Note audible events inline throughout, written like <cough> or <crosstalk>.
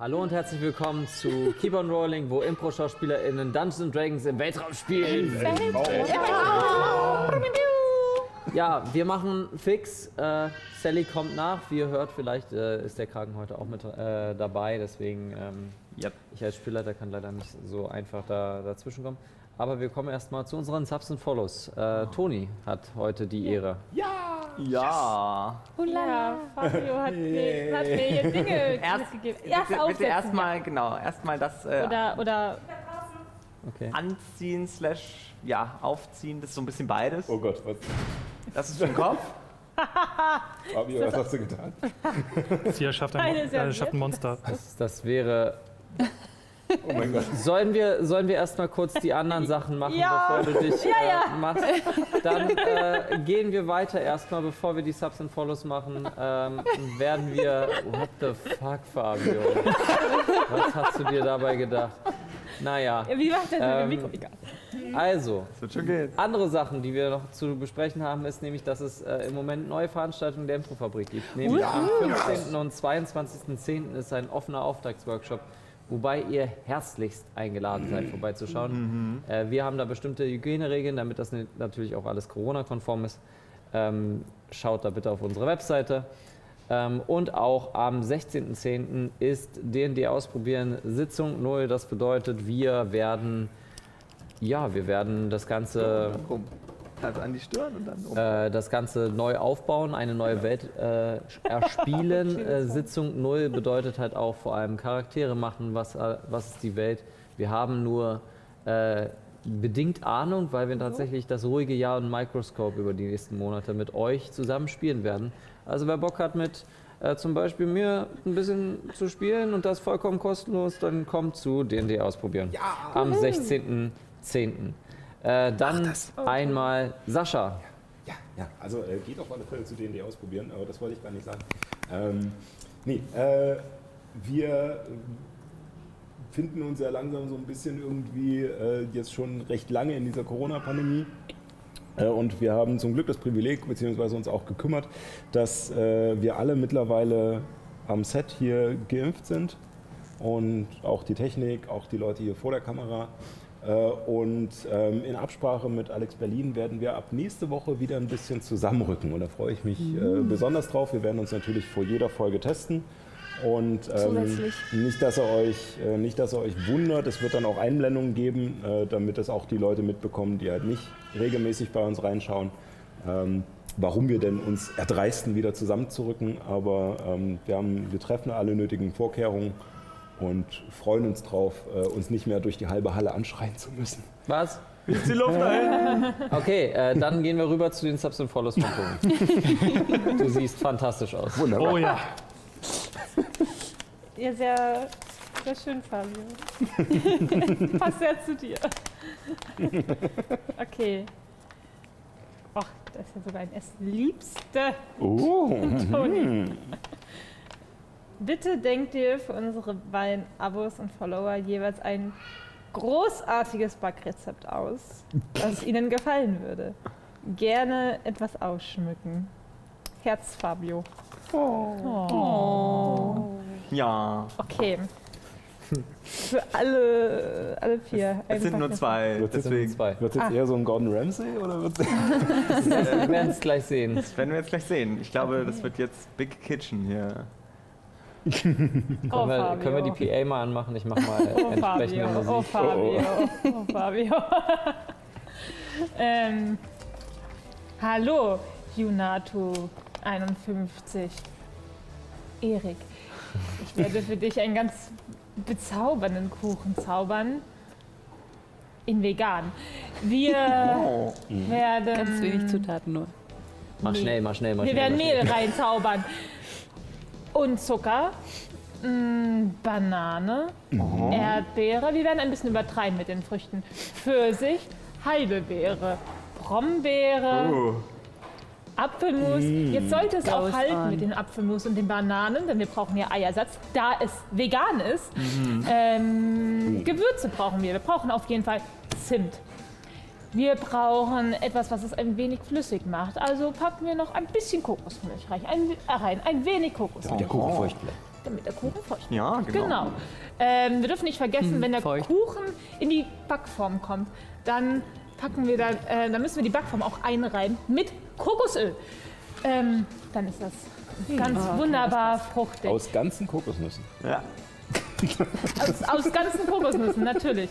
Hallo und herzlich willkommen zu Keep on Rolling, wo Impro-SchauspielerInnen Dungeons Dragons im Weltraum spielen. Ja, wir machen fix. Äh, Sally kommt nach. Wie ihr hört, vielleicht äh, ist der Kragen heute auch mit äh, dabei. Deswegen, ähm, Yep. ich als Spielleiter kann leider nicht so einfach da, dazwischen kommen. Aber wir kommen erstmal zu unseren Subs and Follows. Äh, Toni hat heute die Ehre. Ja. Ja, Fabio hat mir, hat mir hier Dinge <laughs> Erst, bitte, Erst bitte aufsetzen. erstmal, genau, erstmal das äh, Oder, oder Okay. Anziehen slash, ja, Aufziehen, das ist so ein bisschen beides. Oh Gott, was? Das ist für den Kopf. <laughs> Fabio, was hast du getan? <laughs> Sie erschafft ein, äh, schafft ein Monster. Das, das wäre. Oh mein Gott. Sollen wir, sollen wir erstmal kurz die anderen Sachen machen, Ja. bevor du dich Ja, ja. Äh, machst? Dann äh, gehen wir weiter erstmal, bevor wir die Subs and Follows machen. Ähm, werden wir. What the fuck, Fabio? Was hast du dir dabei gedacht? Naja, wie macht das mit Ähm, dem Mikro? Egal. also. Das wird schon gehen. Andere Sachen, die wir noch zu besprechen haben, ist nämlich, dass es äh, im Moment neue Veranstaltungen der Improfabrik gibt. Nämlich am 15. und 22.10. ist ein offener Auftragsworkshop, wobei ihr herzlichst eingeladen seid, vorbeizuschauen. Äh, wir haben da bestimmte Hygieneregeln, damit das natürlich auch alles Corona-konform ist. Ähm, schaut da bitte auf unsere Webseite. Ähm, und auch am 16.10. ist D&D ausprobieren Sitzung 0. Das bedeutet, wir werden, ja, wir werden das Ganze Rum. Also an die Stirn und dann um. äh, das Ganze neu aufbauen, eine neue Welt äh, erspielen. <laughs> äh, Sitzung 0 bedeutet halt auch vor allem Charaktere machen, was, äh, was ist die Welt. Wir haben nur äh, bedingt Ahnung, weil wir tatsächlich das ruhige Jahr und Microscope über die nächsten Monate mit euch zusammen spielen werden. Also wer Bock hat mit äh, zum Beispiel mir ein bisschen zu spielen und das vollkommen kostenlos, dann kommt zu D&D ausprobieren. Am 16.10. Äh, dann einmal Sascha. Ja, ja. Also äh, geht auf alle Fälle zu D&D ausprobieren, aber das wollte ich gar nicht sagen. Ähm, nee, äh, wir finden uns ja langsam so ein bisschen irgendwie äh, jetzt schon recht lange in dieser Corona-Pandemie. Äh, Und wir haben zum Glück das Privileg, beziehungsweise uns auch gekümmert, dass äh, wir alle mittlerweile am Set hier geimpft sind. Und auch die Technik, auch die Leute hier vor der Kamera. Äh, Und ähm, in Absprache mit Alex Berlin werden wir ab nächste Woche wieder ein bisschen zusammenrücken. Und da freue ich mich äh, besonders drauf. Wir werden uns natürlich vor jeder Folge testen. Und ähm, nicht, dass er euch, äh, nicht, dass er euch wundert, es wird dann auch Einblendungen geben, äh, damit das auch die Leute mitbekommen, die halt nicht regelmäßig bei uns reinschauen, ähm, warum wir denn uns erdreisten, wieder zusammenzurücken. Aber ähm, wir, haben, wir treffen alle nötigen Vorkehrungen und freuen uns drauf, äh, uns nicht mehr durch die halbe Halle anschreien zu müssen. Was? Ist die Luft dahin? Okay, äh, dann gehen wir rüber zu den Subs and Follows von Toni. Du siehst fantastisch aus. Wunderbar. Oh ja. Ja, sehr, sehr schön, Fabio. Passt sehr zu dir. Okay. Ach, das ist ja sogar ein S. Liebste Oh, Toni. Bitte denkt dir für unsere beiden Abos und Follower jeweils ein großartiges Backrezept aus, das ihnen gefallen würde. Gerne etwas ausschmücken. Herz Fabio. Ja. Okay. Für alle, alle vier. Es ein sind nur zwei, sind deswegen. zwei. Wird es jetzt eher so ein Gordon Ramsay oder wird <laughs> Wir werden es gleich sehen. Das werden wir jetzt gleich sehen. Ich glaube, das wird jetzt Big Kitchen hier. <laughs> Oh, Können wir, Fabio. können wir die PA mal anmachen? Ich mache mal Oh, entsprechende Fabio. Musik. Oh, Fabio. Oh, <laughs> Fabio. ähm, hallo, Junatu 51. Erik, ich werde für dich einen ganz bezaubernden Kuchen zaubern. In vegan. Wir Oh. <laughs> werden. Ganz wenig Zutaten nur. Mach Mehl. schnell, mach schnell, mach Wir schnell. werden mach schnell. Mehl reinzaubern. Und Zucker. Mm, Banane. Erdbeere. Wir werden ein bisschen übertreiben mit den Früchten. Pfirsich. Heidelbeere. Brombeere. Apfelmus. Jetzt sollte es auch Goes halten on. mit den Apfelmus und den Bananen, denn wir brauchen ja Eiersatz, da es vegan ist. Ähm, Gewürze brauchen wir. Wir brauchen auf jeden Fall Zimt. Wir brauchen etwas, was es ein wenig flüssig macht. Also packen wir noch ein bisschen Kokosmilch rein. Ein, äh, rein. Ein wenig Kokosmilch. Der Kuchen feucht bleibt. Damit der Kuchen feucht Ja, genau. Genau. Ähm, wir dürfen nicht vergessen, wenn der feucht. Kuchen in die Backform kommt, dann packen wir da, äh, dann müssen wir die Backform auch einreiben mit Kokosöl. Ähm, dann ist das ganz wunderbar fruchtig. Aus, Aus ganzen Kokosnüssen. Ja. aus, ganzen Kokosnüssen, natürlich.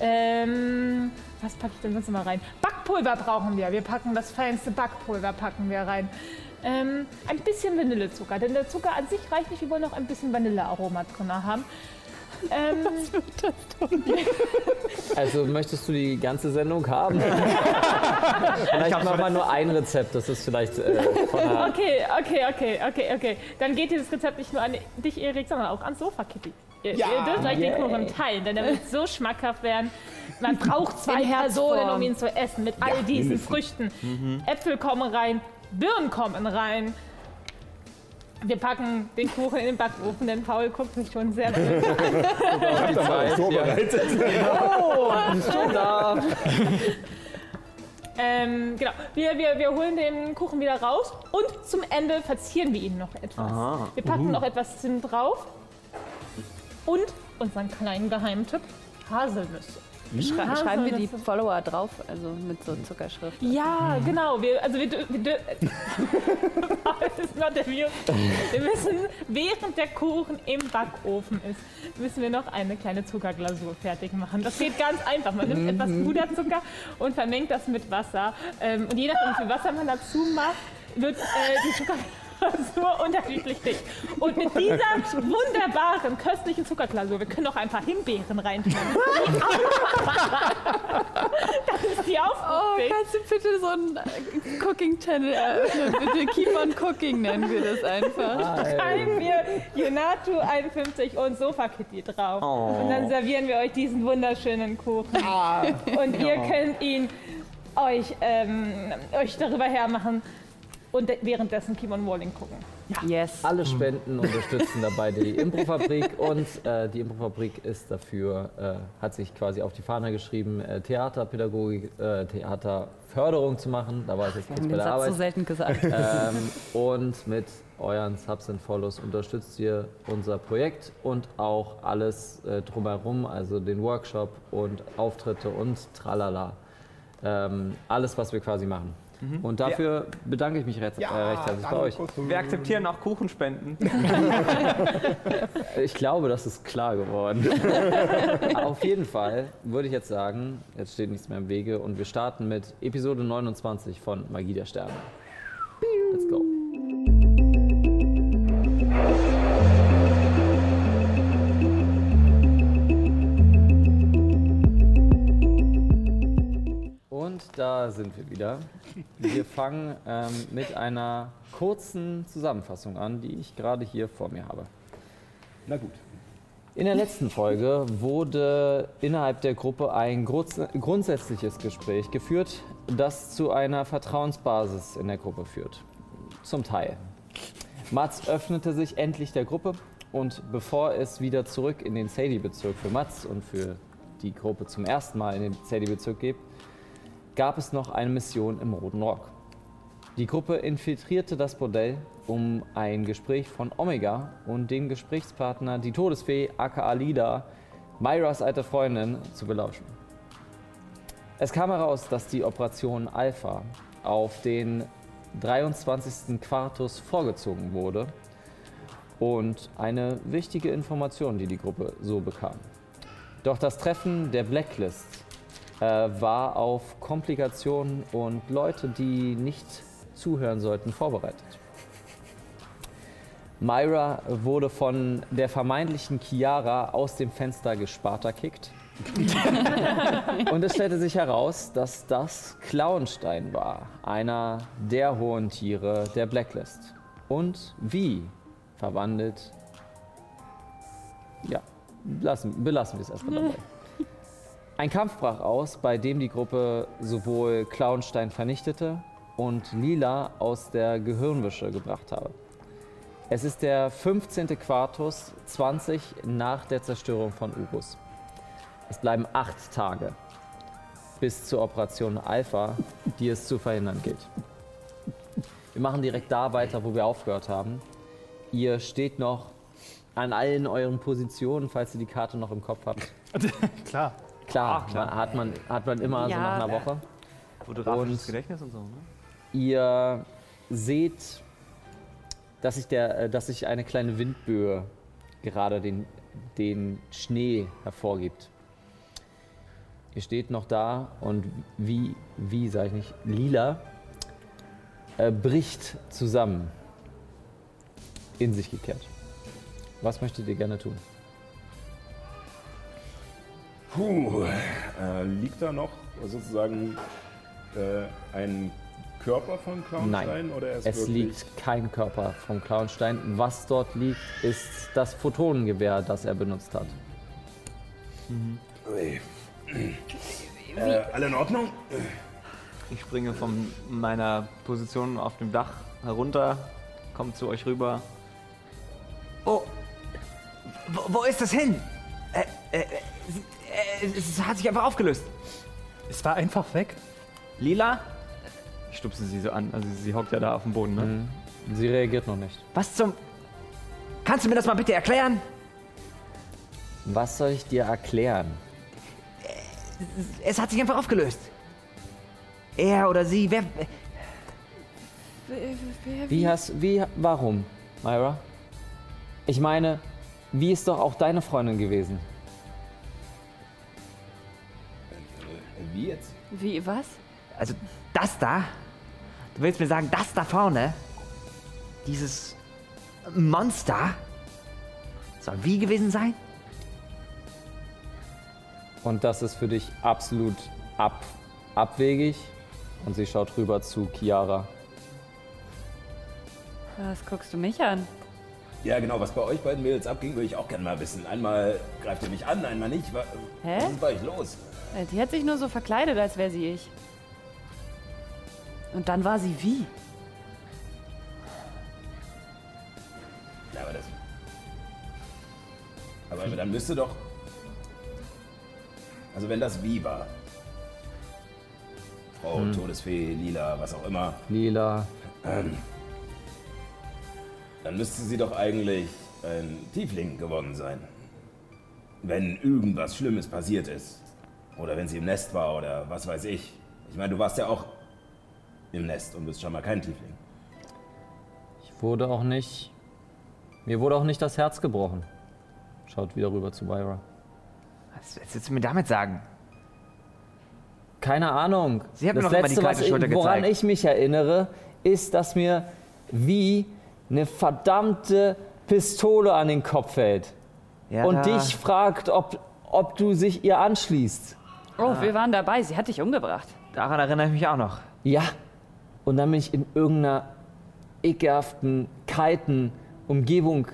Ähm, was packe ich denn sonst mal rein? Backpulver brauchen wir. Wir packen das feinste Backpulver packen wir rein. Ähm, ein bisschen Vanillezucker, denn der Zucker an sich reicht nicht. Wir wollen noch ein bisschen Vanillearoma drin haben. Ähm, <laughs> <laughs> Also möchtest du die ganze Sendung haben? <laughs> vielleicht machen wir nur ein Rezept. Das ist vielleicht äh, Okay, okay, okay, okay, okay. Dann geht dieses Rezept nicht nur an dich, Erik, sondern auch ans Sofa, Kitty. Ihr, ihr dürft euch den Kuchen teilen, denn er wird so schmackhaft werden. Man braucht zwei Personen, um ihn zu essen, mit all diesen mindestens. Früchten. Äpfel kommen rein, Birnen kommen rein. Wir packen den Kuchen in den Backofen, denn Paul guckt mich schon sehr <laughs> blöd an. die Zeit. Vorbereitet. Schon da. Ähm, genau. Wir, wir, wir holen den Kuchen wieder raus und zum Ende verzieren wir ihn noch etwas. Aha. Wir packen noch etwas Zimt drauf und unseren kleinen Geheimtipp, Haselnüsse. Schrei schreiben wir die. Follower drauf, also mit so Zuckerschrift. Ja, genau. Wir, also wir, wir, <laughs> Das ist not wir müssen, während der Kuchen im Backofen ist, müssen wir noch eine kleine Zuckerglasur fertig machen. Das geht ganz einfach. Man nimmt etwas Puderzucker und vermengt das mit Wasser. Ähm, und je nachdem, wie viel Wasser man dazu macht, wird äh, die Zuckerglasur <laughs> unterschiedlich dick. Und mit dieser wunderbaren, köstlichen Zuckerglasur, wir können noch ein paar Himbeeren reintun. <laughs> Das ist die Oh, aufgeregt. kannst du bitte so einen äh, Cooking-Channel eröffnen? Bitte Keep on Cooking nennen wir das einfach. schreiben wir Yonatu 51 und Sofa Kitty drauf. Und dann servieren wir euch diesen wunderschönen Kuchen. Und ihr könnt ihn euch, ähm, euch darüber hermachen und de- währenddessen Keep on Walling gucken. Yes. Alle Spenden unterstützen dabei die <laughs> Improfabrik und äh, die Improfabrik ist dafür, äh, hat sich quasi auf die Fahne geschrieben, äh, Theaterpädagogik, äh, Theaterförderung zu machen. Da war ich jetzt kurz bei den der Satz so Arbeit. selten gesagt. Ähm, und mit euren Subs and Follows unterstützt ihr unser Projekt und auch alles äh, drumherum, also den Workshop und Auftritte und tralala. Ähm, alles, was wir quasi machen. Und dafür bedanke ich mich recht, äh, recht herzlich bei euch. Wir akzeptieren auch Kuchenspenden. <laughs> Ich glaube, das ist klar geworden. <laughs> Auf jeden Fall würde ich jetzt sagen, jetzt steht nichts mehr im Wege und wir starten mit Episode 29 von Magie der Sterne. Let's go. Und da sind wir wieder. Wir fangen ähm, mit einer kurzen Zusammenfassung an, die ich gerade hier vor mir habe. Na gut. In der letzten Folge wurde innerhalb der Gruppe ein grunds- grundsätzliches Gespräch geführt, das zu einer Vertrauensbasis in der Gruppe führt. Zum Teil. Mats öffnete sich endlich der Gruppe und bevor es wieder zurück in den Sadie-Bezirk für Mats und für die Gruppe zum ersten Mal in den Sadie-Bezirk geht, gab es noch eine Mission im Roten Rock. Die Gruppe infiltrierte das Bordell, um ein Gespräch von Omega und dem Gesprächspartner, die Todesfee aka Lida, Myras alte Freundin, zu belauschen. Es kam heraus, dass die Operation Alpha auf den 23. Quartus vorgezogen wurde und eine wichtige Information, die die Gruppe so bekam. Doch das Treffen der Blacklist äh, war auf Komplikationen und Leute, die nicht zuhören sollten, vorbereitet. Myra wurde von der vermeintlichen Chiara aus dem Fenster gespartakickt <laughs> Und es stellte sich heraus, dass das Klauenstein war, einer der hohen Tiere der Blacklist. Und wie verwandelt. Ja, lassen, belassen wir es erstmal <laughs> dabei. Ein Kampf brach aus, bei dem die Gruppe sowohl Klauenstein vernichtete und Lila aus der Gehirnwäsche gebracht habe. Es ist der 15. Quartus 20 nach der Zerstörung von Urus. Es bleiben acht Tage bis zur Operation Alpha, die es zu verhindern gilt. Wir machen direkt da weiter, wo wir aufgehört haben. Ihr steht noch an allen euren Positionen, falls ihr die Karte noch im Kopf habt. <laughs> Klar. Klar, Man, hat, man, hat man immer so Ja, nach einer Woche. Fotografisches Und- Gedächtnis und so, ne? Ihr seht, dass sich, der, äh, dass sich eine kleine Windböe gerade den, den Schnee hervorgibt. Ihr steht noch da und wie, wie sage ich nicht, lila äh, bricht zusammen. In sich gekehrt. Was möchtet ihr gerne tun? Puh, äh, liegt da noch sozusagen äh, ein Körper von Clownstein? Oder er ist Es wirklich liegt kein Körper vom Clownstein. Was dort liegt, ist das Photonengewehr, das er benutzt hat. Ui. Äh, alle in Ordnung? Ich springe von meiner Position auf dem Dach herunter, komme zu euch rüber. Oh, wo, wo ist das hin? Äh, äh, äh, äh, es hat sich einfach aufgelöst. Es war einfach weg. Lila? Ich stupse sie so an, also sie hockt ja da auf dem Boden, ne? Sie reagiert noch nicht. Was zum... Kannst du mir das mal bitte erklären? Was soll ich dir erklären? Es hat sich einfach aufgelöst. Er oder sie, wer... Wer, wer, Wie hast, wie, warum, Myra? Ich meine, wie ist doch auch deine Freundin gewesen? Wie jetzt? wie, was? Also das da? Du willst mir sagen, das da vorne? Dieses Monster? Soll wie gewesen sein? Und das ist für dich absolut ab, abwegig. Und sie schaut rüber zu Chiara. Was guckst du mich an? Ja, genau, was bei euch beiden Mädels abging, würde ich auch gerne mal wissen. Einmal greift ihr mich an, einmal nicht. Wa- Hä? Was ist bei euch los? Äh, Die hat sich nur so verkleidet, als wäre sie ich. Und dann war sie wie? Ja, aber das. Aber, aber dann müsste doch. Also, wenn das wie war. Frau, Todesfee, Lila, was auch immer. Lila, Ähm, dann müsste sie doch eigentlich ein Tiefling geworden sein. Wenn irgendwas Schlimmes passiert ist. Oder wenn sie im Nest war oder was weiß ich. Ich meine, du warst ja auch im Nest und bist schon mal kein Tiefling. ich wurde auch nicht. Mir wurde auch nicht das Herz gebrochen. Schaut wieder rüber zu Myra. Was willst du mir damit sagen? Keine Ahnung. Sie hat mir das noch immer die Letzte, kalte was Schulter ich, woran gezeigt. ich mich erinnere, ist, dass mir wie eine verdammte Pistole an den Kopf fällt. Ja, und da- dich fragt, ob, ob du sich ihr anschließt. Oh, wir waren dabei. Sie hat dich umgebracht. Daran erinnere ich mich auch noch. Ja. Und dann bin ich in irgendeiner ekelhaften, kalten Umgebung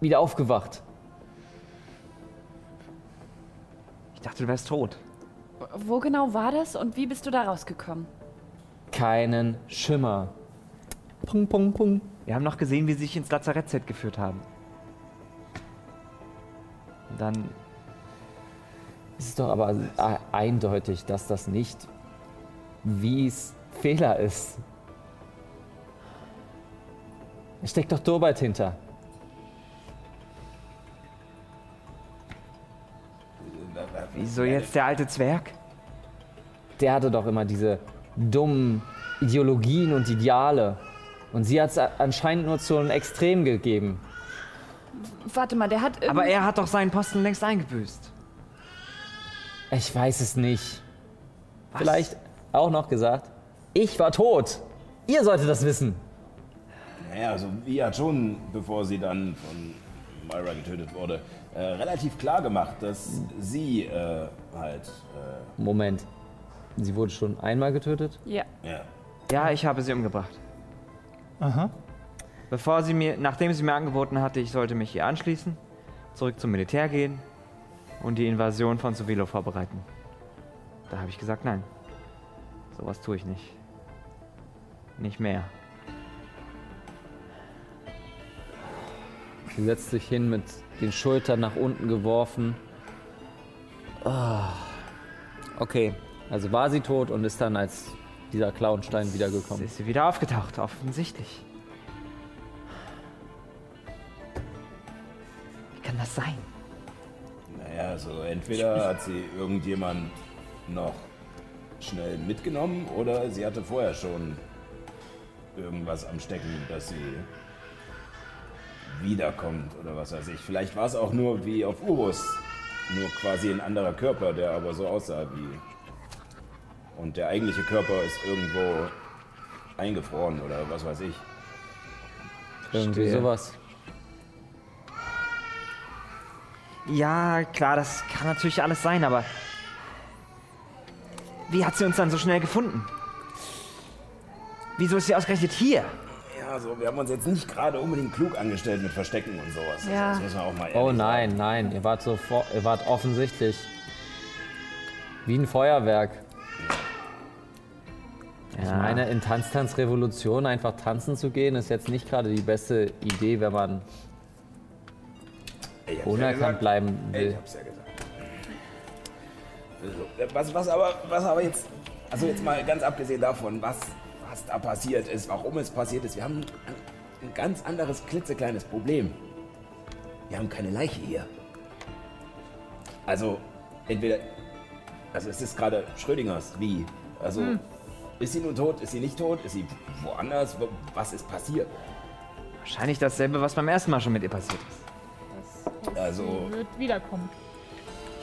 wieder aufgewacht. Ich dachte, du wärst tot. Wo genau war das und wie bist du da rausgekommen? Keinen Schimmer. Pung, pung, pung. Wir haben noch gesehen, wie sie sich ins Lazarettzelt geführt haben. Und dann Es ist doch aber eindeutig, dass das nicht Wies Fehler ist. Es steckt doch Dorbeit hinter. Wieso jetzt der alte Zwerg? Der hatte doch immer diese dummen Ideologien und Ideale. Und sie hat es anscheinend nur zu einem Extrem gegeben. Warte mal, der hat Aber er hat doch seinen Posten längst eingebüßt. Ich weiß es nicht. Vielleicht auch noch gesagt, ich war tot. Ihr solltet das wissen. Naja, also wie hat schon, bevor sie dann von Myra getötet wurde, äh, relativ klar gemacht, dass sie äh, halt. Äh, Moment. Sie wurde schon einmal getötet? Ja. ja. Ja, ich habe sie umgebracht. Aha. Bevor sie mir, nachdem sie mir angeboten hatte, ich sollte mich ihr anschließen, zurück zum Militär gehen und die Invasion von Sovilo vorbereiten. Da habe ich gesagt, nein. Sowas tue ich nicht. Nicht mehr. Sie setzt sich hin mit den Schultern nach unten geworfen. Ah. Okay, also war sie tot und ist dann als dieser Clownstein wiedergekommen. ist sie wieder aufgetaucht, offensichtlich. Wie kann das sein? Naja, also entweder hat sie irgendjemand noch schnell mitgenommen oder sie hatte vorher schon irgendwas am Stecken, dass sie wiederkommt oder was weiß ich. Vielleicht war es auch nur wie auf Urus, nur quasi ein anderer Körper, der aber so aussah wie. Und der eigentliche Körper ist irgendwo eingefroren oder was weiß ich. Irgendwie Verstehe. sowas. Ja, klar, das kann natürlich alles sein, aber wie hat sie uns dann so schnell gefunden? Wieso ist sie ausgerechnet hier? Ja, so, wir haben uns jetzt nicht gerade unbedingt klug angestellt mit Verstecken und sowas. Also, Ja. Das müssen wir auch mal ehrlich Oh sagen. nein, nein, ihr wart sofort, ihr wart offensichtlich wie ein Feuerwerk. Ich Ja. meine, in Tanztanz Revolution einfach tanzen zu gehen, ist jetzt nicht gerade die beste Idee, wenn man hab's ja unerkannt gesagt. bleiben Ich will. hab's ja gesagt. Also, was, was, aber, was aber jetzt, also jetzt mal ganz abgesehen davon, was, was da passiert ist, warum es passiert ist, wir haben ein, ein ganz anderes klitzekleines Problem. Wir haben keine Leiche hier. Also, entweder, also es ist gerade Schrödingers, wie? Also, ist sie nun tot, ist sie nicht tot, ist sie woanders, Wo- was ist passiert? Wahrscheinlich dasselbe, was beim ersten Mal schon mit ihr passiert ist. Also, Wird wiederkommen.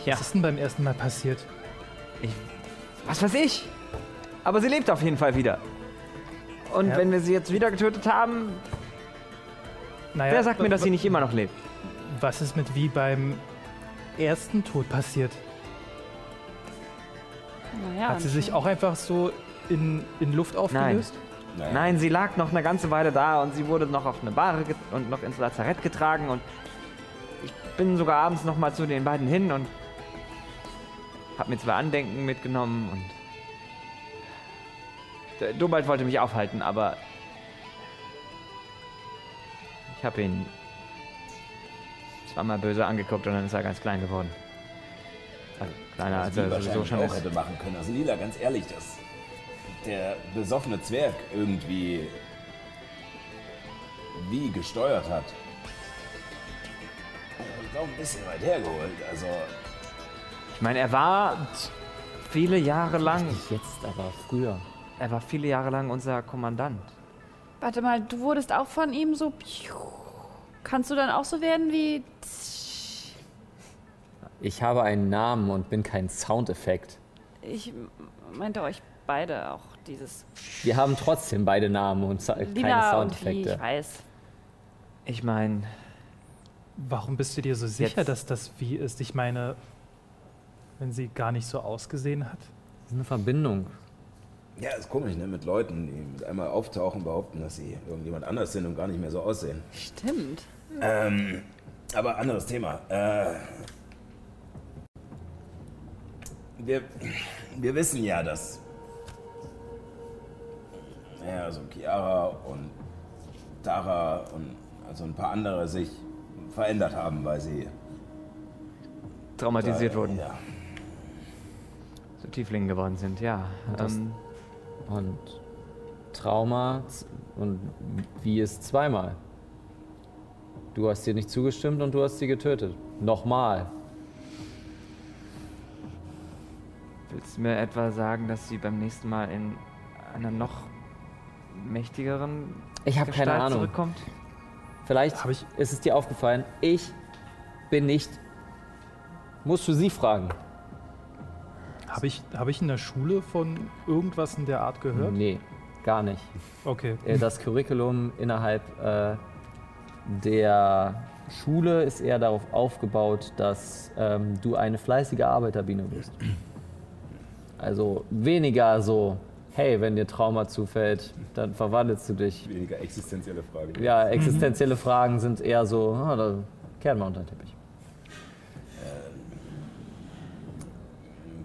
Ja. Was ist denn beim ersten Mal passiert? Ich, was weiß ich? Aber sie lebt auf jeden Fall wieder. Und Ja. wenn wir sie jetzt wieder getötet haben, Naja, wer sagt mir, dass sie nicht immer noch lebt? Was ist mit wie beim ersten Tod passiert? Naja, Hat sie sich auch einfach so in, in Luft aufgelöst? naja. Nein, sie lag noch eine ganze Weile da und sie wurde noch auf eine Bahre und noch ins Lazarett getragen und ich bin sogar abends noch mal zu den beiden hin und hab mir zwei Andenken mitgenommen und der Dobald wollte mich aufhalten, aber ich habe ihn zweimal böse angeguckt und dann ist er ganz klein geworden. Also kleiner, als er sowieso schon auch ist. hätte machen können. Also Lila, ganz ehrlich, dass der besoffene Zwerg irgendwie wie gesteuert hat. Ich glaube, ein bisschen weit hergeholt. Also, Ich meine, er war viele Jahre lang Nicht jetzt, aber früher. Er war viele Jahre lang unser Kommandant. Warte mal, du wurdest auch von ihm so. Kannst du dann auch so werden wie. Ich habe einen Namen und bin kein Soundeffekt. Ich meinte euch beide auch dieses Wir haben trotzdem beide Namen und keine Lila und wie, ich Soundeffekte. weiß. Ich meine, Warum bist du dir so sicher, Jetzt. dass das wie ist? Ich meine, wenn sie gar nicht so ausgesehen hat. Das ist eine Verbindung. ja, ist komisch, ne? Mit Leuten, die mit einmal auftauchen, behaupten, dass sie irgendjemand anders sind und gar nicht mehr so aussehen. Stimmt. Ähm, aber anderes Thema. Äh, wir, wir wissen ja, dass ja, also Chiara und Tara und also ein paar andere sich verändert haben, weil sie traumatisiert äh, wurden, Ja, zu Tieflingen geworden sind, ja. Das- Ähm, Und Trauma und wie ist zweimal? Du hast dir nicht zugestimmt und du hast sie getötet. Nochmal. willst du mir etwa sagen, dass sie beim nächsten Mal in einer noch mächtigeren Ich habe keine Ahnung. zurückkommt? Vielleicht Hab ich- ist es dir aufgefallen, ich bin nicht. Musst du sie fragen? Habe ich, hab ich in der Schule von irgendwas in der Art gehört? Nee, gar nicht. Okay. Äh, Das Curriculum innerhalb äh, der Schule ist eher darauf aufgebaut, dass ähm, du eine fleißige Arbeiterbiene bist. Also weniger so, hey, wenn dir Trauma zufällt, dann verwandelst du dich. Weniger existenzielle Frage. Ja, existenzielle Fragen sind eher so, ah, da kehren wir unter den Teppich.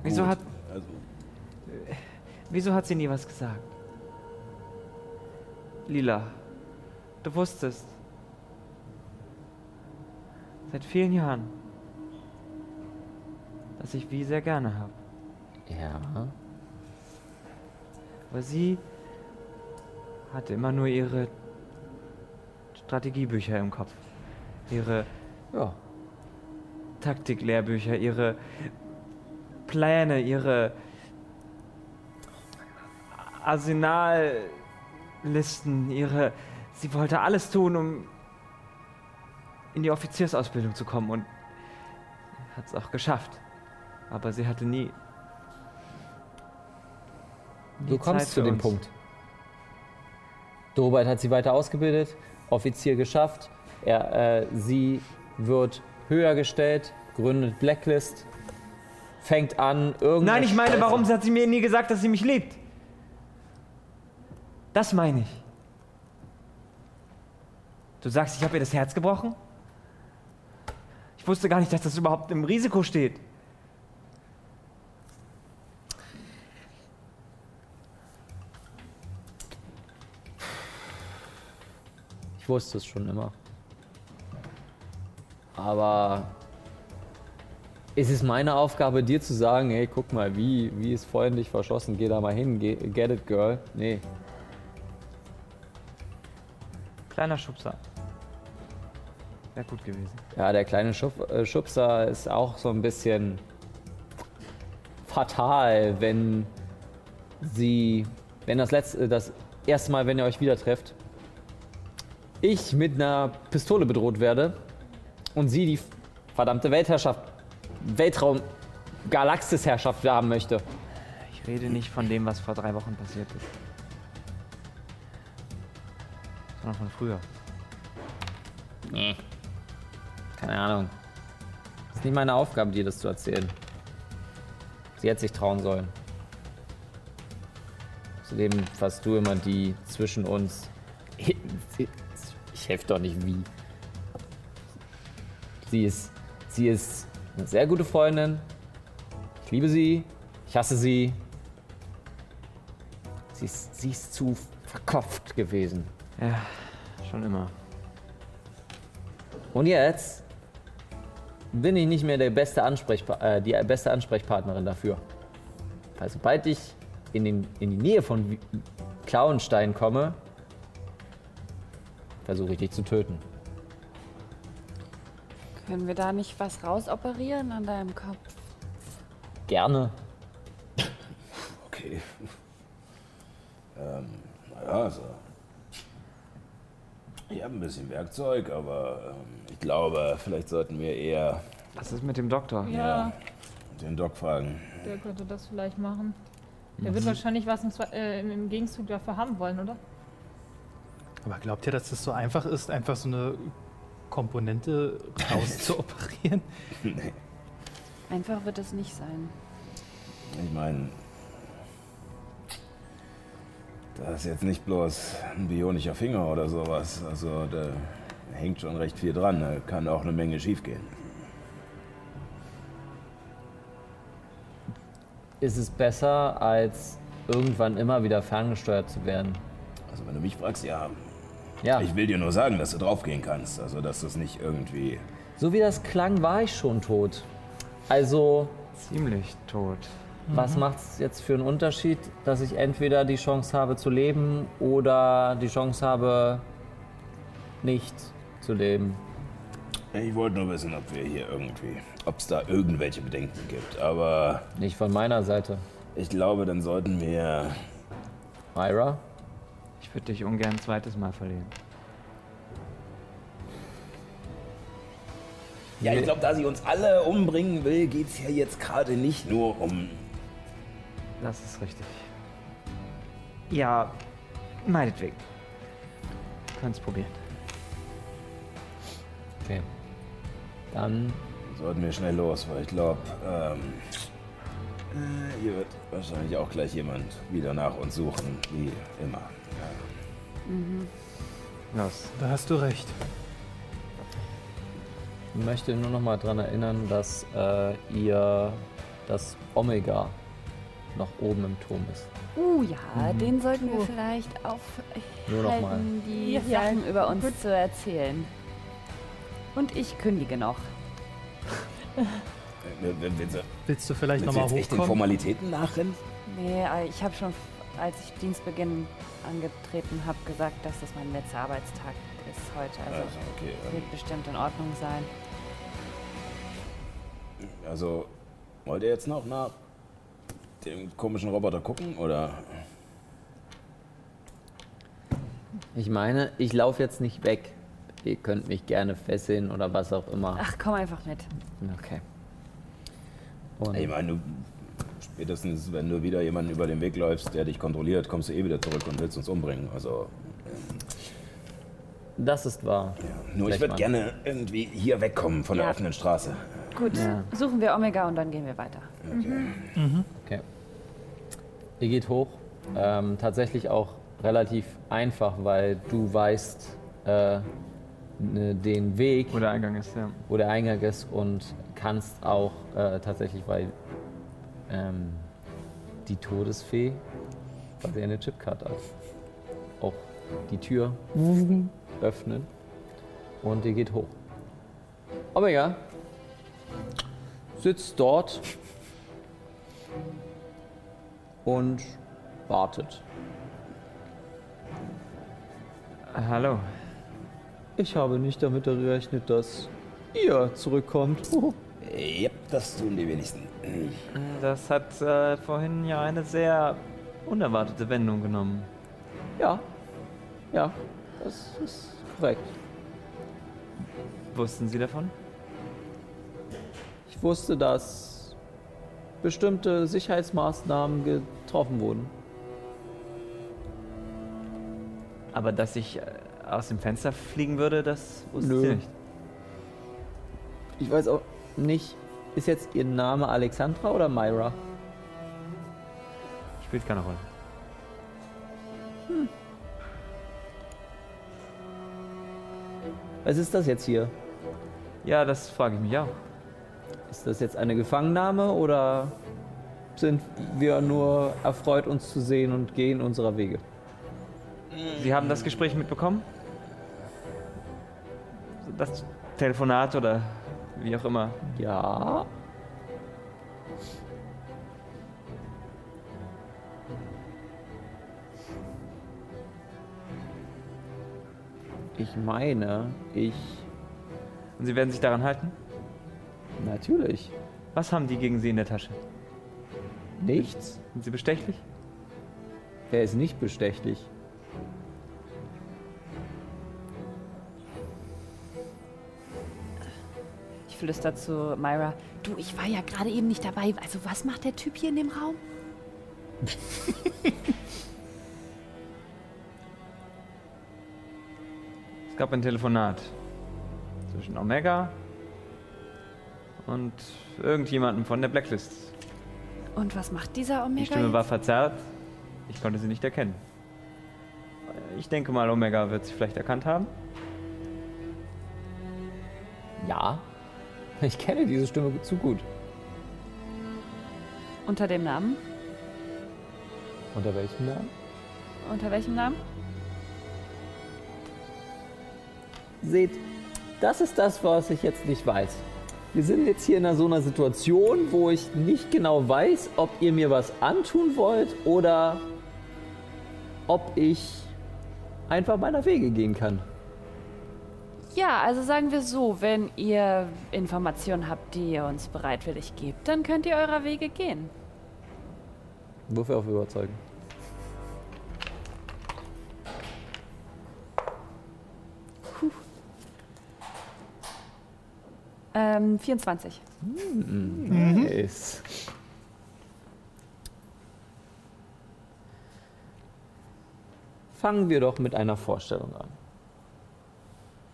Wieso Gut, hat, Also, wieso hat sie nie was gesagt? Lila, du wusstest. Seit vielen Jahren, dass ich wie sehr gerne habe. Ja. Aber sie hatte immer nur ihre Strategiebücher im Kopf. Ihre Ja. Taktiklehrbücher, ihre Pläne, ihre Arsenallisten, ihre. Sie wollte alles tun, um in die Offiziersausbildung zu kommen und hat es auch geschafft. Aber sie hatte nie. Du kommst Zeit zu dem uns. Punkt. Robert hat sie weiter ausgebildet, Offizier geschafft. Er, äh, sie wird höher gestellt, gründet Blacklist, fängt an, irgendwas. Nein, ich meine, warum hat sie mir nie gesagt, dass sie mich liebt? Das meine ich. Du sagst, ich habe ihr das Herz gebrochen? Ich wusste gar nicht, dass das überhaupt im Risiko steht. Ich wusste es schon immer. Aber ist es meine Aufgabe, dir zu sagen, hey, guck mal, wie, wie ist freundlich verschossen, geh da mal hin, get it, girl. Nee. Kleiner Schubser. Wäre gut gewesen. Ja, der kleine Schub, äh, Schubser ist auch so ein bisschen fatal, wenn sie, wenn das letzte, das erste Mal, wenn ihr euch wieder trefft, ich mit einer Pistole bedroht werde und sie die verdammte Weltherrschaft, Weltraum, Galaxisherrschaft haben möchte. Ich rede nicht von dem, was vor drei Wochen passiert ist. Sondern von früher. Nee. Keine Ahnung. Ist nicht meine Aufgabe, dir das zu erzählen. Sie hätte sich trauen sollen. Zudem warst du immer die zwischen uns. Ich helfe doch nicht wie. Sie ist, sie ist eine sehr gute Freundin. Ich liebe sie. Ich hasse sie. Sie ist, sie ist zu verkopft gewesen. Ja, schon immer. Und jetzt bin ich nicht mehr der beste Ansprechpa äh, die beste Ansprechpartnerin dafür. Weil sobald ich in, den, in die Nähe von Klauenstein komme, versuche ich dich zu töten. Können wir da nicht was rausoperieren an deinem Kopf? Gerne. okay. ähm, naja, also. Ich habe ein bisschen Werkzeug, aber ähm, ich glaube, vielleicht sollten wir eher Was ist mit dem Doktor? Ja, den Doc fragen. der könnte das vielleicht machen. Der wird wahrscheinlich was im, äh, im Gegenzug dafür haben wollen, oder? Aber glaubt ihr, dass das so einfach ist, einfach so eine Komponente rauszuoperieren? <laughs> Einfach wird es nicht sein. Ich meine, da ist jetzt nicht bloß ein bionischer Finger oder sowas. Also da hängt schon recht viel dran. Da kann auch eine Menge schiefgehen. Ist es besser, als irgendwann immer wieder ferngesteuert zu werden? Also wenn du mich fragst, ja, Ja, ich will dir nur sagen, dass du draufgehen kannst. Also dass das nicht irgendwie... so wie das klang, war ich schon tot. Also, Ziemlich tot. was macht es jetzt für einen Unterschied, dass ich entweder die Chance habe zu leben oder die Chance habe, nicht zu leben? Ich wollte nur wissen, ob wir hier irgendwie... Ob es da irgendwelche Bedenken gibt. Aber Nicht von meiner Seite. ich glaube, dann sollten wir... Myra? Ich würde dich ungern ein zweites Mal verlieren. Ja, ich glaube, da sie uns alle umbringen will, geht es ja jetzt gerade nicht nur um Das ist richtig. Ja, meinetwegen. Könnt's probieren. Okay. Dann Sollten wir schnell los, weil ich glaube, ähm, äh, hier wird wahrscheinlich auch gleich jemand wieder nach uns suchen, wie immer. Los. Da hast du recht. Ich möchte nur noch mal daran erinnern, dass äh, ihr das Omega noch oben im Turm ist. Uh ja, den sollten wir vielleicht Nur noch mal. aufhalten, die Ja, Sachen über uns gut. zu erzählen. Und ich kündige noch. <laughs> Äh, Willst, du- Willst du vielleicht willst du nochmal jetzt echt den hochkommen? Formalitäten nachrennen? Nee, äh, ich habe schon, als ich Dienstbeginn angetreten habe, gesagt, dass das mein letzter Arbeitstag ist heute. Also Also, okay. wird bestimmt in Ordnung sein. ähm, Also, wollt ihr jetzt noch nach dem komischen Roboter gucken, oder? Ich meine, ich laufe jetzt nicht weg. Ihr könnt mich gerne fesseln oder was auch immer. Ach, komm einfach mit. Okay. Und Ich meine, du, spätestens wenn du wieder jemanden über den Weg läufst, der dich kontrolliert, kommst du eh wieder zurück und willst uns umbringen. Also, das ist wahr. nur ich würde gerne irgendwie hier wegkommen von der Ja. offenen Straße. Gut, Ja. suchen wir Omega und dann gehen wir weiter. Okay. Ihr geht hoch. Ähm, tatsächlich auch relativ einfach, weil du weißt äh, ne, den Weg, Wo der Eingang ist, ja. wo der Eingang ist und kannst auch äh, tatsächlich, weil ähm, die Todesfee quasi eine Chipcard hat, auch die Tür öffnen und ihr geht hoch. Aber ja, sitzt dort und wartet. Hallo. Ich habe nicht damit gerechnet, dass ihr zurückkommt. Ja, das tun die wenigsten. Das hat äh, vorhin ja eine sehr unerwartete Wendung genommen. Ja, ja, das ist korrekt. Wussten Sie davon? Ich wusste, dass bestimmte Sicherheitsmaßnahmen getroffen wurden. Aber dass ich äh, aus dem Fenster fliegen würde, das wussten Nö. Sie nicht. Ich weiß auch nicht, ist jetzt ihr Name Alexandra oder Myra? Spielt keine Rolle. Was ist das jetzt hier? Ja, das frage ich mich auch. Ist das jetzt eine Gefangennahme oder sind wir nur erfreut, uns zu sehen und gehen unserer Wege? Sie haben das Gespräch mitbekommen? Das Telefonat oder wie auch immer. Ja. Ich meine, ich. Und Sie werden sich daran halten? Natürlich. Was haben die gegen Sie in der Tasche? Nichts. Sind Sie bestechlich? Er ist nicht bestechlich. Ich flüster zu Myra. Du, ich war ja gerade eben nicht dabei. Also was macht der Typ hier in dem Raum? <laughs> Es gab ein Telefonat zwischen Omega und irgendjemandem von der Blacklist. Und was macht dieser Omega Die Stimme jetzt? war verzerrt. Ich konnte sie nicht erkennen. Ich denke mal, Omega wird sie vielleicht erkannt haben. Ja. <laughs> Ich kenne diese Stimme zu gut. Unter dem Namen? Unter welchem Namen? Unter welchem Namen? Seht, das ist das, was ich jetzt nicht weiß. Wir sind jetzt hier in so einer Situation, wo ich nicht genau weiß, ob ihr mir was antun wollt oder ob ich einfach meiner Wege gehen kann. Ja, also sagen wir so, wenn ihr Informationen habt, die ihr uns bereitwillig gebt, dann könnt ihr eurer Wege gehen. Wofür auf überzeugen? Ähm, 24. Nice. Fangen wir doch mit einer Vorstellung an.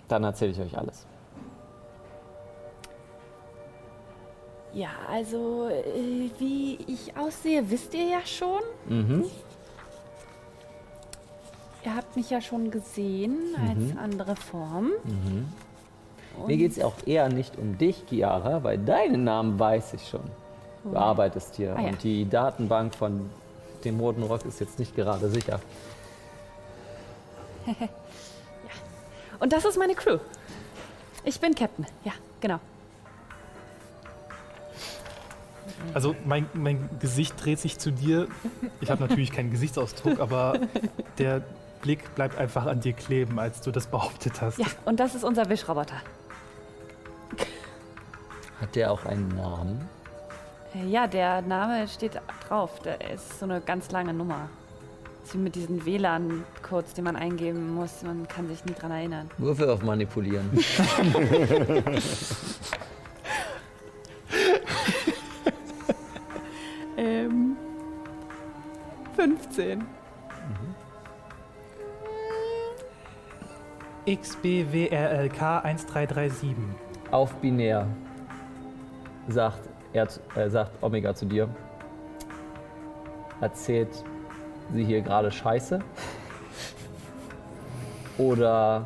Dann erzähle ich euch alles. Ja, also äh, wie ich aussehe, wisst ihr ja schon. Mhm. Ihr habt mich ja schon gesehen mhm. als andere Form. Mhm. Mir geht es auch eher nicht um dich, Chiara, weil deinen Namen weiß ich schon. Du okay. arbeitest hier ah, ja. und die Datenbank von dem Roten Rock ist jetzt nicht gerade sicher. <laughs> Und das ist meine Crew. Ich bin Captain. Ja, genau. Also mein, mein Gesicht dreht sich zu dir. Ich habe natürlich keinen Gesichtsausdruck, <laughs> aber der Blick bleibt einfach an dir kleben, als du das behauptet hast. Ja, und das ist unser Wischroboter. Hat der auch einen Namen? Äh, Ja, der Name steht drauf. Der ist so eine ganz lange Nummer. Das ist wie mit diesen WLAN-Codes, die man eingeben muss. Man kann sich nie dran erinnern. Würfel auf Manipulieren. <laughs> Ähm. 15. XBWRLK 1337. auf binär sagt, er, äh, sagt Omega zu dir. Erzählt sie hier gerade Scheiße? Oder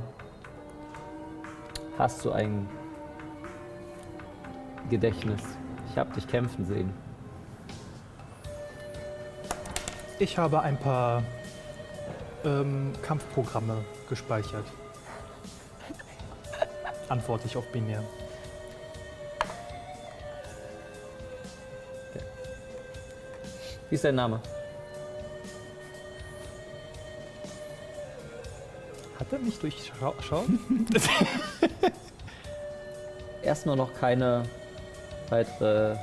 hast du ein Gedächtnis? Ich habe dich kämpfen sehen. Ich habe ein paar ähm, Kampfprogramme gespeichert. Antworte ich auf binär. Wie ist dein Name? Hat er mich durchschaut? <laughs> Erstmal noch keine weitere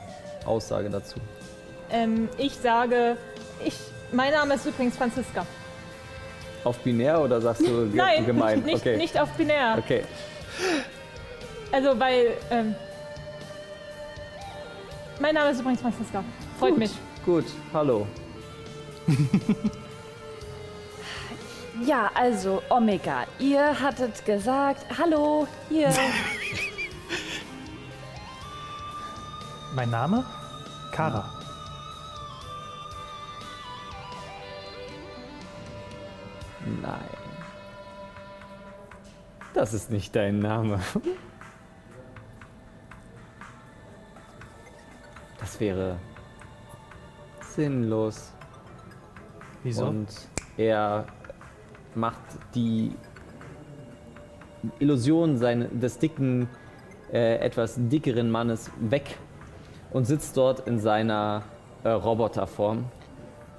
Aussage dazu. Ähm, ich sage, ich, mein Name ist übrigens Franziska. Auf binär oder sagst du <laughs> ge Nein, gemein? nicht, okay. nicht auf binär. Okay. Also, weil, ähm, mein Name ist übrigens Franziska. Freut Gut. mich. Gut, hallo. <laughs> Ja, also Omega, ihr hattet gesagt, hallo, hier. <laughs> Mein Name? Kara. Nein. Das ist nicht dein Name. Das wäre sinnlos. Wieso? Und er macht die Illusion seine, des dicken, äh, etwas dickeren Mannes weg und sitzt dort in seiner äh, Roboterform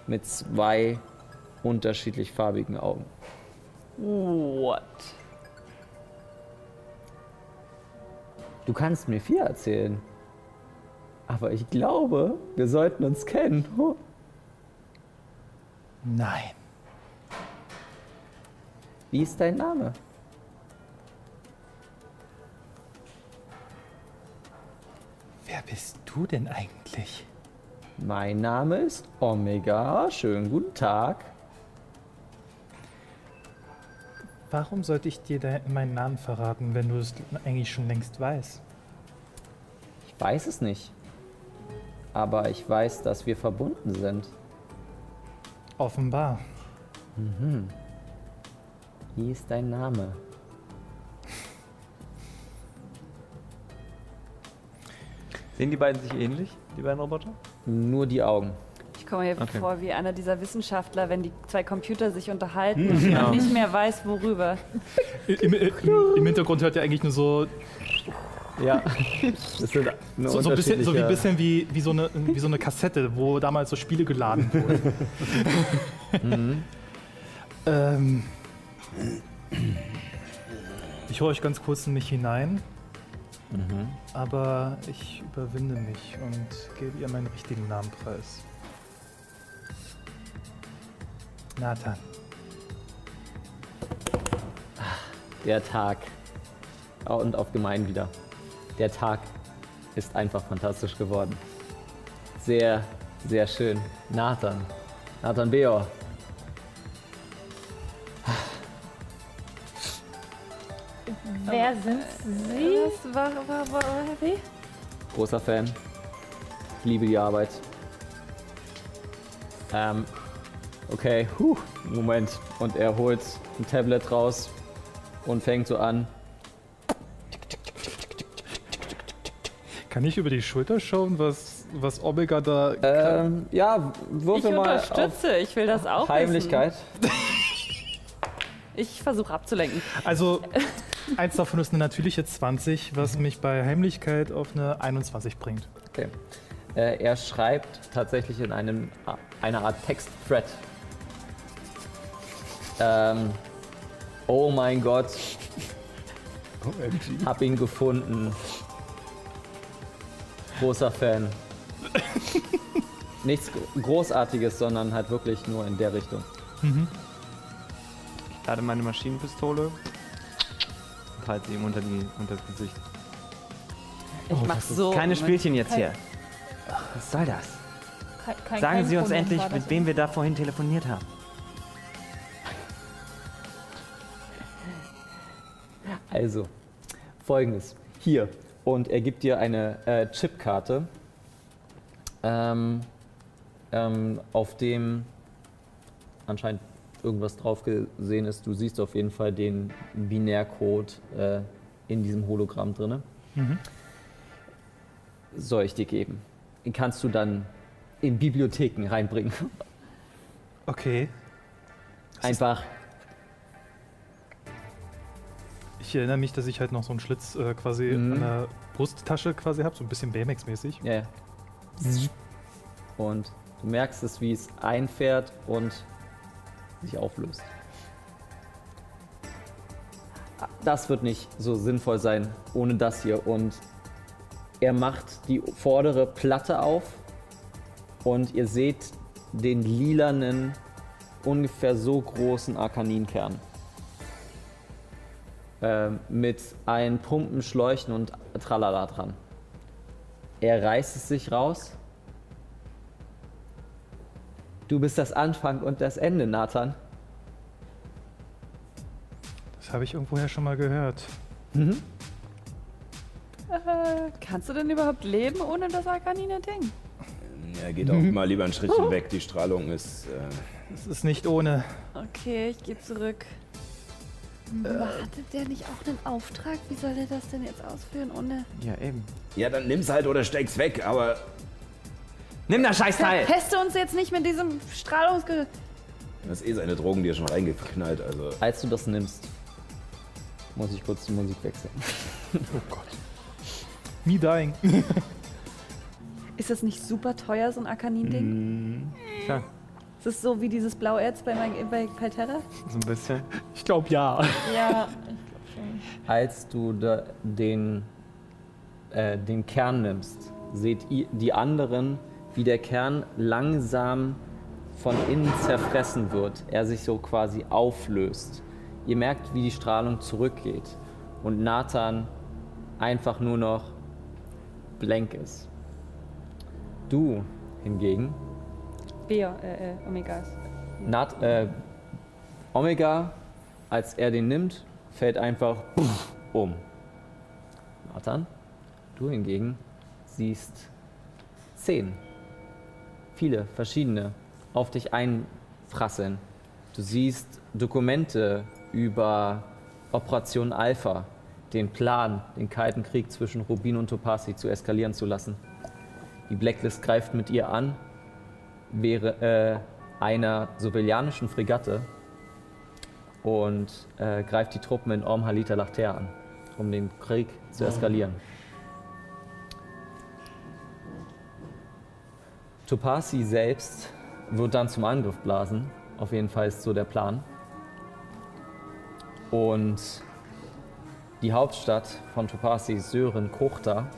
mit zwei unterschiedlich farbigen Augen. What? Du kannst mir viel erzählen. Aber ich glaube, wir sollten uns kennen. Nein. Wie ist dein Name? Wer bist du denn eigentlich? Mein Name ist Omega. Schönen guten Tag. Warum sollte ich dir meinen Namen verraten, wenn du es eigentlich schon längst weißt? Ich weiß es nicht. Aber ich weiß, dass wir verbunden sind. Offenbar. Wie ist dein Name? Sehen die beiden sich ähnlich, die beiden Roboter? Nur die Augen. Ich komme mir Okay. vor wie einer dieser Wissenschaftler, wenn die zwei Computer sich unterhalten und man nicht mehr weiß, worüber. Im, im, Im Hintergrund hört ihr eigentlich nur so, Ja. Das sind so, so, ein bisschen, so wie, unterschiedliche- bisschen wie, wie, so eine, wie so eine Kassette, wo damals so Spiele geladen wurden. <laughs> ähm, ich höre euch ganz kurz in mich hinein, aber ich überwinde mich und gebe ihr meinen richtigen Namen preis. Nathan. Der Tag. Oh, und auf gemein wieder. Der Tag ist einfach fantastisch geworden. Sehr, sehr schön. Nathan. Nathan Beor. Wer sind Sie? Was war, war, war, wie? Großer Fan. Ich liebe die Arbeit. Ähm, okay, huh, Moment. Und er holt ein Tablet raus und fängt so an. Kann ich über die Schulter schauen, was, was Omega da. Ähm, ja, Ich würfel mal auf unterstütze, ich will das auch Heimlichkeit. wissen. Ich versuche abzulenken. Also, eins davon ist eine natürliche 20, was mich bei Heimlichkeit auf eine 21 bringt. Okay. Äh, er schreibt tatsächlich in einem, einer Art Text-Thread. Ähm, oh mein Gott, OMG. hab ihn gefunden. Großer Fan. Nichts Großartiges, sondern halt wirklich nur in der Richtung. Ich lade meine Maschinenpistole sie ihm unter, die, unter das Gesicht. Ich mach so. Keine. Spielchen jetzt Kein- hier. Was soll das? Kein, kein, Sagen kein Sie uns Problem endlich, mit wem wir da vorhin telefoniert haben. <laughs> Also, folgendes. Hier. Und er gibt dir eine äh, Chipkarte, ähm, ähm, auf dem anscheinend irgendwas drauf gesehen ist. Du siehst auf jeden Fall den Binärcode äh, in diesem Hologramm drin. Soll ich dir geben. Den kannst du dann in Bibliotheken reinbringen. <laughs> Okay. Einfach. Ich erinnere mich, dass ich halt noch so einen Schlitz äh, quasi Mhm. an der Brusttasche quasi habe, so ein bisschen Baymax-mäßig. Ja. ja. Und du merkst es, wie es einfährt und sich auflöst. Das wird nicht so sinnvoll sein ohne das hier. Und er macht die vordere Platte auf und ihr seht den lilanen, ungefähr so großen Arkaninkern. Ähm, mit allen Pumpen, Schläuchen und Tralala dran. Er reißt es sich raus. Du bist das Anfang und das Ende, Nathan. Das habe ich irgendwoher schon mal gehört. Kannst du denn überhaupt leben ohne das Arkanine-Ding? Ja, geht auch mal lieber ein Schrittchen weg. Die Strahlung ist. Äh, Es ist nicht ohne. Okay, ich gehe zurück. Aber hatte der nicht auch einen Auftrag? Wie soll er das denn jetzt ausführen ohne... Ja, eben. ja, dann nimm's halt oder steck's weg, aber. Nimm das Scheißteil! Peste uns jetzt nicht mit diesem Strahlungsge... Das ist eh seine Drogen, die er schon reingeknallt. Also. Als du das nimmst, muss ich kurz die Musik wechseln. <laughs> Me dying. <laughs> Ist das nicht super teuer, so ein Arkanin-Ding? Tja, Ist das so wie dieses Blauerz bei, mein, bei Palterra? so ein bisschen. Ich glaube ja. Ja, Als du da den, äh, den Kern nimmst, seht ihr die anderen, wie der Kern langsam von innen zerfressen wird. Er sich so quasi auflöst. Ihr merkt, wie die Strahlung zurückgeht. Und Nathan einfach nur noch blank ist. Du hingegen Bea, äh, äh, Omegas. Nat, äh, Omega, als er den nimmt, fällt einfach um. Nathan, du hingegen siehst zehn, viele verschiedene auf dich einfrasseln. Du siehst Dokumente über Operation Alpha, den Plan, den Kalten Krieg zwischen Rubin und Topasi zu eskalieren zu lassen. Die Blacklist greift mit ihr an wäre äh, einer sobilianischen Fregatte und äh, greift die Truppen in Orm Halita Lachter an, um den Krieg zu eskalieren. Topasi selbst wird dann zum Angriff blasen. Auf jeden Fall ist so der Plan. Und die Hauptstadt von Topasi, Sören, Kochta,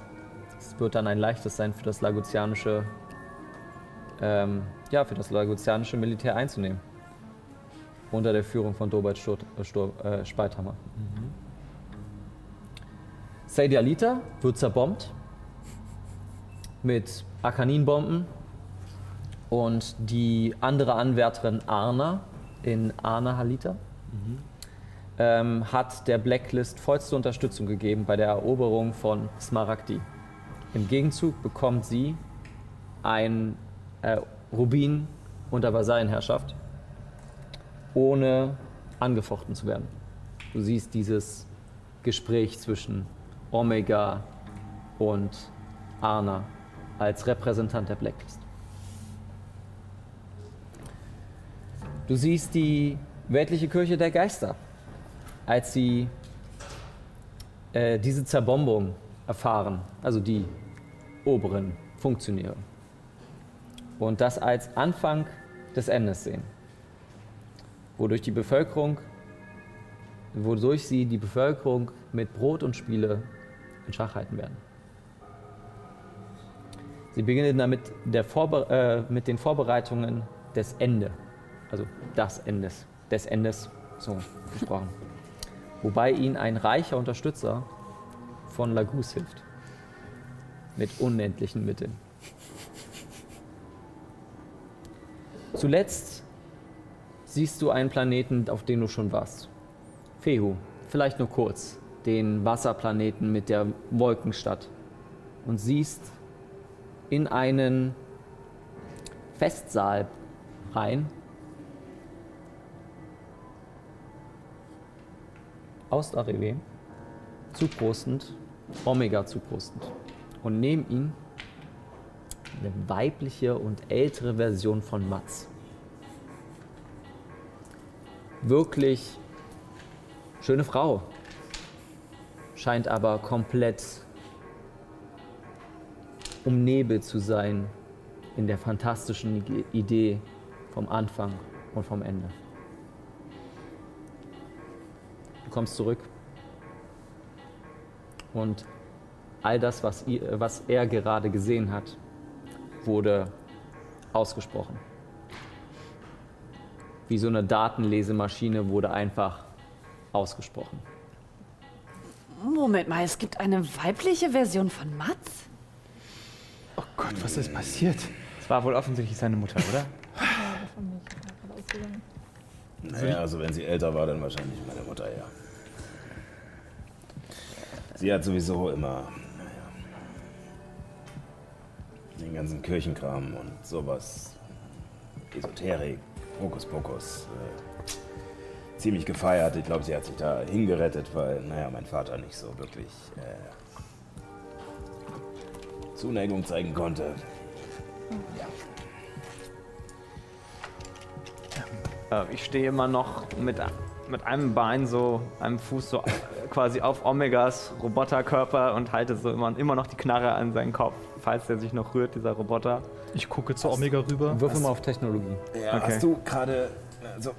es wird dann ein leichtes sein für das Lagutianische ähm, ja, für das lagutianische Militär einzunehmen. Unter der Führung von Dobert Stur äh, Stur äh, Spalthammer. Seydi Alita wird zerbombt mit Arkaninbomben und die andere Anwärterin Arna in Arna Halita ähm, hat der Blacklist vollste Unterstützung gegeben bei der Eroberung von Smaragdi. Im Gegenzug bekommt sie ein äh, Rubin unter Vasallenherrschaft, ohne angefochten zu werden. Du siehst dieses Gespräch zwischen Omega und Arna als Repräsentant der Blacklist. Du siehst die weltliche Kirche der Geister, als sie äh, diese Zerbombung erfahren, also die oberen Funktionäre. Und das als Anfang des Endes sehen, wodurch die Bevölkerung, wodurch sie die Bevölkerung mit Brot und Spiele in Schach halten werden. Sie beginnen damit der äh, mit den Vorbereitungen des Ende, also das Endes, des Endes, so gesprochen. <laughs> Wobei ihnen ein reicher Unterstützer von Lagus hilft. Mit unendlichen Mitteln. <laughs> Zuletzt siehst du einen Planeten, auf dem du schon warst. Fehu, vielleicht nur kurz, den Wasserplaneten mit der Wolkenstadt. Und siehst in einen Festsaal rein. Ost-Arrivé, zuprostend, Omega zuprostend. Und neben ihm eine weibliche und ältere Version von Mats. Wirklich schöne Frau, scheint aber komplett umnebelt zu sein in der fantastischen Idee vom Anfang und vom Ende. Kommst zurück und all das, was, ihr, was er gerade gesehen hat, wurde ausgesprochen. Wie so eine Datenlesemaschine wurde einfach ausgesprochen. Moment mal, es gibt eine weibliche Version von Mats? Oh Gott, was ist passiert? Es war wohl offensichtlich seine Mutter, oder? <laughs> Naja, also wenn sie älter war, dann wahrscheinlich meine Mutter, ja. Sie hat sowieso immer den ganzen Kirchenkram und sowas, Esoterik, Hokuspokus, äh, ziemlich gefeiert. Ich glaube, sie hat sich da hingerettet, weil, naja, mein Vater nicht so wirklich äh, Zuneigung zeigen konnte. Äh, Ich stehe immer noch mit, mit einem Bein so, einem Fuß so quasi auf Omegas Roboterkörper und halte so immer, immer noch die Knarre an seinen Kopf, falls der sich noch rührt, dieser Roboter. Ich gucke zu Omega rüber. Würfel mal auf Technologie. Ja, Okay. hast du gerade, also,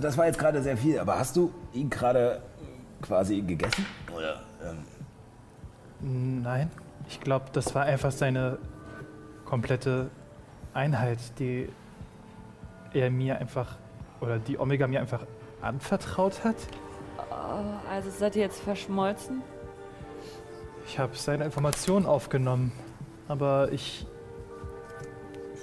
das war jetzt gerade sehr viel, aber hast du ihn gerade quasi gegessen? Oder, ähm, Nein, ich glaube, das war einfach seine komplette Einheit, die er mir einfach, oder die Omega mir einfach anvertraut hat. Oh, also seid ihr jetzt verschmolzen? Ich habe seine Informationen aufgenommen, aber ich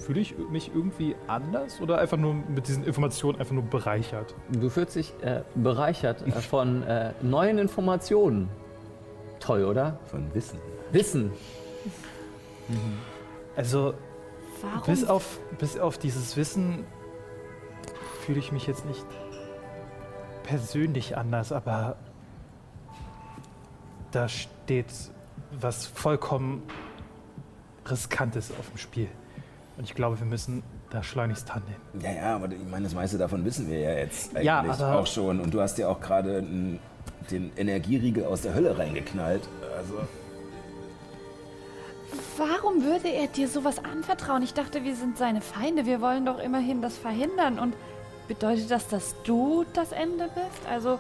fühle ich mich irgendwie anders oder einfach nur mit diesen Informationen einfach nur bereichert. Du fühlst dich äh, bereichert äh, von äh, neuen Informationen. Toll, oder? von Wissen. Wissen. Also Warum? bis auf, bis auf dieses Wissen fühle ich mich jetzt nicht persönlich anders, aber da steht was vollkommen Riskantes auf dem Spiel. Und ich glaube, wir müssen da schleunigst handeln. Ja, ja, aber ich meine, das meiste davon wissen wir ja jetzt eigentlich Ja, auch schon. Und du hast ja auch gerade den Energieriegel aus der Hölle reingeknallt. Also, Warum würde er dir sowas anvertrauen? Ich dachte, wir sind seine Feinde. Wir wollen doch immerhin das verhindern. Und bedeutet das, dass du das Ende bist? Also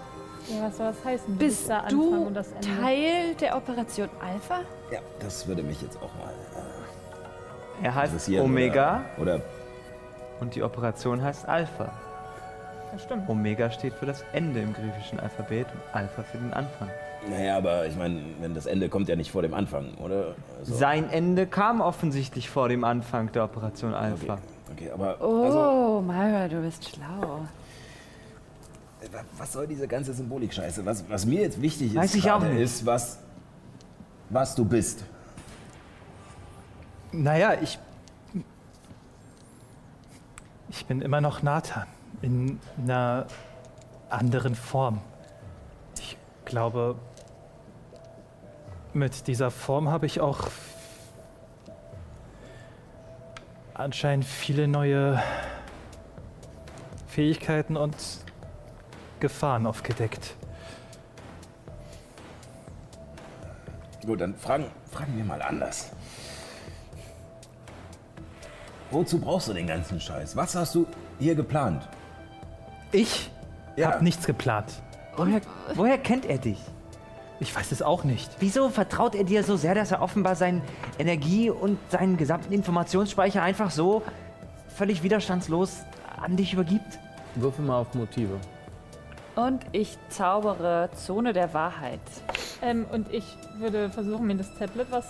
Ja, was soll das heißen? bist du und das Ende. Teil der Operation Alpha? ja, das würde mich jetzt auch mal äh, Er heißt. Omega Oder, oder und die Operation heißt Alpha. Das stimmt. Omega steht für das Ende im griechischen Alphabet und Alpha für den Anfang. naja, aber ich meine, wenn das Ende kommt ja nicht vor dem Anfang, oder? Also, Sein Ende kam offensichtlich vor dem Anfang der Operation Alpha. okay, okay, aber Oh, also, Myra, du bist schlau. wa- was soll diese ganze Symbolik-Scheiße? Was, was mir jetzt wichtig Weiß ist, ich auch gerade, nicht. ist, was, was du bist. Naja, ich Ich bin immer noch Nathan. In einer anderen Form. Ich glaube, mit dieser Form habe ich auch anscheinend viele neue Fähigkeiten und Gefahren aufgedeckt. Gut, dann fragen, fragen wir mal anders. Wozu brauchst du den ganzen Scheiß? Was hast du hier geplant? Ich Ja. habe nichts geplant. Woher, woher kennt er dich? Ich weiß es auch nicht. Wieso vertraut er dir so sehr, dass er offenbar seine Energie und seinen gesamten Informationsspeicher einfach so völlig widerstandslos an dich übergibt? Würfel mal auf Motive. Und ich zaubere Zone der Wahrheit. Ähm, und ich würde versuchen, mir das Tablet, was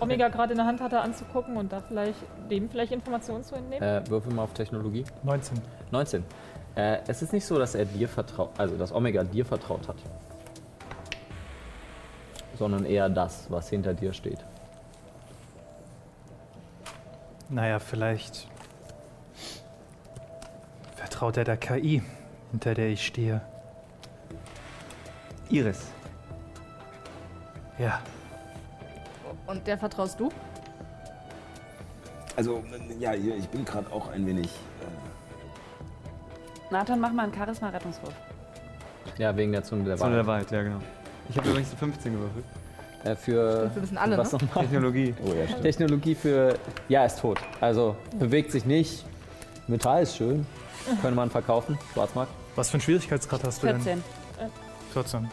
Omega gerade in der Hand hatte, anzugucken und da vielleicht dem vielleicht Informationen zu entnehmen. Äh, würfel mal auf Technologie. 19. 19. Äh, es ist nicht so, dass er dir vertraut, also dass Omega dir vertraut hat. Sondern eher das, was hinter dir steht. Naja, vielleicht vertraut er der KI, hinter der ich stehe. Iris. Ja, Und der vertraust du? Also, ja, ich bin gerade auch ein wenig. Nathan, mach mal einen Charisma-Rettungswurf. Ja, wegen der Zunge der Zone der Wahrheit. Wahrheit, ja genau. Ich habe übrigens eine 15 gewürfelt. Äh, für Wir wissen alle, was ne? nochmal? Technologie. Oh ja, stimmt. Technologie für. Ja, ist tot. Also bewegt sich nicht. Metall ist schön. Könnte man verkaufen. Schwarzmarkt. was für einen Schwierigkeitsgrad hast du 14. denn? 14.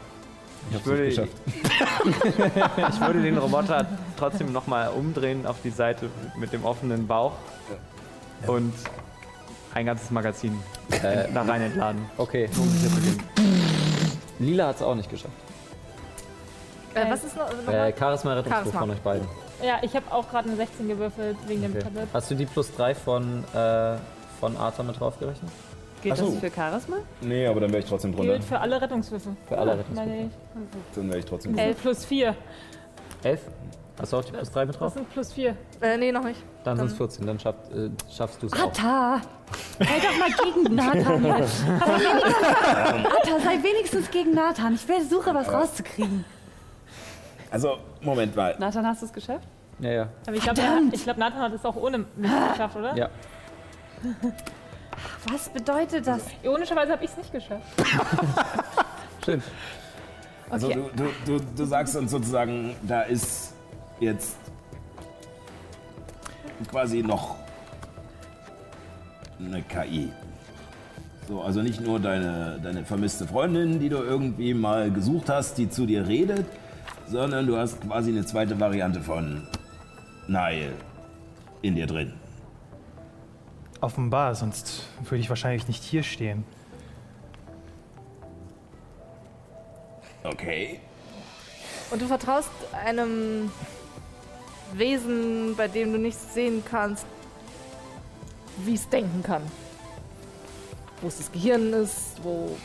Ich würde, <laughs> ich geschafft. würde den Roboter trotzdem nochmal umdrehen auf die Seite mit dem offenen Bauch und ein ganzes Magazin Äh, da rein entladen. okay. Lila hat es auch nicht geschafft. Äh, was ist noch? noch Äh, mal? Charisma Rettungswurf Charisma. von euch beiden. Ja, ich habe auch gerade eine 16 gewürfelt wegen dem Okay. Tablet. Hast du die plus 3 von, äh, von Arthur mit draufgerechnet? Geht Ach so. das für Charisma? Nee, aber dann wäre ich trotzdem drunter. Gilt für alle Rettungswürfe. Für alle Rettungswürfe. Dann wäre ich trotzdem Das sind plus 4. 11? Hast du auch die plus 3 mit Das drauf? sind plus 4. Äh, nee, noch nicht. Dann sind es 14. Dann schaff, äh, schaffst du es auch. Atta! Sei doch mal gegen Nathan jetzt. Atta, sei wenigstens gegen Nathan. Ich versuche, was rauszukriegen. Also, Moment mal. Nathan, hast du es geschafft? Ja, ja. Aber ich glaube, glaub, Nathan hat es auch ohne mich geschafft, oder? Ja. Was bedeutet das? Ironischerweise habe ich es nicht geschafft. <laughs> Schön. Also, Okay. du, du, du, du sagst uns sozusagen, da ist jetzt quasi noch eine KI. So, also nicht nur deine, deine vermisste Freundin, die du irgendwie mal gesucht hast, die zu dir redet, sondern du hast quasi eine zweite Variante von Nile in dir drin. Offenbar, sonst würde ich wahrscheinlich nicht hier stehen. Okay. Und du vertraust einem Wesen, bei dem du nicht sehen kannst, wie es denken kann. Wo es das Gehirn ist, wo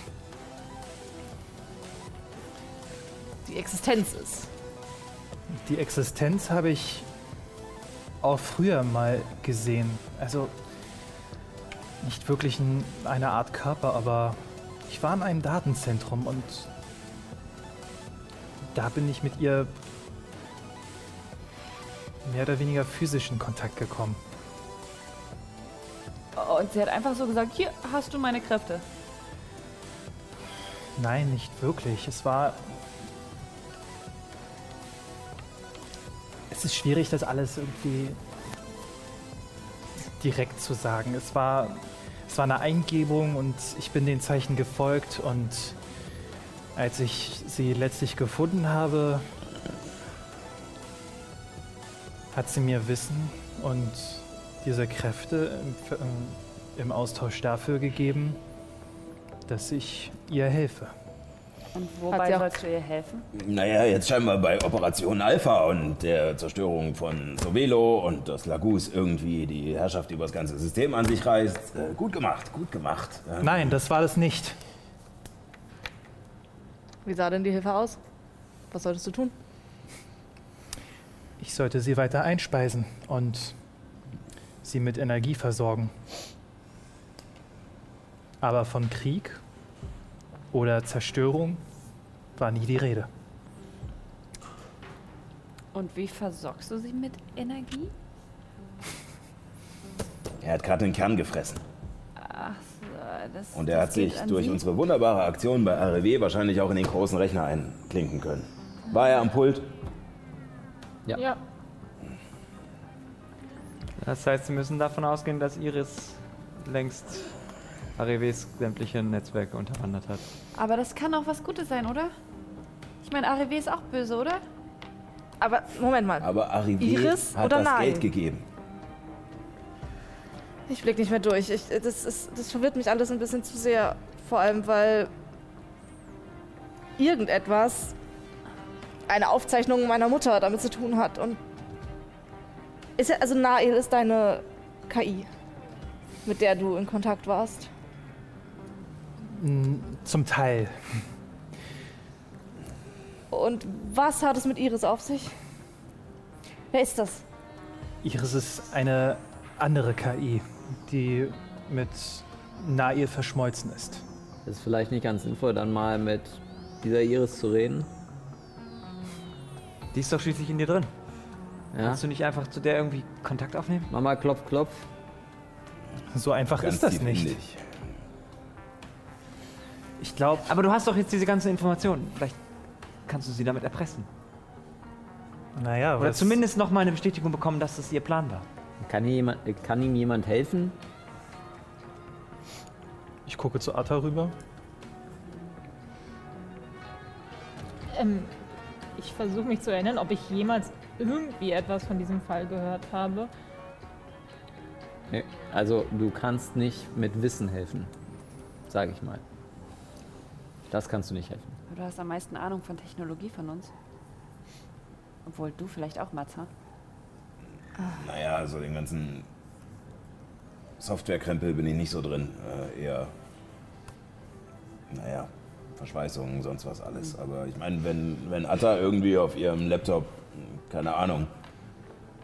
die Existenz ist. Die Existenz habe ich auch früher mal gesehen. Also nicht wirklich in einer Art Körper, aber ich war in einem Datenzentrum und da bin ich mit ihr mehr oder weniger physisch in Kontakt gekommen. Und sie hat einfach so gesagt, hier hast du meine Kräfte. Nein, nicht wirklich. Es war. Es ist schwierig, das alles irgendwie direkt zu sagen. Es war, es war eine Eingebung und ich bin den Zeichen gefolgt und als ich sie letztlich gefunden habe, hat sie mir Wissen und diese Kräfte im, im Austausch dafür gegeben, dass ich ihr helfe. Und Hat wobei sie auch- sollst du ihr helfen? Naja, jetzt scheinbar bei Operation Alpha und der Zerstörung von Sovelo und dass Lagus irgendwie die Herrschaft über das ganze System an sich reißt. Äh, gut gemacht, gut gemacht. Ähm, Nein, das war das nicht. Wie sah denn die Hilfe aus? Was solltest du tun? Ich sollte sie weiter einspeisen und sie mit Energie versorgen. Aber von Krieg oder Zerstörung war nie die Rede. Und wie versorgst du sie mit Energie? Er hat gerade den Kern gefressen. Ach so, das Und er das hat sich durch sie? unsere wunderbare Aktion bei RW wahrscheinlich auch in den großen Rechner einklinken können. War er am Pult? Ja. Ja. Das heißt, Sie müssen davon ausgehen, dass Iris längst Areves sämtliche Netzwerke unterwandert hat. Aber das kann auch was Gutes sein, oder? Ich meine, ARW ist auch böse, oder? Aber Moment mal. Aber Arrivé Iris hat oder das nein? Geld gegeben. Ich blick nicht mehr durch. Ich, das, ist, das verwirrt mich alles ein bisschen zu sehr. Vor allem, weil irgendetwas eine Aufzeichnung meiner Mutter damit zu tun hat. Und ist ja, also Nael ist deine KI, mit der du in Kontakt warst. Mm, Zum Teil. Und was hat es mit Iris auf sich? Wer ist das? Iris ist eine andere KI, die mit Nail verschmolzen ist. Ist vielleicht nicht ganz sinnvoll, dann mal mit dieser Iris zu reden. Die ist doch schließlich in dir drin. Ja. Kannst du nicht einfach zu der irgendwie Kontakt aufnehmen? Mama, klopf, klopf. So einfach Ganz ist das tief nicht. Ich glaube, Aber du hast doch jetzt diese ganzen Informationen. Vielleicht kannst du sie damit erpressen. naja, Oder was- zumindest noch mal eine Bestätigung bekommen, dass das ihr Plan war. Kann, hier jemand, kann ihm jemand helfen? Ich gucke zu Atta rüber. Ähm, ich versuche mich zu erinnern, ob ich jemals irgendwie etwas von diesem Fall gehört habe. Also du kannst nicht mit Wissen helfen, sage ich mal. Das kannst du nicht helfen. Du hast am meisten Ahnung von Technologie von uns. Obwohl du vielleicht auch, Matza. Naja, so den ganzen Softwarekrempel bin ich nicht so drin. Äh, eher, naja, Verschweißungen, sonst was alles. Aber ich meine, wenn, wenn Atta irgendwie auf ihrem Laptop, keine Ahnung,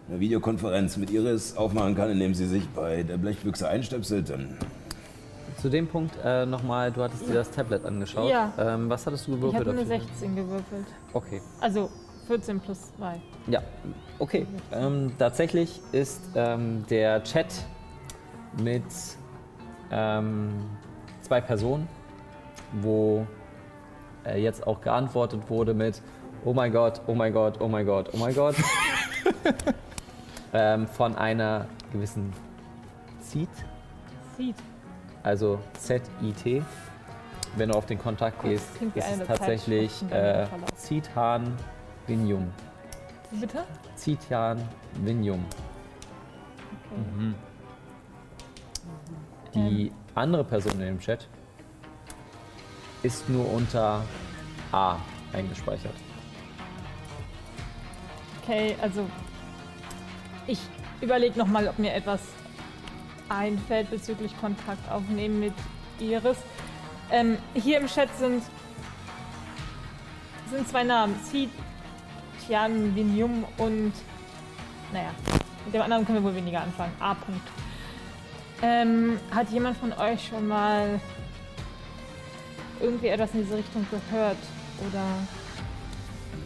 eine Videokonferenz mit Iris aufmachen kann, indem sie sich bei der Blechbüchse einstöpselt, dann Zu dem Punkt äh, nochmal, du hattest dir das Tablet angeschaut. Ja. Ähm, was hattest du Ich gewürfelt? hatte eine dafür? 16 gewürfelt. Okay. Also 14 plus 2. Ja, okay. Ähm, tatsächlich ist ähm, der Chat mit ähm, zwei Personen, wo äh, jetzt auch geantwortet wurde mit Oh mein Gott, oh mein Gott, oh mein Gott, oh mein Gott. <laughs> ähm, von einer gewissen Zit, Sieht. Also Z-I-T. Wenn du auf den Kontakt gehst, klingt wie ist es tatsächlich äh, dem Verlauf. Zithan Vinyum. Bitte? Zitian Vinyum. Mhm. Die andere Person in dem Chat ist nur unter A eingespeichert. Okay, also ich überlege nochmal, ob mir etwas einfällt bezüglich Kontakt aufnehmen mit Iris. Ähm, hier im Chat sind, sind zwei Namen. Si Tian Vinyum und naja, mit dem anderen können wir wohl weniger anfangen. A. -Punkt. Ähm, hat jemand von euch schon mal irgendwie etwas in diese Richtung gehört? Oder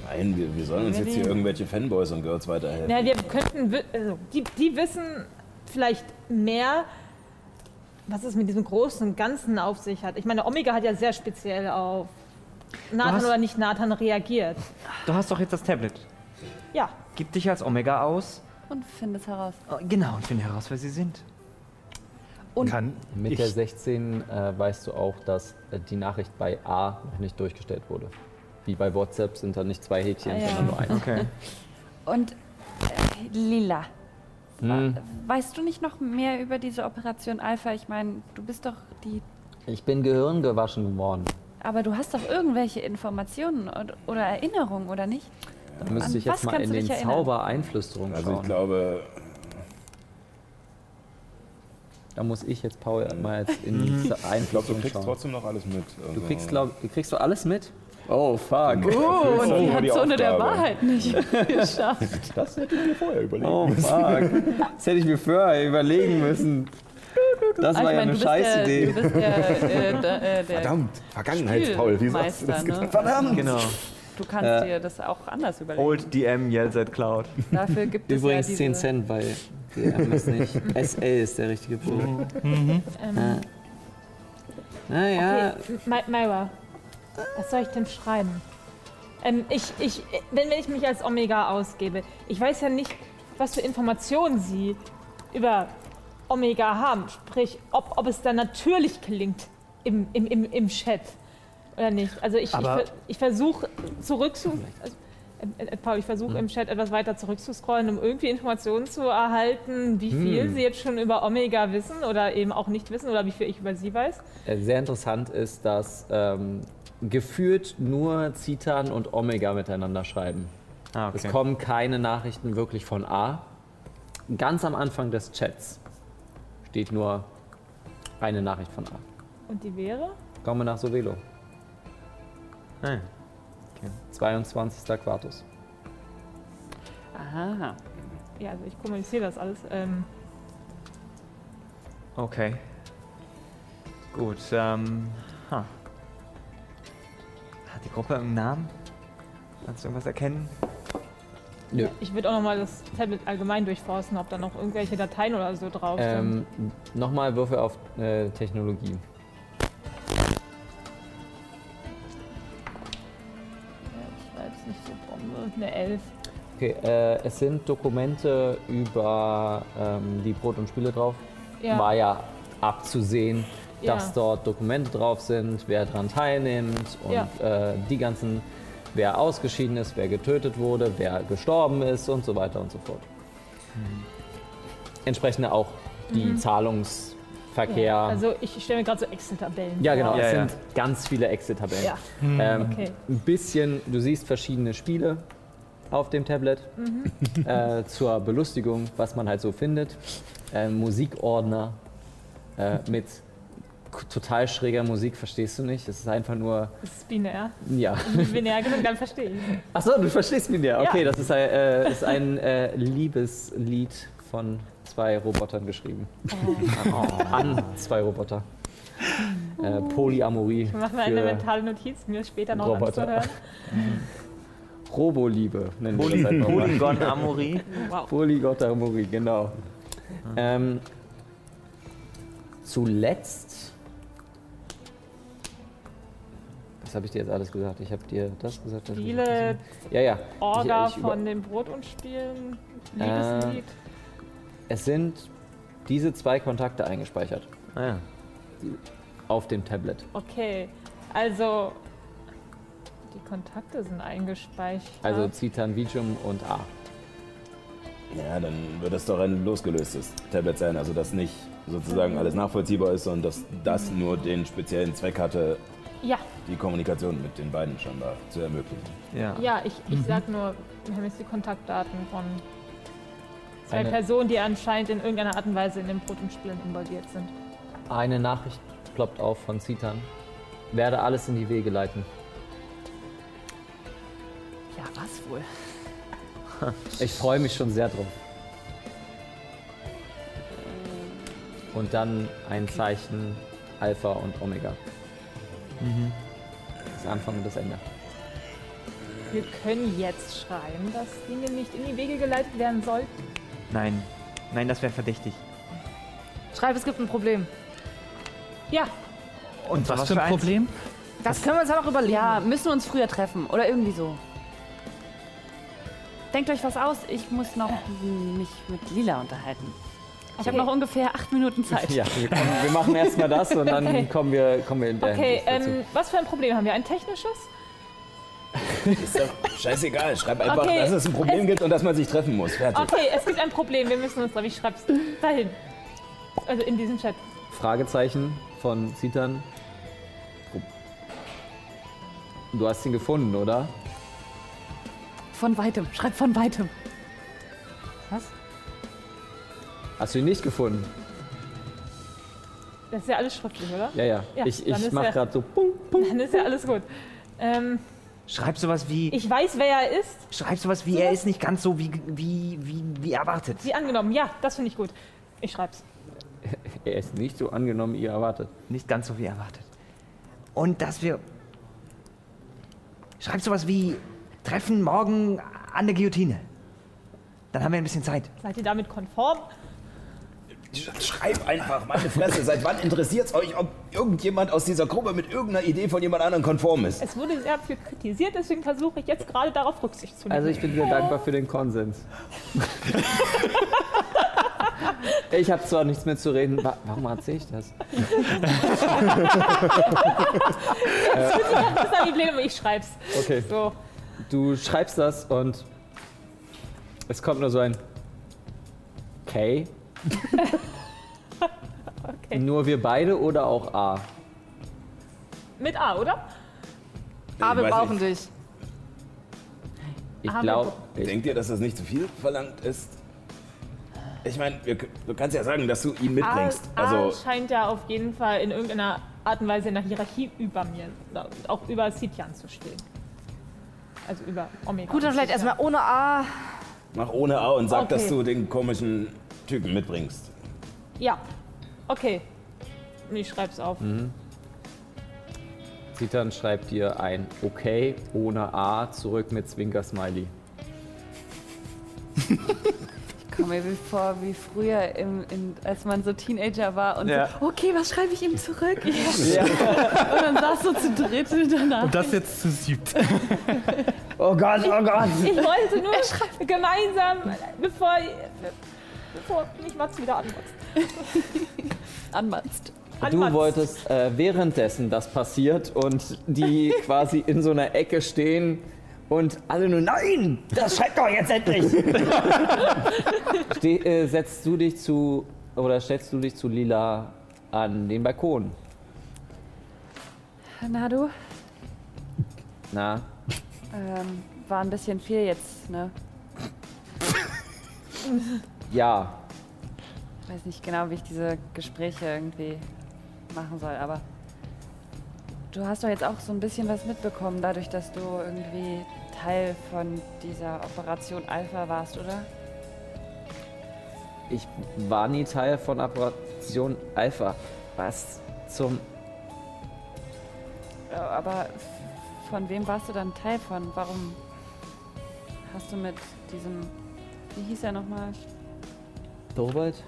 nein, wir, wir sollen uns Wir jetzt hier irgendwelche Fanboys und Girls weiterhelfen. Ja, wir könnten, also die, die wissen vielleicht mehr, was es mit diesem großen und Ganzen auf sich hat. Ich meine, Omega hat ja sehr speziell auf Nathan hast- oder nicht Nathan reagiert. Du hast doch jetzt das Tablet. Ja, Gib dich als Omega aus. Und find es heraus. Oh, Genau, und finde heraus, wer sie sind. Und- kann Mit ich, der 16 äh, weißt du auch, dass äh, die Nachricht bei A noch nicht durchgestellt wurde. Wie bei WhatsApp sind da nicht zwei Häkchen, Ah, ja. sondern nur eins. Okay. Und äh, Lila, Hm. weißt du nicht noch mehr über diese Operation Alpha? Ich meine, du bist doch die. Ich bin gehirngewaschen geworden. Aber du hast doch irgendwelche Informationen oder, Erinnerungen, oder nicht? Da müsste An ich jetzt was mal in du den? Zauber Einflüsterung Also ich schauen. glaube, Da muss ich jetzt Paul mal jetzt in die ich glaube, du Einflüsterung kriegst schauen. trotzdem noch alles mit. Du Also- kriegst, glaub, du kriegst doch alles mit? Oh, fuck. Oh, und Oh, die hat die Zone der. Wahrheit nicht <laughs> geschafft. Das hätte ich mir vorher überlegt. Oh, fuck. Das hätte ich mir vorher überlegen müssen. Das Ah, war ja meine, eine scheiß der, Idee. Du bist der, äh, der, äh, der Verdammt, Vergangenheitspaul, wie sagst du das? Ne? Verdammt! Genau. Du kannst Äh, dir das auch anders überlegen. Old DM yells at Cloud. Dafür gibt es Übrigens ja 10 diese... Cent, weil DM ist nicht. SL ist der richtige Buchstabe. ähm, Naja, Okay, My Myra, was soll ich denn schreiben? Ähm, ich, ich, wenn, wenn ich mich als Omega ausgebe, ich weiß ja nicht, was für Informationen sie über Omega haben. Sprich, ob, ob es dann natürlich klingt im, im, im, im Chat oder nicht. Also ich, ich, Aber- ich versuche zurück zu... Also, äh, äh, Paul, ich versuche im Chat etwas weiter zurückzuscrollen, um irgendwie Informationen zu erhalten, wie viel sie jetzt schon über Omega wissen oder eben auch nicht wissen oder wie viel ich über sie weiß. äh, sehr interessant ist, dass ähm, gefühlt nur Citan und Omega miteinander schreiben. Ah, Es okay. kommen keine Nachrichten wirklich von A. Ganz am Anfang des Chats steht nur eine Nachricht von A. Und die wäre? Komme nach Sovelo. Nein. 22. Quartus. Aha. Ja, also ich kommuniziere das alles. Ähm, Okay. Gut, ähm. Huh. Hat die Gruppe irgendeinen Namen? Kannst du irgendwas erkennen? Nö. ich würde auch nochmal das Tablet allgemein durchforsten, ob da noch irgendwelche Dateien oder so drauf sind. Ähm, Nochmal Würfe auf äh, Technologie. Ja, ich jetzt nicht so Bombe. Eine Elf. Okay, äh, es sind Dokumente über ähm, die Brot und Spiele drauf. Ja. War ja abzusehen, Ja. dass dort Dokumente drauf sind, wer daran teilnimmt und Ja. äh, die ganzen, wer ausgeschieden ist, wer getötet wurde, wer gestorben ist und so weiter und so fort. Entsprechend auch die Zahlungsverkehr. Mhm. Ja, also ich stelle mir gerade so Excel-Tabellen Ja, genau. es ja. sind ganz viele Excel-Tabellen. Ja. Ähm, Okay. Ein bisschen, du siehst verschiedene Spiele auf dem Tablet Mhm. äh, zur Belustigung, was man halt so findet. Äh, Musikordner äh, mit total schräger Musik, verstehst du nicht? Es ist einfach nur, Das ist binär. ja. <laughs> Binär genug, dann verstehe ich. Achso, du verstehst ja. Okay, Ja. das ist, ein- äh, ist ein äh, Liebeslied von zwei Robotern geschrieben. Oh. <laughs> An zwei Roboter. Äh, Polyamorie. Ich mache mir eine mentale Notiz, mir das später noch Roboter. anzuhören. <laughs> Roboliebe nennen wir Poly das einfach mal. Polygon Amory. Polygotamorie, genau. Ähm, zuletzt. Was habe ich dir jetzt alles gesagt? Ich habe dir das gesagt. das Viele gesagt. Ja, ja. Orga ich, ich von den Brot und Spielen, Äh, Liebeslied. Es sind diese zwei Kontakte eingespeichert Ah, ja. auf dem Tablet. Okay, also die Kontakte sind eingespeichert. Also Citan, Vitium und A. Ja, dann wird das doch ein losgelöstes Tablet sein, also dass nicht sozusagen alles nachvollziehbar ist, sondern dass das nur den speziellen Zweck hatte, ja, die Kommunikation mit den beiden scheinbar zu ermöglichen. Ja. ja, ich, ich sag nur, wir haben jetzt die Kontaktdaten von zwei Eine- Personen, die anscheinend in irgendeiner Art und Weise in den Brot und Spielen involviert sind. Eine Nachricht ploppt auf von Citan. Werde alles in die Wege leiten. Ja, was wohl? <laughs> Ich freue mich schon sehr drauf. Und dann ein Zeichen Alpha und Omega. Das Anfang und das Ende. Wir können jetzt schreiben, dass Dinge nicht in die Wege geleitet werden sollten. Nein. Nein, das wäre verdächtig. Schreib, es gibt ein Problem. Ja, Und was, was für ein eins? Problem? Das können wir uns ja noch überlegen. Ja, müssen wir uns früher treffen oder irgendwie so. Denkt euch was aus, ich muss noch mich mit Lila unterhalten. Ich habe Okay. noch ungefähr acht Minuten Zeit. Ja, wir, kommen, wir machen erstmal das und dann Okay. kommen wir, kommen wir in der okay. Ähm, was für ein Problem haben wir? Ein technisches? Ist doch scheißegal, schreib einfach, Okay. dass es ein Problem gibt und dass man sich treffen muss. Fertig. Okay, es gibt ein Problem, wir müssen uns drauf. Ich schreib's dahin. Also in diesem Chat. Fragezeichen von Citan. Du hast ihn gefunden, oder? Von weitem, schreib von weitem. Was? Hast du ihn nicht gefunden? Das ist ja alles schriftlich, oder? Ja, ja. Ja, ich ich mache er- gerade so Pum, Pum. Dann ist ja alles gut. Ähm, Schreib sowas wie. ich weiß, wer er ist. Schreib sowas wie, er ist nicht ganz so wie, wie, wie, wie erwartet. Wie angenommen. Ja, das finde ich gut. Ich schreib's. <laughs> er ist nicht so angenommen, wie ihr erwartet. Nicht ganz so wie erwartet. Und dass wir. Schreibt sowas wie Treffen morgen an der Guillotine. Dann haben wir ein bisschen Zeit. Seid ihr damit konform? Schreib einfach, meine Fresse. Seit wann interessiert es euch, ob irgendjemand aus dieser Gruppe mit irgendeiner Idee von jemand anderem konform ist? Es wurde sehr viel kritisiert, deswegen versuche ich jetzt gerade darauf Rücksicht zu nehmen. Also ich bin dir dankbar für den Konsens. <laughs> ich habe zwar nichts mehr zu reden. Wa warum erzähle ich das? das ist ein Problem, ich schreib's. Okay. So. Du schreibst das und es kommt nur so ein K. Okay. Nur wir beide oder auch A? Mit A, oder? Ah, wir brauchen nicht. dich. Ich glaube, Denkt ihr, dass das nicht zu viel verlangt ist? Ich meine, du kannst ja sagen, dass du ihn mitbringst. A, Also, A scheint ja auf jeden Fall in irgendeiner Art und Weise in der Hierarchie über mir, auch über Sitian zu stehen. Also über Omega. Gut, dann vielleicht erstmal ohne A. mach ohne A und sag, Okay. dass du den komischen Typen mitbringst. Ja, okay. Ich schreib's auf. Zitan schreibt dir ein Okay ohne A zurück mit Zwinker-Smiley. <laughs> Ich komme mir vor wie früher, im, in, als man so Teenager war und Ja. so, okay, was schreibe ich ihm zurück? Ja. <laughs> Und dann saß so zu dritt danach. Und das jetzt zu siebt. <laughs> Oh Gott, oh Gott! Ich wollte nur gemeinsam, bevor, bevor mich Mats wieder anmotzt. <laughs> anmatzt. Du Anmatzt. wolltest äh, währenddessen das passiert und die <laughs> quasi in so einer Ecke stehen und alle nur Nein, das schreibt doch jetzt endlich. <laughs> Ste äh, setzt du dich zu oder stellst du dich zu Lila an den Balkon? Na du, Na, ähm, war ein bisschen viel jetzt, ne? Ja, Ich weiß nicht genau, wie ich diese Gespräche irgendwie machen soll, aber du hast doch jetzt auch so ein bisschen was mitbekommen, dadurch, dass du irgendwie Teil von dieser Operation Alpha warst, oder? ich war nie Teil von Operation Alpha. Was zum Aber von wem warst du dann Teil von? Warum hast du mit diesem, wie hieß er nochmal? Dorbald?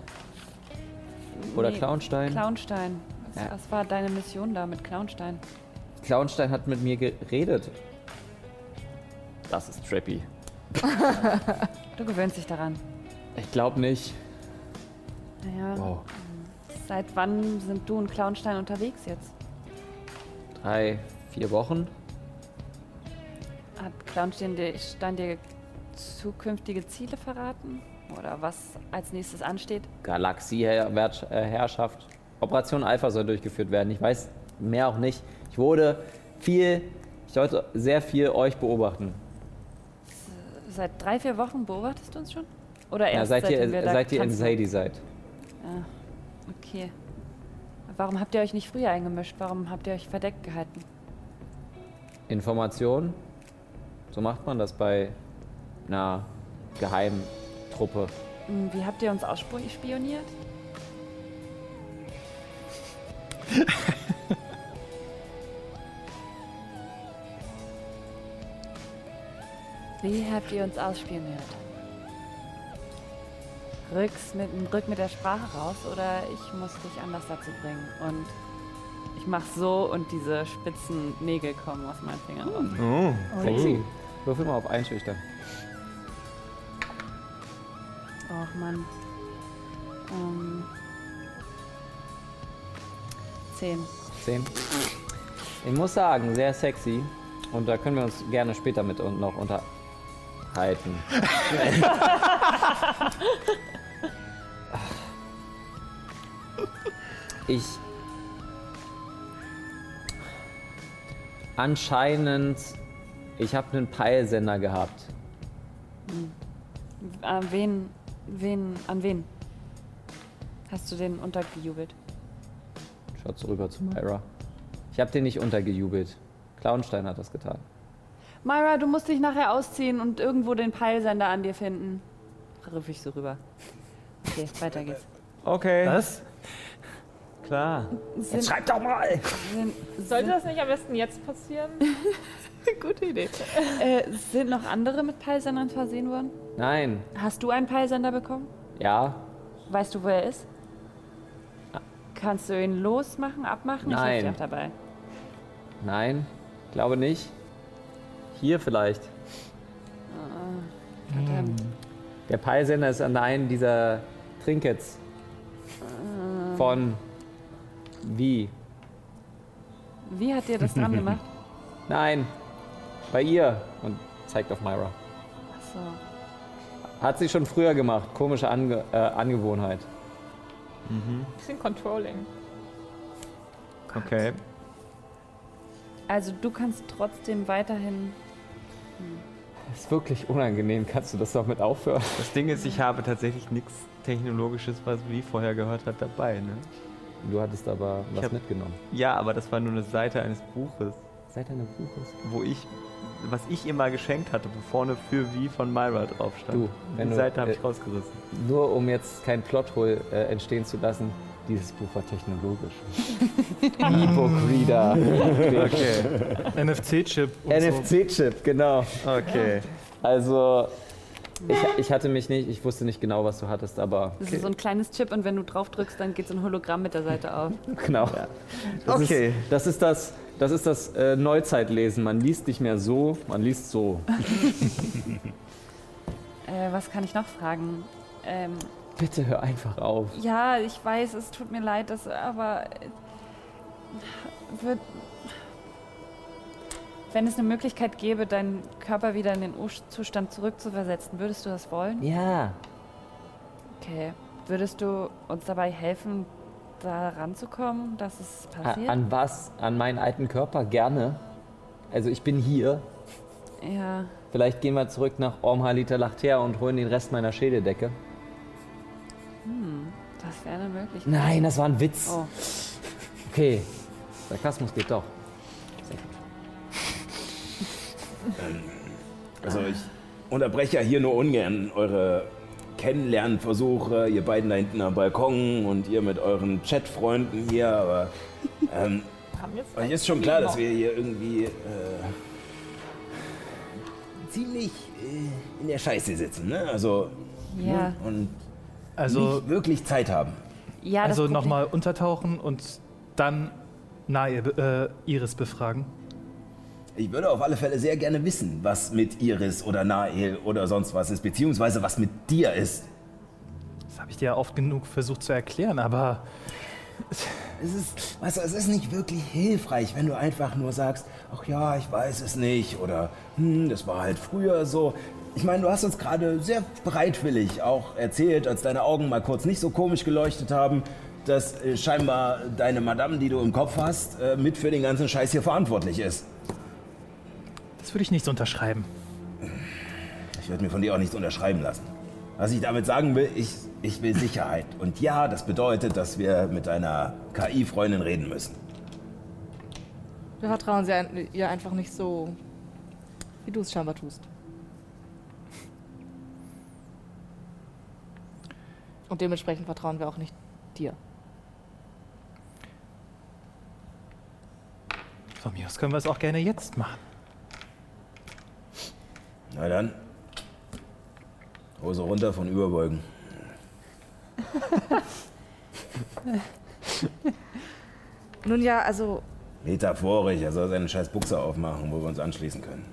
Oder Nee, Clownstein? Clownstein. Was, Ja. was war deine Mission da mit Clownstein? Clownstein hat mit mir geredet. Das ist trippy. <laughs> Du gewöhnst dich daran. Ich glaube nicht. Naja, Wow. seit wann sind du und Clownstein unterwegs jetzt? Drei, vier Wochen? Hat Clownstein dir, dir zukünftige Ziele verraten? Oder was als nächstes ansteht? Galaxieherrschaft. Operation Alpha soll durchgeführt werden. Ich weiß mehr auch nicht. Ich wurde viel, ich sollte sehr viel euch beobachten. Seit drei, vier Wochen beobachtest du uns schon? Oder Ja, erst seid ihr, seitdem wir da seid ihr in? Sadie seid. Ah, okay. Warum habt ihr euch nicht früher eingemischt? Warum habt ihr euch verdeckt gehalten? Information. So macht man das bei einer Geheimtruppe. Hm, Wie habt ihr uns ausspioniert? <laughs> Wie habt ihr uns ausspioniert? Rücks mit, rück mit der Sprache raus oder ich muss dich anders dazu bringen? Und ich mach so und diese spitzen Nägel kommen aus meinen Fingern raus. Sexy. Würfel mal auf Einschüchtern. Och Mann. Ähm, zehn. Zehn. Ich muss sagen, sehr sexy. Und da können wir uns gerne später mit und noch unterhalten. <laughs> ich. Anscheinend. Ich habe einen Peilsender gehabt. An wen, wen, an wen? Hast du den untergejubelt? Schaut so rüber zu Myra. Ich habe den nicht untergejubelt. Clownstein hat das getan. Myra, du musst dich nachher ausziehen und irgendwo den Peilsender an dir finden. Riff ich so rüber. Okay, weiter geht's. Okay. Was? klar. Sind, Schreib doch mal! sind, Sollte das nicht am besten jetzt passieren? <laughs> <laughs> gute Idee. Äh, sind noch andere mit Peilsendern versehen worden? Nein. Hast du einen Peilsender bekommen? Ja. Weißt du, wo er ist? Kannst du ihn losmachen, abmachen? Ich Nein. helfe dir auch dabei. Nein. Glaube nicht. Hier vielleicht. Verdammt. Der Peilsender ist an einem dieser Trinkets. Von. Wie? Wie hat dir das dran gemacht? <laughs> Nein. Bei ihr. Und zeigt auf Myra. Achso. Hat sie schon früher gemacht. Komische Ange äh, Angewohnheit. Bisschen Controlling. Okay. Also du kannst trotzdem weiterhin. Das ist wirklich unangenehm. Kannst du das doch mit aufhören? Das Ding ist, ich habe tatsächlich nichts Technologisches, was Wie vorher gehört hat, dabei. Ne? Du hattest aber was hab- mitgenommen. Ja, aber das war nur eine Seite eines Buches, Seit deinem Buches. wo ich, was ich ihr mal geschenkt hatte, wo vorne für Wie von Myra drauf stand. Du, wenn Die du, Seite habe äh, ich rausgerissen. Nur um jetzt kein Plothole äh, entstehen zu lassen, dieses Buch war technologisch. <laughs> E-Book Reader. Okay, NFC-Chip und so. NFC-Chip, genau. okay. Also, ich, ich hatte mich nicht, ich wusste nicht genau, was du hattest, aber Das ist so ein kleines Chip und wenn du drauf drückst, dann geht so ein Hologramm mit der Seite auf. <laughs> genau. Das Okay. Ist, das ist das, das, ist das äh, Neuzeitlesen. Man liest nicht mehr so, man liest so. <laughs> Äh, was kann ich noch fragen? Ähm, Bitte hör einfach auf. ja, ich weiß, es tut mir leid, das, aber äh, wird, wenn es eine Möglichkeit gäbe, deinen Körper wieder in den Urzustand zurückzuversetzen, würdest du das wollen? Ja. Okay. Würdest du uns dabei helfen, da ranzukommen, dass es passiert? An was? An meinen alten Körper? Gerne. Also ich bin hier. ja. Vielleicht gehen wir zurück nach Ormhalita Lachter und holen den Rest meiner Schädeldecke. Das wäre eine Möglichkeit. Nein, das war ein Witz. Oh. Okay. Sarkasmus geht doch. Sehr gut. Also ich unterbreche ja hier nur ungern eure Kennenlernversuche, ihr beiden da hinten am Balkon und ihr mit euren Chatfreunden hier, aber ähm, euch ist schon klar, dass wir hier irgendwie äh, ziemlich äh, in der Scheiße sitzen, ne? Also Ja. und Also, nicht wirklich Zeit haben. Ja, also nochmal untertauchen und dann Nae, äh, Iris befragen. Ich würde auf alle Fälle sehr gerne wissen, was mit Iris oder Nael oder sonst was ist, beziehungsweise was mit dir ist. Das habe ich dir ja oft genug versucht zu erklären, aber Es ist, weißt du, es ist nicht wirklich hilfreich, wenn du einfach nur sagst, ach ja, ich weiß es nicht oder hm, das war halt früher so. Ich meine, du hast uns gerade sehr bereitwillig auch erzählt, als deine Augen mal kurz nicht so komisch geleuchtet haben, dass äh, scheinbar deine Madame, die du im Kopf hast, äh, mit für den ganzen Scheiß hier verantwortlich ist. Würde ich nicht so unterschreiben. Ich werde mir von dir auch nichts unterschreiben lassen. Was ich damit sagen will, ich, ich will Sicherheit. Und ja, das bedeutet, dass wir mit deiner KI-Freundin reden müssen. Wir vertrauen sie ein- ihr einfach nicht so, wie du es scheinbar tust. Und dementsprechend vertrauen wir auch nicht dir. Von mir aus können wir es auch gerne jetzt machen. Na dann. Hose runter von Überbeugen. <laughs> Nun ja, also Metaphorisch, er soll seine scheiß Buchse aufmachen, wo wir uns anschließen können.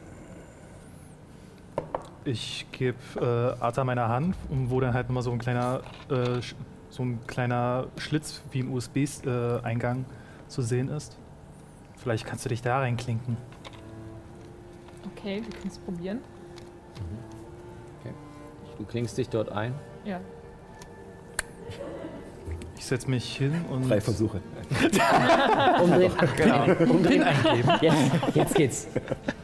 Ich gebe äh, Arta meine Hand, um- wo dann halt nochmal so ein kleiner, äh, so ein kleiner Schlitz wie ein USB-Eingang zu sehen ist. Vielleicht kannst du dich da reinklinken. Okay, wir können es probieren. Du klingst dich dort ein. Ja. Ich setze mich hin und Drei Versuche. <laughs> Umdrehen. Pin eingeben. Jetzt, jetzt geht's.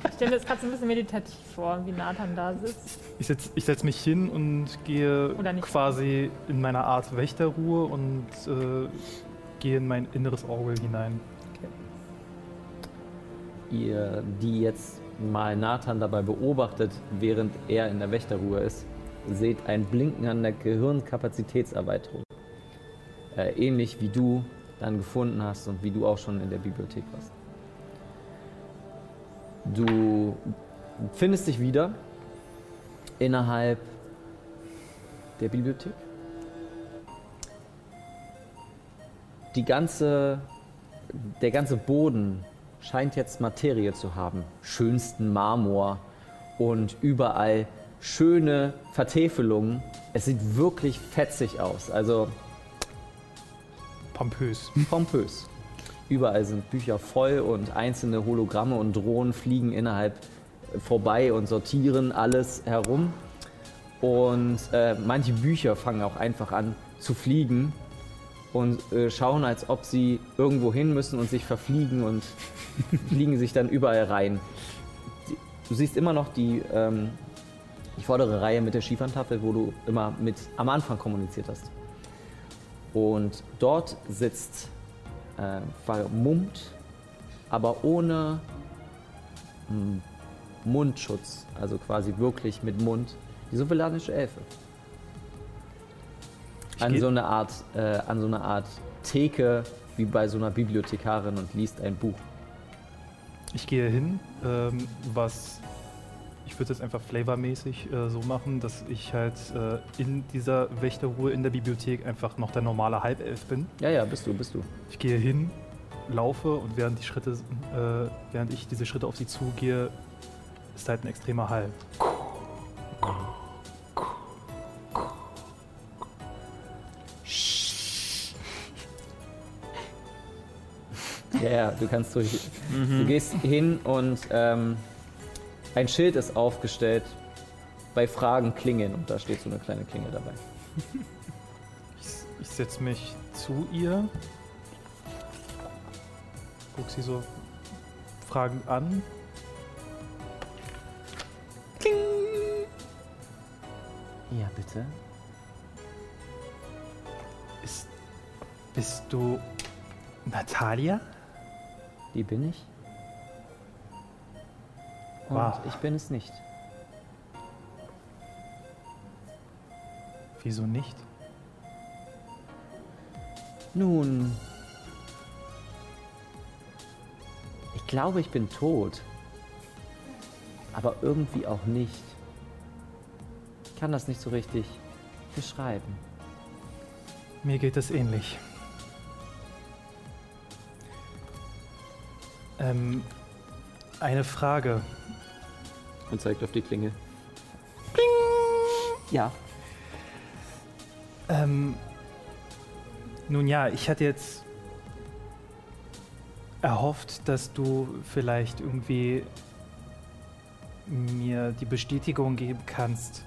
Ich stelle mir das gerade so ein bisschen meditativ vor, wie Nathan da sitzt. Ich setze ich setz mich hin und gehe quasi in meine Art Wächterruhe und äh, gehe in mein inneres Orgel hinein. Ihr, die jetzt mal Nathan dabei beobachtet, während er in der Wächterruhe ist, seht ein Blinken an der Gehirnkapazitätserweiterung. Äh, ähnlich wie du dann gefunden hast und wie du auch schon in der Bibliothek warst. Du findest dich wieder innerhalb der Bibliothek. Die ganze, der ganze Boden scheint jetzt Materie zu haben. Schönsten Marmor und überall schöne Vertäfelungen. Es sieht wirklich fetzig aus. Also Pompös. <laughs> pompös. Überall sind Bücher voll und einzelne Hologramme und Drohnen fliegen innerhalb äh, vorbei und sortieren alles herum. Und äh, manche Bücher fangen auch einfach an zu fliegen und äh, schauen, als ob sie irgendwo hin müssen und sich verfliegen und fliegen sich dann überall rein. Du siehst immer noch die, ähm, die vordere Reihe mit der Schieferntafel, wo du immer mit am Anfang kommuniziert hast. Und dort sitzt äh, vermummt, aber ohne mm, Mundschutz, also quasi wirklich mit Mund, die sovilanische Elfe. Ich An so eine Art, äh, an so eine Art Theke wie bei so einer Bibliothekarin und liest ein Buch. Ich gehe hin, ähm, was ich würde es jetzt einfach flavormäßig äh, so machen, dass ich halt äh, in dieser Wächterruhe in der Bibliothek einfach noch der normale Halbelf bin. Ja, ja, bist du, bist du. Ich gehe hin, laufe und während die Schritte, äh, während ich diese Schritte auf sie zugehe, ist halt ein extremer Hall. Ja, ja, du kannst durch. Du gehst hin und ähm, ein Schild ist aufgestellt. Bei Fragen klingeln und da steht so eine kleine Klingel dabei. Ich, ich setze mich zu ihr, guck sie so fragend an. Ja, bitte. Ist, bist du Natalia? Die bin ich. Und Wow. ich bin es nicht. Wieso nicht? Nun. Ich glaube, ich bin tot. Aber irgendwie auch nicht. Ich kann das nicht so richtig beschreiben. Mir geht es ähnlich. Ähm, eine Frage. Und zeigt auf die Klingel. Ja. Ähm, nun ja, ich hatte jetzt erhofft, dass du vielleicht irgendwie mir die Bestätigung geben kannst,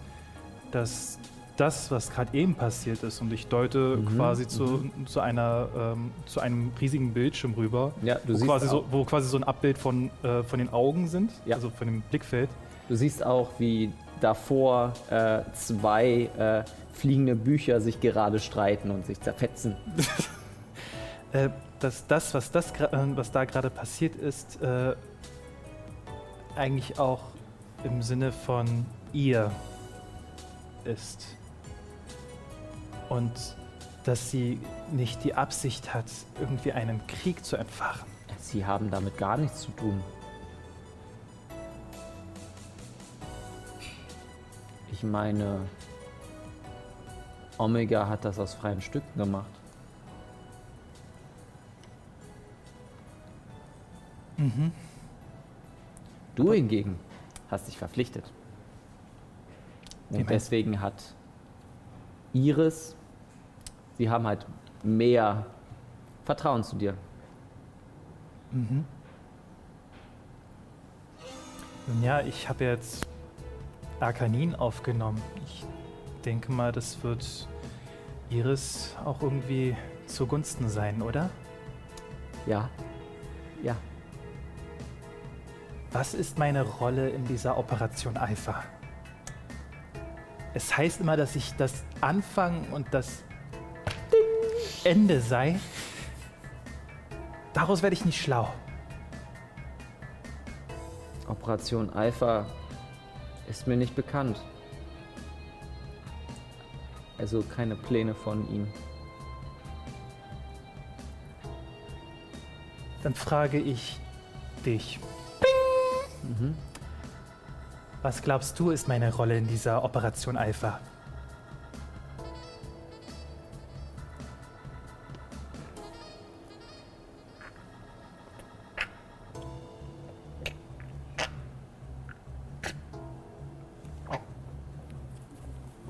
dass das, was gerade eben passiert ist, und ich deute Mhm, quasi zu, zu, einer, ähm, zu einem riesigen Bildschirm rüber, Ja, wo, quasi so, wo quasi so ein Abbild von, äh, von den Augen sind, Ja. also von dem Blickfeld. du siehst auch, wie davor äh, zwei äh, fliegende Bücher sich gerade streiten und sich zerfetzen. <laughs> <laughs> äh, dass das, was, das, äh, was da gerade passiert ist, äh, eigentlich auch im Sinne von ihr ist. Und dass sie nicht die Absicht hat, irgendwie einen Krieg zu entfachen. Sie haben damit gar nichts zu tun. Ich meine, Omega hat das aus freien Stücken gemacht. Du hingegen hast dich verpflichtet. Und deswegen hat Iris, sie haben halt mehr Vertrauen zu dir. Nun ja, ich habe jetzt Arkanin aufgenommen. Ich denke mal, das wird Iris auch irgendwie zugunsten sein, oder? Ja. Ja. Was ist meine Rolle in dieser Operation Alpha? Es heißt immer, dass ich das Anfang und das Ende sei. Daraus werde ich nicht schlau. Operation Alpha ist mir nicht bekannt. Also keine Pläne von ihm. Dann frage ich dich. Mhm. Was glaubst du, ist meine Rolle in dieser Operation Alpha?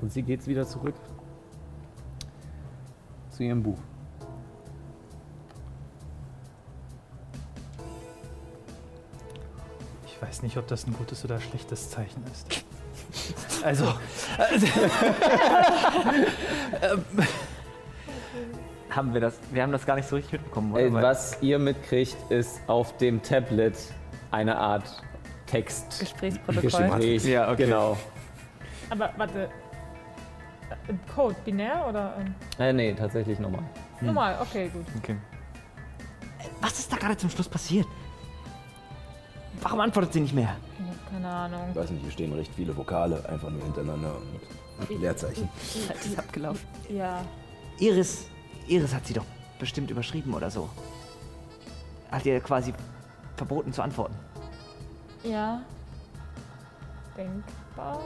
Und sie geht wieder zurück zu ihrem Buch. Ich weiß nicht, ob das ein gutes oder schlechtes Zeichen ist. Also, <laughs> Haben wir das? Wir haben das gar nicht so richtig mitbekommen, oder? Was ihr mitkriegt, ist auf dem Tablet eine Art Text. Gesprächsprotokoll. Gespräch. Ja, okay. Genau. Aber warte. Äh, Code, binär oder ähm, Äh, nee, tatsächlich nochmal. normal? Okay, gut. Okay. Was ist da gerade zum Schluss passiert? Warum antwortet sie nicht mehr? Ich hab keine Ahnung. Ich weiß nicht, hier stehen recht viele Vokale einfach nur hintereinander und Leerzeichen. Das <laughs> ist abgelaufen. Ja. Iris, Iris hat sie doch bestimmt überschrieben oder so. Hat ihr quasi verboten zu antworten. Ja. Denkbar.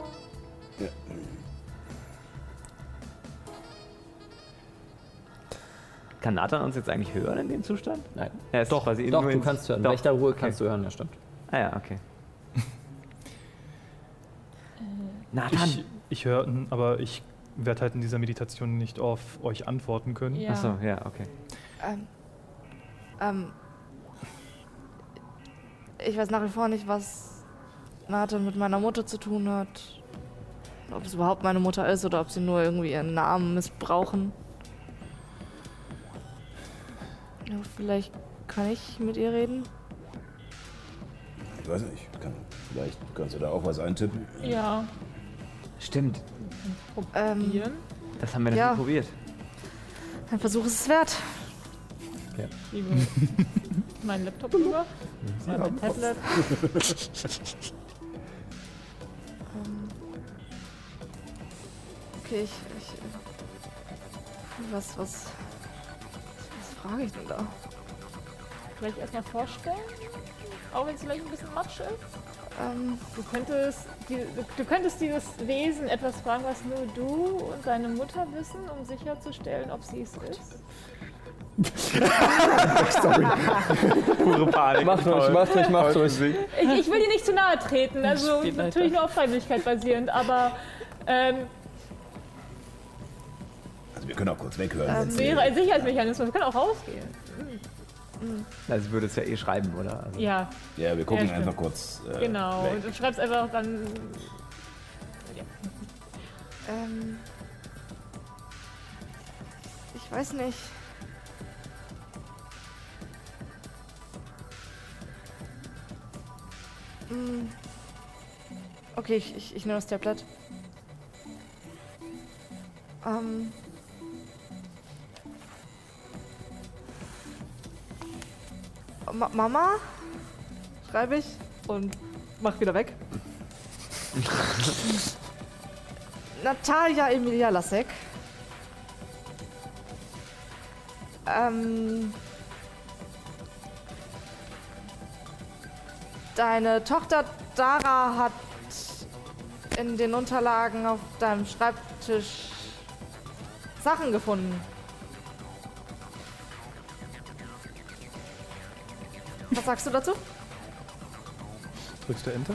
Kann Nathan uns jetzt eigentlich hören in dem Zustand? Nein. Er ist Doch, quasi doch, du kannst hören. Doch. Wächter Ruhe Okay. kannst du hören, ja stimmt. Ah ja, okay. <laughs> Nathan! ich, ich höre, aber ich werde halt in dieser Meditation nicht auf euch antworten können. Ja. Achso, ja, okay. Ähm, ähm, ich weiß nach wie vor nicht, was Nathan mit meiner Mutter zu tun hat. Ob es überhaupt meine Mutter ist oder ob sie nur irgendwie ihren Namen missbrauchen. Ja, vielleicht kann ich mit ihr reden. Ich weiß nicht, kann, vielleicht kannst du da auch was eintippen. Ja. Stimmt, Ähm, Probieren. das haben wir noch Ja. nie probiert. ein Versuch ist es wert. Schiebe <laughs> meinen Laptop rüber. Ja, mein Tablet. Ähm, okay, ich, ich. Was, was. Was frage ich denn da? Vielleicht erstmal vorstellen. Auch wenn es vielleicht ein bisschen matsch ist. Ähm, Du könntest, die, du, du könntest dieses Wesen etwas fragen, was nur du und deine Mutter wissen, um sicherzustellen, ob sie es ist. <laughs> Pure Panik. Macht ruhig, macht ruhig, macht ruhig. Ich, ich will dir nicht zu nahe treten, also natürlich nur auf Freiwilligkeit basierend, aber ähm, Also wir können auch kurz weghören. Ähm, wäre ein Sicherheitsmechanismus. Wir können auch rausgehen. Also würde es ja eh schreiben, oder? Also, Ja, ja, wir gucken Ja, einfach kurz. Äh, genau. weg. Und du schreibst einfach dann. ähm. Ich weiß nicht. Hm. Okay, ich, ich, ich nehme das Tablet. Ähm. Ma Mama? Schreibe ich und mach wieder weg. <laughs> Natalia Emilia Lasek. Ähm. Deine Tochter Dara hat in den Unterlagen auf deinem Schreibtisch Sachen gefunden. Was sagst du dazu? Drückst du Enter?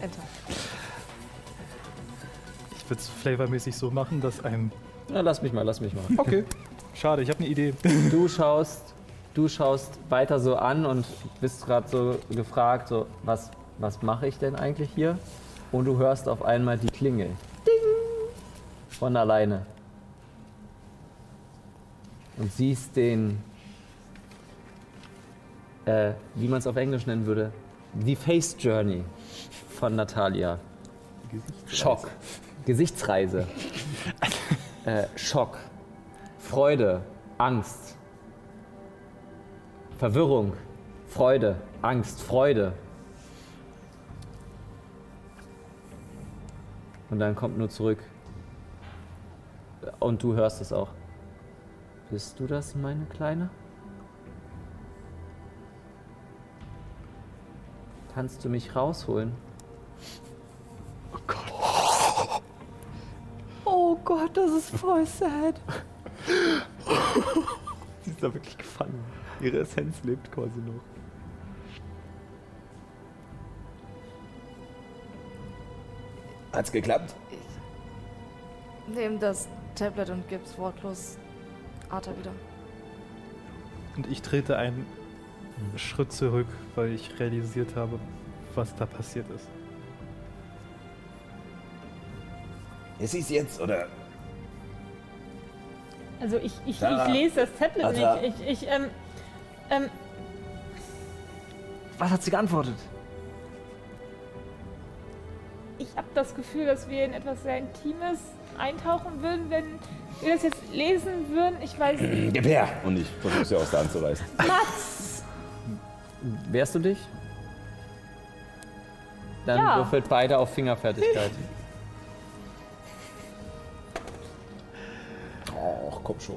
Enter. Ich würde es flavormäßig so machen, dass einem. Na, lass mich mal, lass mich mal. Okay. Schade, ich habe eine Idee. Du schaust, du schaust weiter so an und bist gerade so gefragt, so, was, was mache ich denn eigentlich hier? Und du hörst auf einmal die Klingel. Ding! Von alleine. Und siehst den, äh, wie man es auf Englisch nennen würde, die Face Journey von Natalia. Schock. Gesichtsreise. <laughs> äh, Schock. Freude, Angst, Verwirrung, Freude, Angst, Freude. Und dann kommt nur zurück. Und du hörst es auch. Bist du das, meine Kleine? Kannst du mich rausholen? Oh Gott, das ist voll sad. <laughs> Sie ist da wirklich gefangen. Ihre Essenz lebt quasi noch. Hat's geklappt? Nehm das Tablet und gib's wortlos Arthur wieder. Und ich trete einen Schritt zurück, weil ich realisiert habe, was da passiert ist. Ist es jetzt, oder? Also ich, ich, ich lese das Tablet nicht. Ich, ich, ähm, ähm, Was hat sie geantwortet? ich habe das Gefühl, dass wir in etwas sehr Intimes eintauchen würden, wenn wir das jetzt lesen würden. Ich weiß nicht. Gib her! Und ich versuche sie aus der Hand zu reißen. Mats! Wehrst du dich? Dann Ja. würfelt beide auf Fingerfertigkeit. <laughs> Och, komm schon.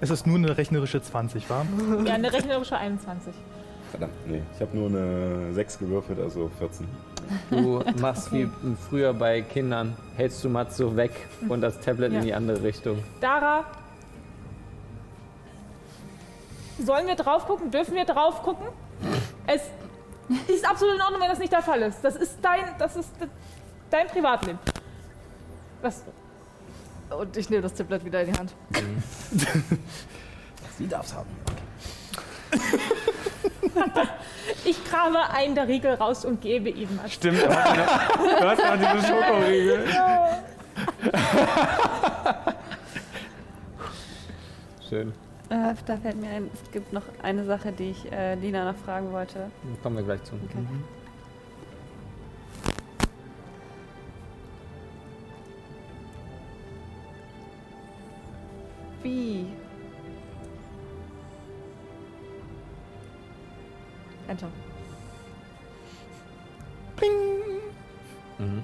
Es ist nur eine rechnerische 20, war? Ja, eine rechnerische 21. Verdammt, nee. Ich habe nur eine 6 gewürfelt, also 14. Du machst wie früher bei Kindern, hältst du Mats so weg und das Tablet Ja. in die andere Richtung. Dara, sollen wir drauf gucken? Dürfen wir drauf gucken? Es ist absolut in Ordnung, wenn das nicht der Fall ist. Das ist dein, das ist de- dein Privatleben. Was? Und ich nehme das Tablet wieder in die Hand. <laughs> Sie darf's haben. <laughs> Ich grabe einen der Riegel raus und gebe ihm was. Stimmt, du hast noch diese Schokoriegel. <laughs> Schön. Äh, da fällt mir ein, es gibt noch eine Sache, die ich äh, Lina noch fragen wollte. Kommen wir gleich zu. Okay. Wie? Enter. Mhm.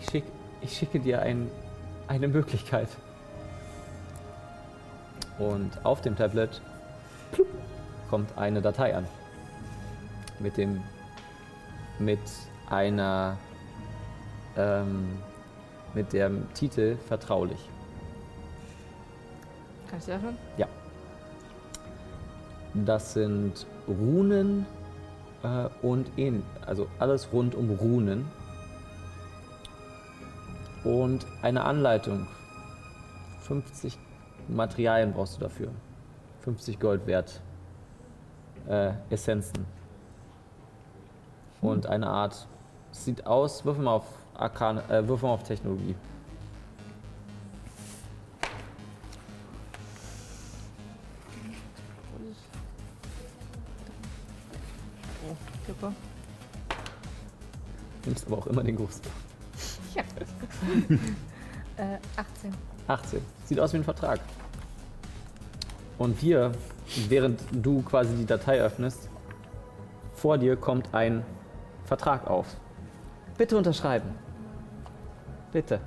Ich, schick, ich schicke dir ein, eine Möglichkeit. Und auf dem Tablet plupp, kommt eine Datei an. Mit dem mit einer ähm, mit dem Titel Vertraulich. Kann ich sie öffnen? Das sind Runen äh, und ähn also alles rund um Runen. Und eine Anleitung. 50 Materialien brauchst du dafür. 50 Gold wert. Äh, Essenzen. Und eine Art. Sieht aus, würfel mal auf Arkan, äh, würfel mal auf Technologie. Super. Nimmst aber auch immer den großen. Ja. <laughs> äh, 18. 18. Sieht aus wie ein Vertrag. Und dir, während du quasi die Datei öffnest, vor dir kommt ein Vertrag auf. Bitte unterschreiben. Bitte.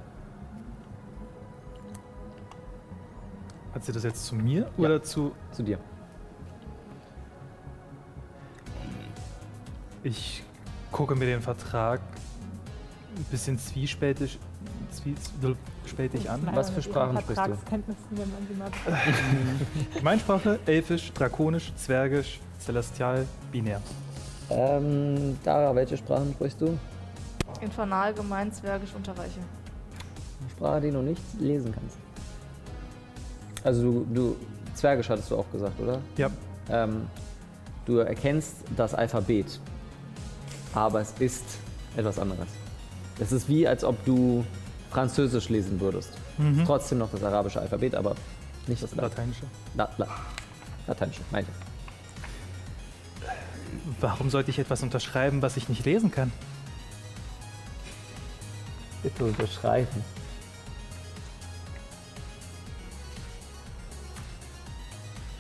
Hat sie das jetzt zu mir oder zu. Zu dir. Ich gucke mir den Vertrag ein bisschen zwiespältig, zwiespältig an. Was für Sprachen sprichst du? Wenn man sie mal. <laughs> Gemeinsprache, Elfisch, Drakonisch, Zwergisch, Celestial, Binär. Ähm, Dara, welche Sprachen sprichst du? Infernal, gemein, zwergisch, unterreiche. Eine Sprache, die du nicht lesen kannst. Also du, du Zwergisch hattest du auch gesagt, oder? Ja. Ähm, du erkennst das Alphabet, aber es ist etwas anderes. Es ist wie, als ob du Französisch lesen würdest. Mhm. Trotzdem noch das arabische Alphabet, aber nicht das La Lateinische. La La Lateinische, meinte. Warum sollte ich etwas unterschreiben, was ich nicht lesen kann? Bitte unterschreiben.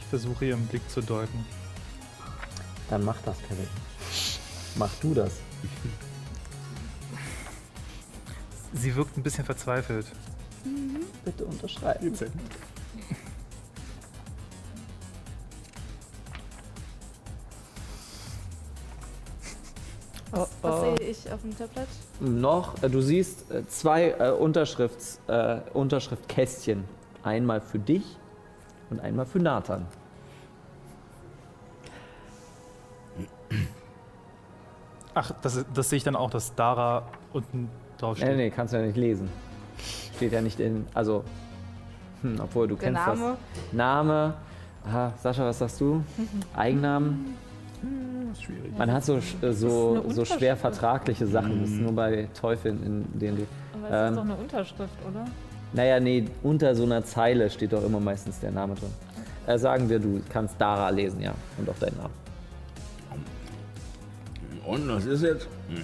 Ich versuche ihren Blick zu deuten. Dann mach das, Kevin. Mach du das. <laughs> Sie wirkt ein bisschen verzweifelt. Bitte unterschreiben. <laughs> Was, was sehe ich auf dem Tablet? Noch, äh, du siehst äh, zwei äh, Unterschrifts, äh, Unterschriftkästchen. Einmal für dich und einmal für Nathan. Ach, das, das sehe ich dann auch, dass Dara unten drauf Nee, steht. nee, kannst du ja nicht lesen. Steht ja nicht in, also, hm, obwohl du Der kennst Name? das. Name. Aha, Sascha, was sagst du? <laughs> Eigennamen? Schwierig. Man hat so, äh, so, so schwer vertragliche Sachen. Das ist nur bei Teufeln in D&D. Aber es Ähm. ist doch eine Unterschrift, oder? Naja, nee, unter so einer Zeile steht doch immer meistens der Name drin. Äh, sagen wir, du kannst Dara lesen, ja. Und auch deinen Namen. Und was ist jetzt? Hm.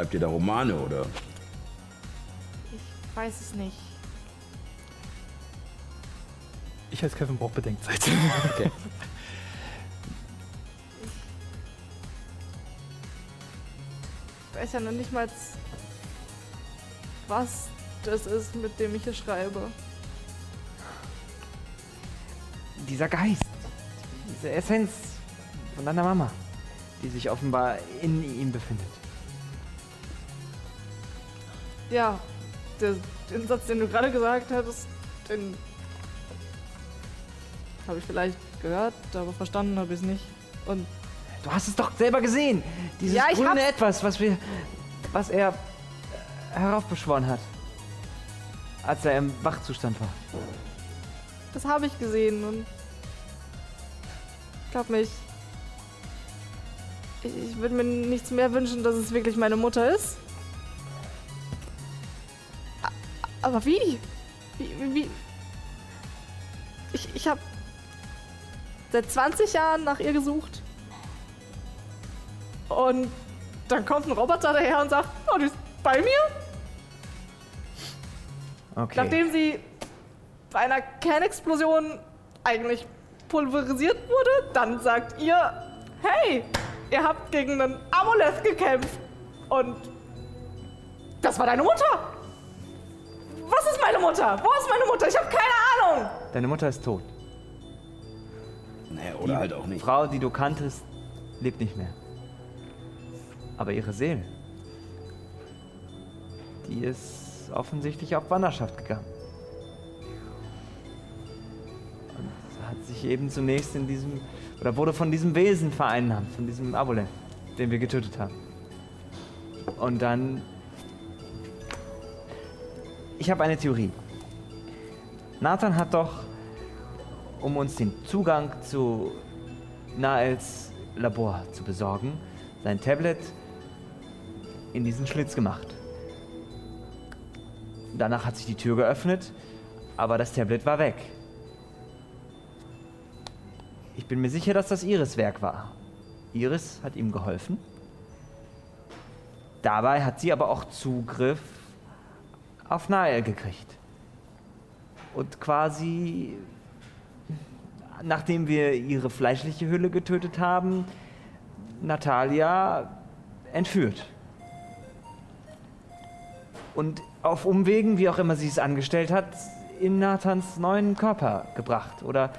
Schreibt ihr da Romane oder? Ich weiß es nicht. Ich als Kevin brauche Bedenkzeit. Okay. <laughs> Ich weiß ja noch nicht mal, was das ist, mit dem ich hier schreibe. Dieser Geist, diese Essenz von deiner Mama, die sich offenbar in ihm befindet. Ja, der, den Satz, den du gerade gesagt hattest, den habe ich vielleicht gehört, aber verstanden habe ich es nicht. Und Du hast es doch selber gesehen. Dieses Ja, ich grüne Etwas, was wir, was er heraufbeschworen hat, als er im Wachzustand war. das habe ich gesehen und glaub mich, ich, ich würde mir nichts mehr wünschen, dass es wirklich meine Mutter ist. Aber wie? Wie? wie, wie? Ich, ich habe seit 20 Jahren nach ihr gesucht. Und dann kommt ein Roboter daher und sagt, oh, die ist bei mir. Okay. Nachdem sie bei einer Kernexplosion eigentlich pulverisiert wurde, dann sagt ihr, hey, ihr habt gegen einen Amuleth gekämpft. Und das war deine Mutter. Was ist meine Mutter? Wo ist meine Mutter? Ich habe keine Ahnung. Deine Mutter ist tot. Nee, oder halt auch Die nicht. Frau, die du kanntest, lebt nicht mehr. Aber ihre Seele, die ist offensichtlich auf Wanderschaft gegangen. Und hat sich eben zunächst in diesem, oder wurde von diesem Wesen vereinnahmt, von diesem Aboleth, den wir getötet haben. Und dann. Ich habe eine Theorie. Nathan hat doch, um uns den Zugang zu Naels Labor zu besorgen, sein Tablet in diesen Schlitz gemacht. Danach hat sich die Tür geöffnet, aber das Tablet war weg. Ich bin mir sicher, dass das Iris Werk war. Iris hat ihm geholfen. Dabei hat sie aber auch Zugriff auf Nael gekriegt. Und quasi, nachdem wir ihre fleischliche Hülle getötet haben, Natalia entführt. Und auf Umwegen, wie auch immer sie es angestellt hat, in Nathans neuen Körper gebracht. Oder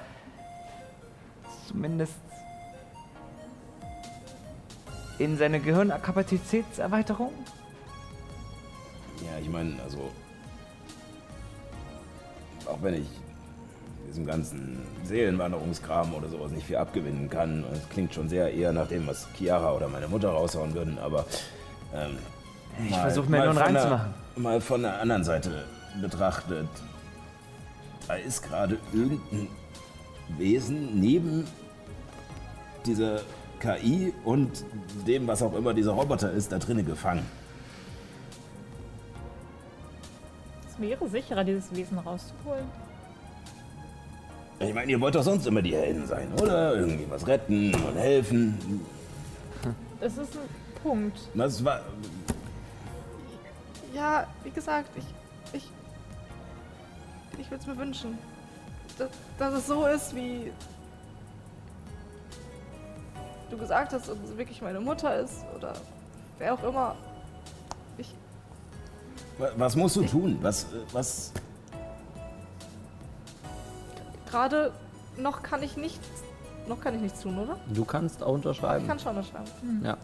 zumindest in seine Gehirnkapazitätserweiterung. Ja, ich meine, also. Auch wenn ich diesem ganzen Seelenwanderungskram oder sowas nicht viel abgewinnen kann, es klingt schon sehr eher nach dem, was Chiara oder meine Mutter raushauen würden, aber. Ähm, Ich versuche mir nur einen von Reim der- zu machen. Mal von der anderen Seite betrachtet, da ist gerade irgendein Wesen neben dieser KI und dem, was auch immer dieser Roboter ist, da drinnen gefangen. Wäre sicherer, dieses Wesen rauszuholen. Ich meine, ihr wollt doch sonst immer die Helden sein, oder? Irgendwie was retten und helfen. Das ist ein Punkt. Was war. Ja, wie gesagt, ich. Ich. Ich würde es mir wünschen. Dass, dass es so ist, wie. du gesagt hast, ob sie wirklich meine Mutter ist oder wer auch immer. Wa- Was musst du tun? Was, äh, was? Gerade noch kann ich nichts, noch kann ich nichts tun, oder? Du kannst auch Ich unterschreiben. kann schon unterschreiben. Ja.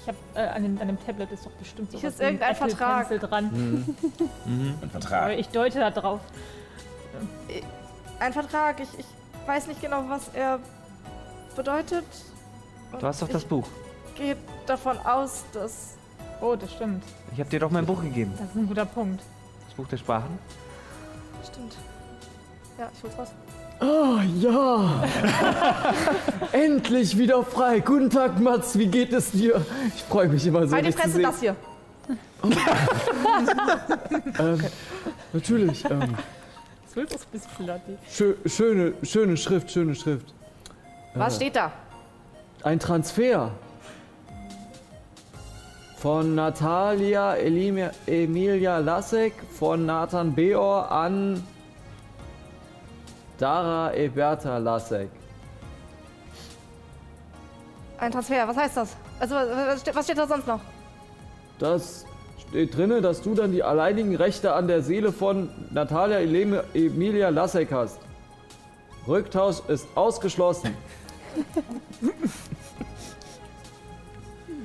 Ich habe äh, an, dem, an dem Tablet ist doch bestimmt so Ich ist irgendein Vertrag. dran. <laughs> Mhm. Ein Vertrag. Aber ich deute da drauf. Ein Vertrag, ich, ich weiß nicht genau, was er bedeutet. Und Du hast doch das ich Buch. gehe davon aus, dass Oh, das stimmt. Ich habe dir doch mein Buch gegeben. Das ist ein guter Punkt. Das Buch der Sprachen. Stimmt. Ja, ich hol's raus. Oh ja! <laughs> Endlich wieder frei. Guten Tag, Mats. Wie geht es dir? Ich freue mich immer so, halt die sehen. das hier. <laughs> Ähm, natürlich. Ähm, Das wird auch ein bisschen flirty. schö schöne, schöne Schrift, schöne Schrift. Was Äh, steht da? Ein Transfer. Von Natalia Elimia, Emilia Lassek von Nathan Beor an Dara Eberta Lassek. Ein Transfer, was heißt das? Also, was steht, was steht da sonst noch? Das steht drinne, dass du dann die alleinigen Rechte an der Seele von Natalia Eleme- Emilia Lassek hast. Rücktausch ist ausgeschlossen. <laughs>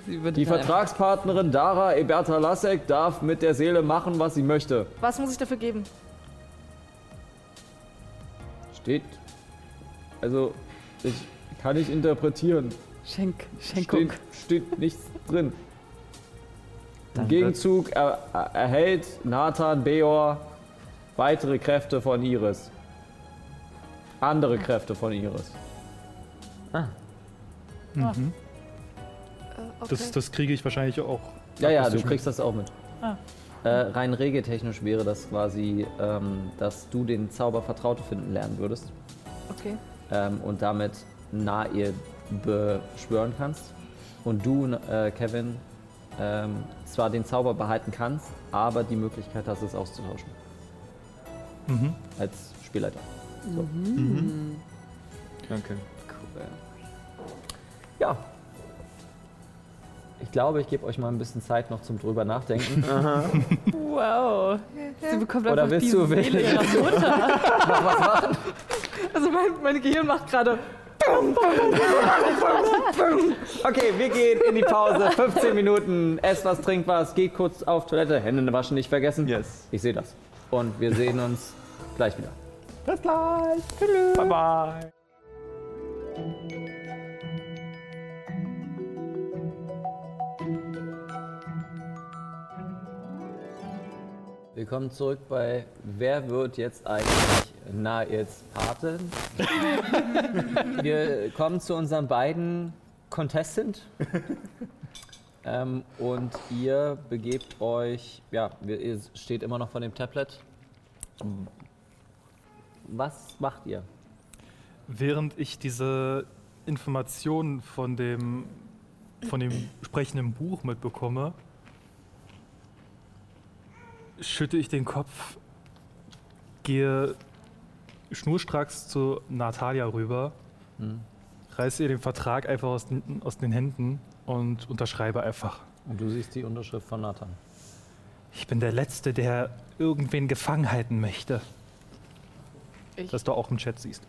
Die Vertragspartnerin Dara Eberta Lassek darf mit der Seele machen, was sie möchte. Was muss ich dafür geben? Steht. Also, ich kann nicht interpretieren. Schenk, Schenkung. Steht, steht nichts <laughs> drin. Dann Im Gegenzug er, er, erhält Nathan Beor weitere Kräfte von Iris. Andere Kräfte von Iris. Mhm. Okay. Das, das kriege ich wahrscheinlich auch. Ja, ja, du kriegst das auch mit. Ah. Äh, rein regeltechnisch wäre das quasi, ähm, dass du den Zauber Vertraute finden lernen würdest okay. ähm, und damit Nahe beschwören kannst. Und du, äh, Kevin, ähm, zwar den Zauber behalten kannst, aber die Möglichkeit hast, es auszutauschen. Mhm. Als Spielleiter. So. Danke. Cool. Ja. Ich glaube, ich gebe euch mal ein bisschen Zeit noch zum drüber nachdenken. <laughs> Wow. Sie bekommt Oder einfach willst die du Seele ihrer Mutter. <laughs> Also mein, mein Gehirn macht gerade. Okay, wir gehen in die Pause. 15 Minuten. Esst was, trinkt was, geht kurz auf Toilette. Hände waschen nicht vergessen. Yes. Ich sehe das. Und wir sehen uns gleich wieder. Bye bye. Willkommen zurück bei Wer wird jetzt eigentlich na jetzt Paten? <laughs> Wir kommen zu unseren beiden Contestant. ähm, und ihr begebt euch, ja, ihr steht immer noch vor dem Tablet. Was macht ihr? Während ich diese Informationen von dem, von dem sprechenden Buch mitbekomme, schütte ich den Kopf, gehe schnurstracks zu Natalia rüber, reiße ihr den Vertrag einfach aus den, aus den Händen und unterschreibe einfach. Und du siehst die Unterschrift von Nathan. Ich bin der Letzte, der irgendwen gefangen halten möchte. Ich Das du auch im Chat siehst.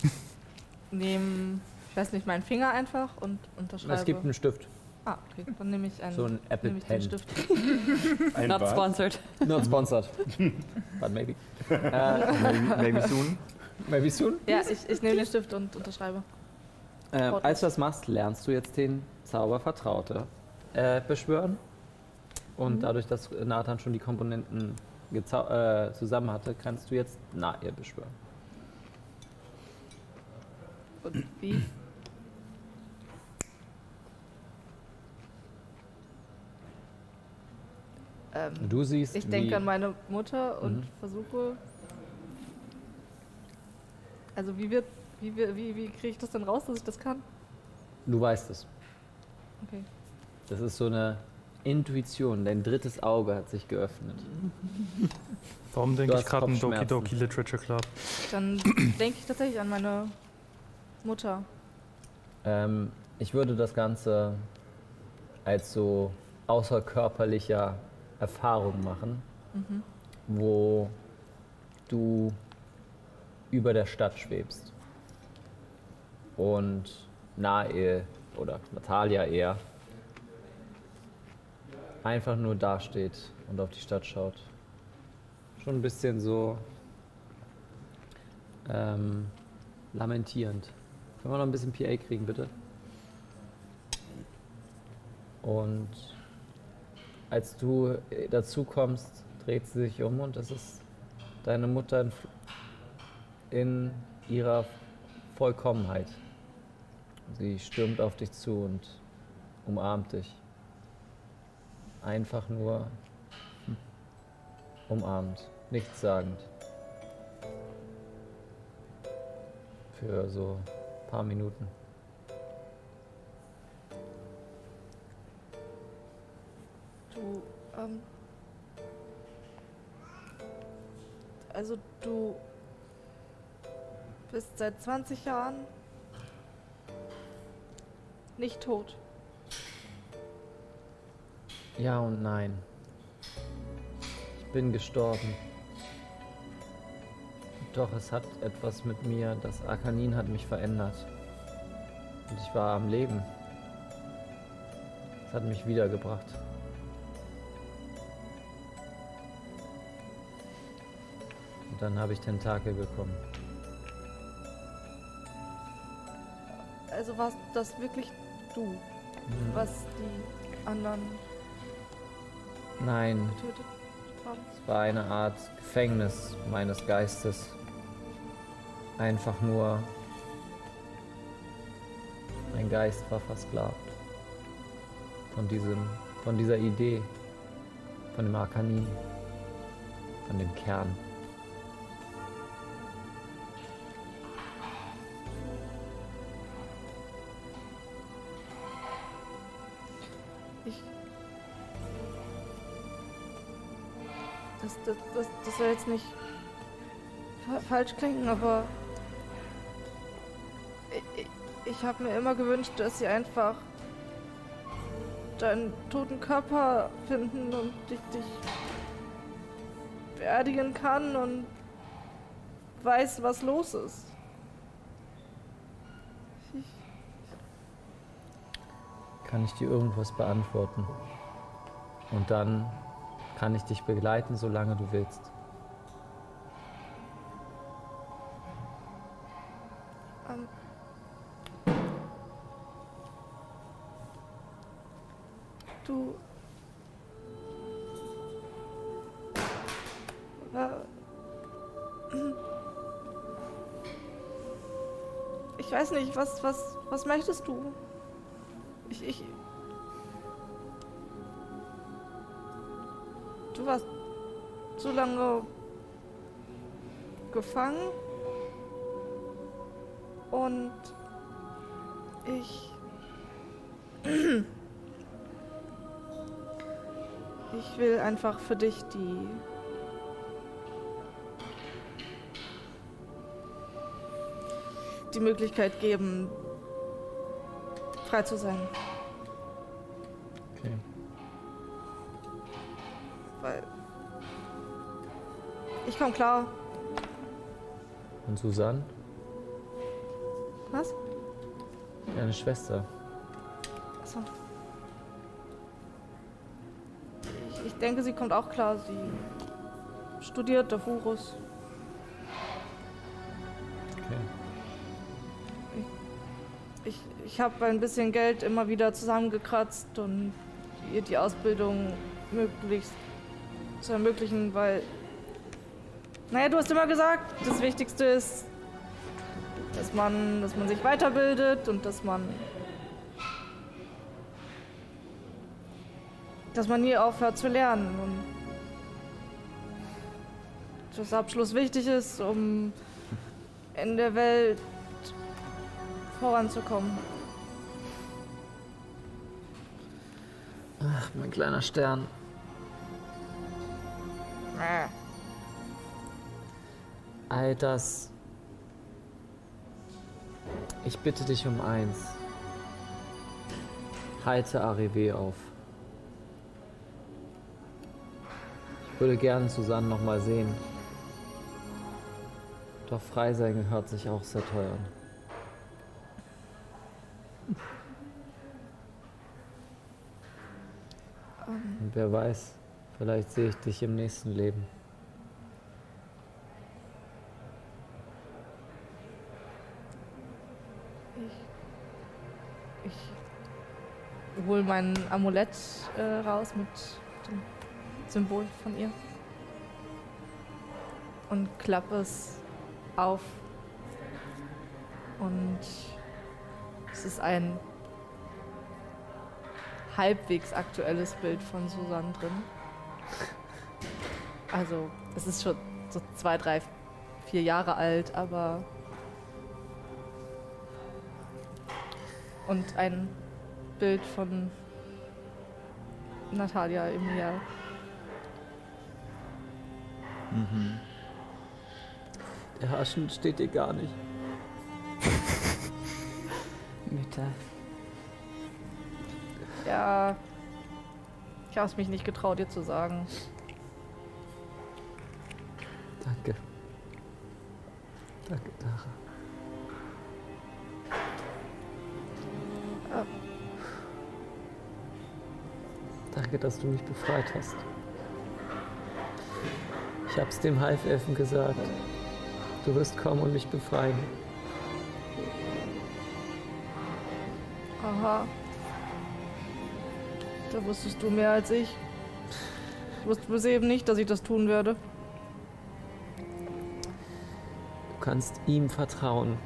nehme, ich weiß nicht, meinen Finger einfach und unterschreibe. Es gibt einen Stift. Ah, okay. Dann nehme ich einen, So ein Apple nehme ich den Pen. Stift. <laughs> Ein Not sponsored. Not sponsored. But maybe. Äh, Maybe, maybe soon. maybe soon. Ja, ich, ich nehme den Stift und unterschreibe. Ähm, als du das machst, lernst du jetzt den Zauber Vertraute äh, beschwören. Und dadurch, dass Nathan schon die Komponenten äh, zusammen hatte, kannst du jetzt Nahe beschwören. Und wie? Ähm, Du siehst, ich denke an meine Mutter und Mhm. versuche. Also wie wird, wie, wie, wie kriege ich das denn raus, dass ich das kann? du weißt es. Okay. Das ist so eine Intuition. Dein drittes Auge hat sich geöffnet. Warum denke Du ich gerade an Doki. Doki Literature Club? Dann denke ich tatsächlich an meine Mutter. Ähm, ich würde das Ganze als so außerkörperlicher Erfahrung machen, wo du über der Stadt schwebst und Nae oder Natalia eher einfach nur dasteht und auf die Stadt schaut. Schon ein bisschen so ähm, lamentierend. Können wir noch ein bisschen PA kriegen, bitte? Und als du äh, dazu kommst, dreht sie sich um und es ist deine Mutter in, in ihrer Vollkommenheit. Sie stürmt auf dich zu und umarmt dich. Einfach nur umarmt, nichts sagend. Für so ein paar Minuten. Du, ähm. Also du bist seit 20 Jahren nicht tot. Ja und nein. Ich bin gestorben. Doch es hat etwas mit mir, das Arkanin hat mich verändert. Und ich war am Leben. Es hat mich wiedergebracht. Dann habe ich Tentakel bekommen. Also warst das wirklich du, was die anderen Nein, getötet haben? es war eine Art Gefängnis meines Geistes. Einfach nur. Mein Geist war versklavt. Von diesem, von dieser Idee. Von dem Arkanin. Von dem Kern. Das, das, das, das soll jetzt nicht fa falsch klingen, aber. Ich, ich habe mir immer gewünscht, dass sie einfach deinen toten Körper finden und dich, dich beerdigen kann und weiß, was los ist. Kann ich dir irgendwas beantworten? Und dann kann ich dich begleiten, solange du willst. Ähm. Du. Ich weiß nicht, was, was, was möchtest du? Ich, ich. Du warst so lange gefangen. Und ich. Ich will einfach für dich die. die Möglichkeit geben, frei zu sein. Okay. Weil. Ich komm klar. Und Susanne, Was? deine Schwester. Achso. Ich, ich denke, sie kommt auch klar. Sie studiert Davurus. Okay. Ich, ich habe ein bisschen Geld immer wieder zusammengekratzt und ihr die Ausbildung möglichst zu ermöglichen, weil. Naja, du hast immer gesagt, das Wichtigste ist, dass man, dass man sich weiterbildet und dass man. dass man nie aufhört zu lernen und dass Abschluss wichtig ist, um in der Welt voranzukommen. Ach, mein kleiner Stern. All das. Ich bitte dich um eins. Heite Arrivé auf. Ich würde gern Susanne noch mal sehen. Doch frei sein hört sich auch sehr teuer an. Und wer weiß, vielleicht sehe ich dich im nächsten Leben. Ich hole mein Amulett äh, raus mit dem Symbol von ihr und klappe es auf. Und es ist ein halbwegs aktuelles Bild von Susanne drin. Also, es ist schon so zwei, drei, vier Jahre alt, aber. Und ein Bild von Natalia Emilia. Der Haschen steht dir gar nicht. <laughs> Mütter. Ja. Ich habe es mich nicht getraut, dir zu sagen. Danke. Danke, Tara. Danke, dass du mich befreit hast. Ich hab's dem Halfelfen gesagt. Du wirst kommen und mich befreien. Aha. Da wusstest du mehr als ich. Ich wusste bis eben nicht, dass ich das tun werde. Du kannst ihm vertrauen.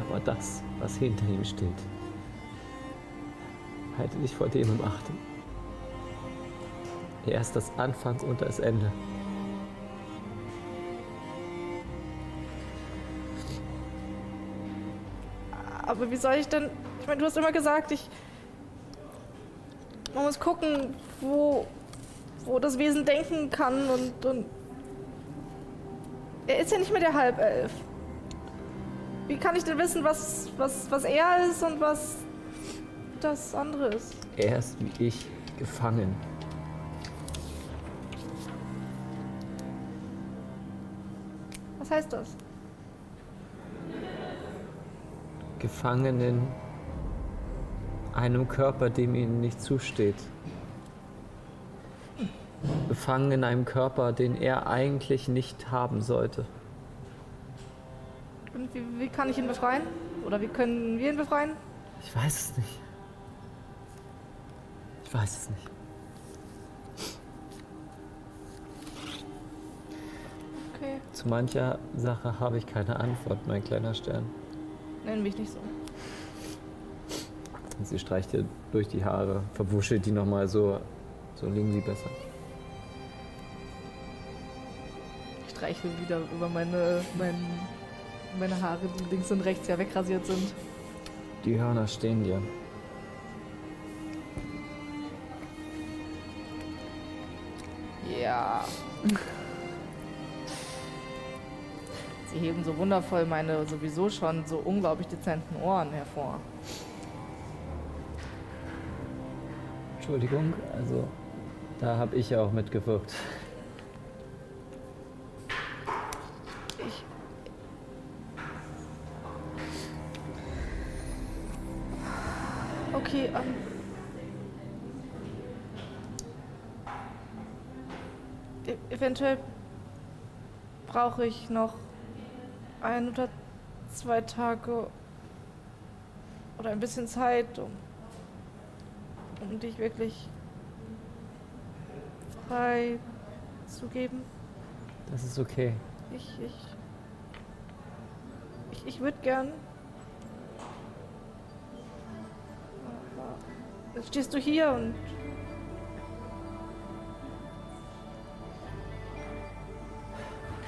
Aber das, was hinter ihm steht, halte dich vor dem im Achte. Er ist das Anfang und das Ende. Aber wie soll ich denn. Ich meine, du hast immer gesagt, ich. Man muss gucken, wo, wo das Wesen denken kann und, und. Er ist ja nicht mehr der Halbelf. Wie kann ich denn wissen, was, was, was er ist und was das andere ist? Er ist wie ich gefangen. Was heißt das? Gefangen in einem Körper, dem ihnen nicht zusteht. Gefangen in einem Körper, den er eigentlich nicht haben sollte. Und wie, wie kann ich ihn befreien? Oder wie können wir ihn befreien? Ich weiß es nicht. Ich weiß es nicht. Okay, Zu mancher Sache habe ich keine Antwort, mein kleiner Stern. nenn mich nicht so. Und sie streicht dir durch die Haare, verwuschelt die nochmal so, so liegen sie besser. Ich streiche wieder über meine, mein, meine Haare, die links und rechts ja wegrasiert sind. Die Hörner stehen dir. Ja. Sie heben so wundervoll meine sowieso schon so unglaublich dezenten Ohren hervor. Entschuldigung, also da habe ich ja auch mitgewirkt. Eventuell brauche ich noch ein oder zwei Tage oder ein bisschen Zeit, um, um dich wirklich frei zu geben. Das ist okay. Ich, ich, ich, ich würde gern. Jetzt stehst du hier und.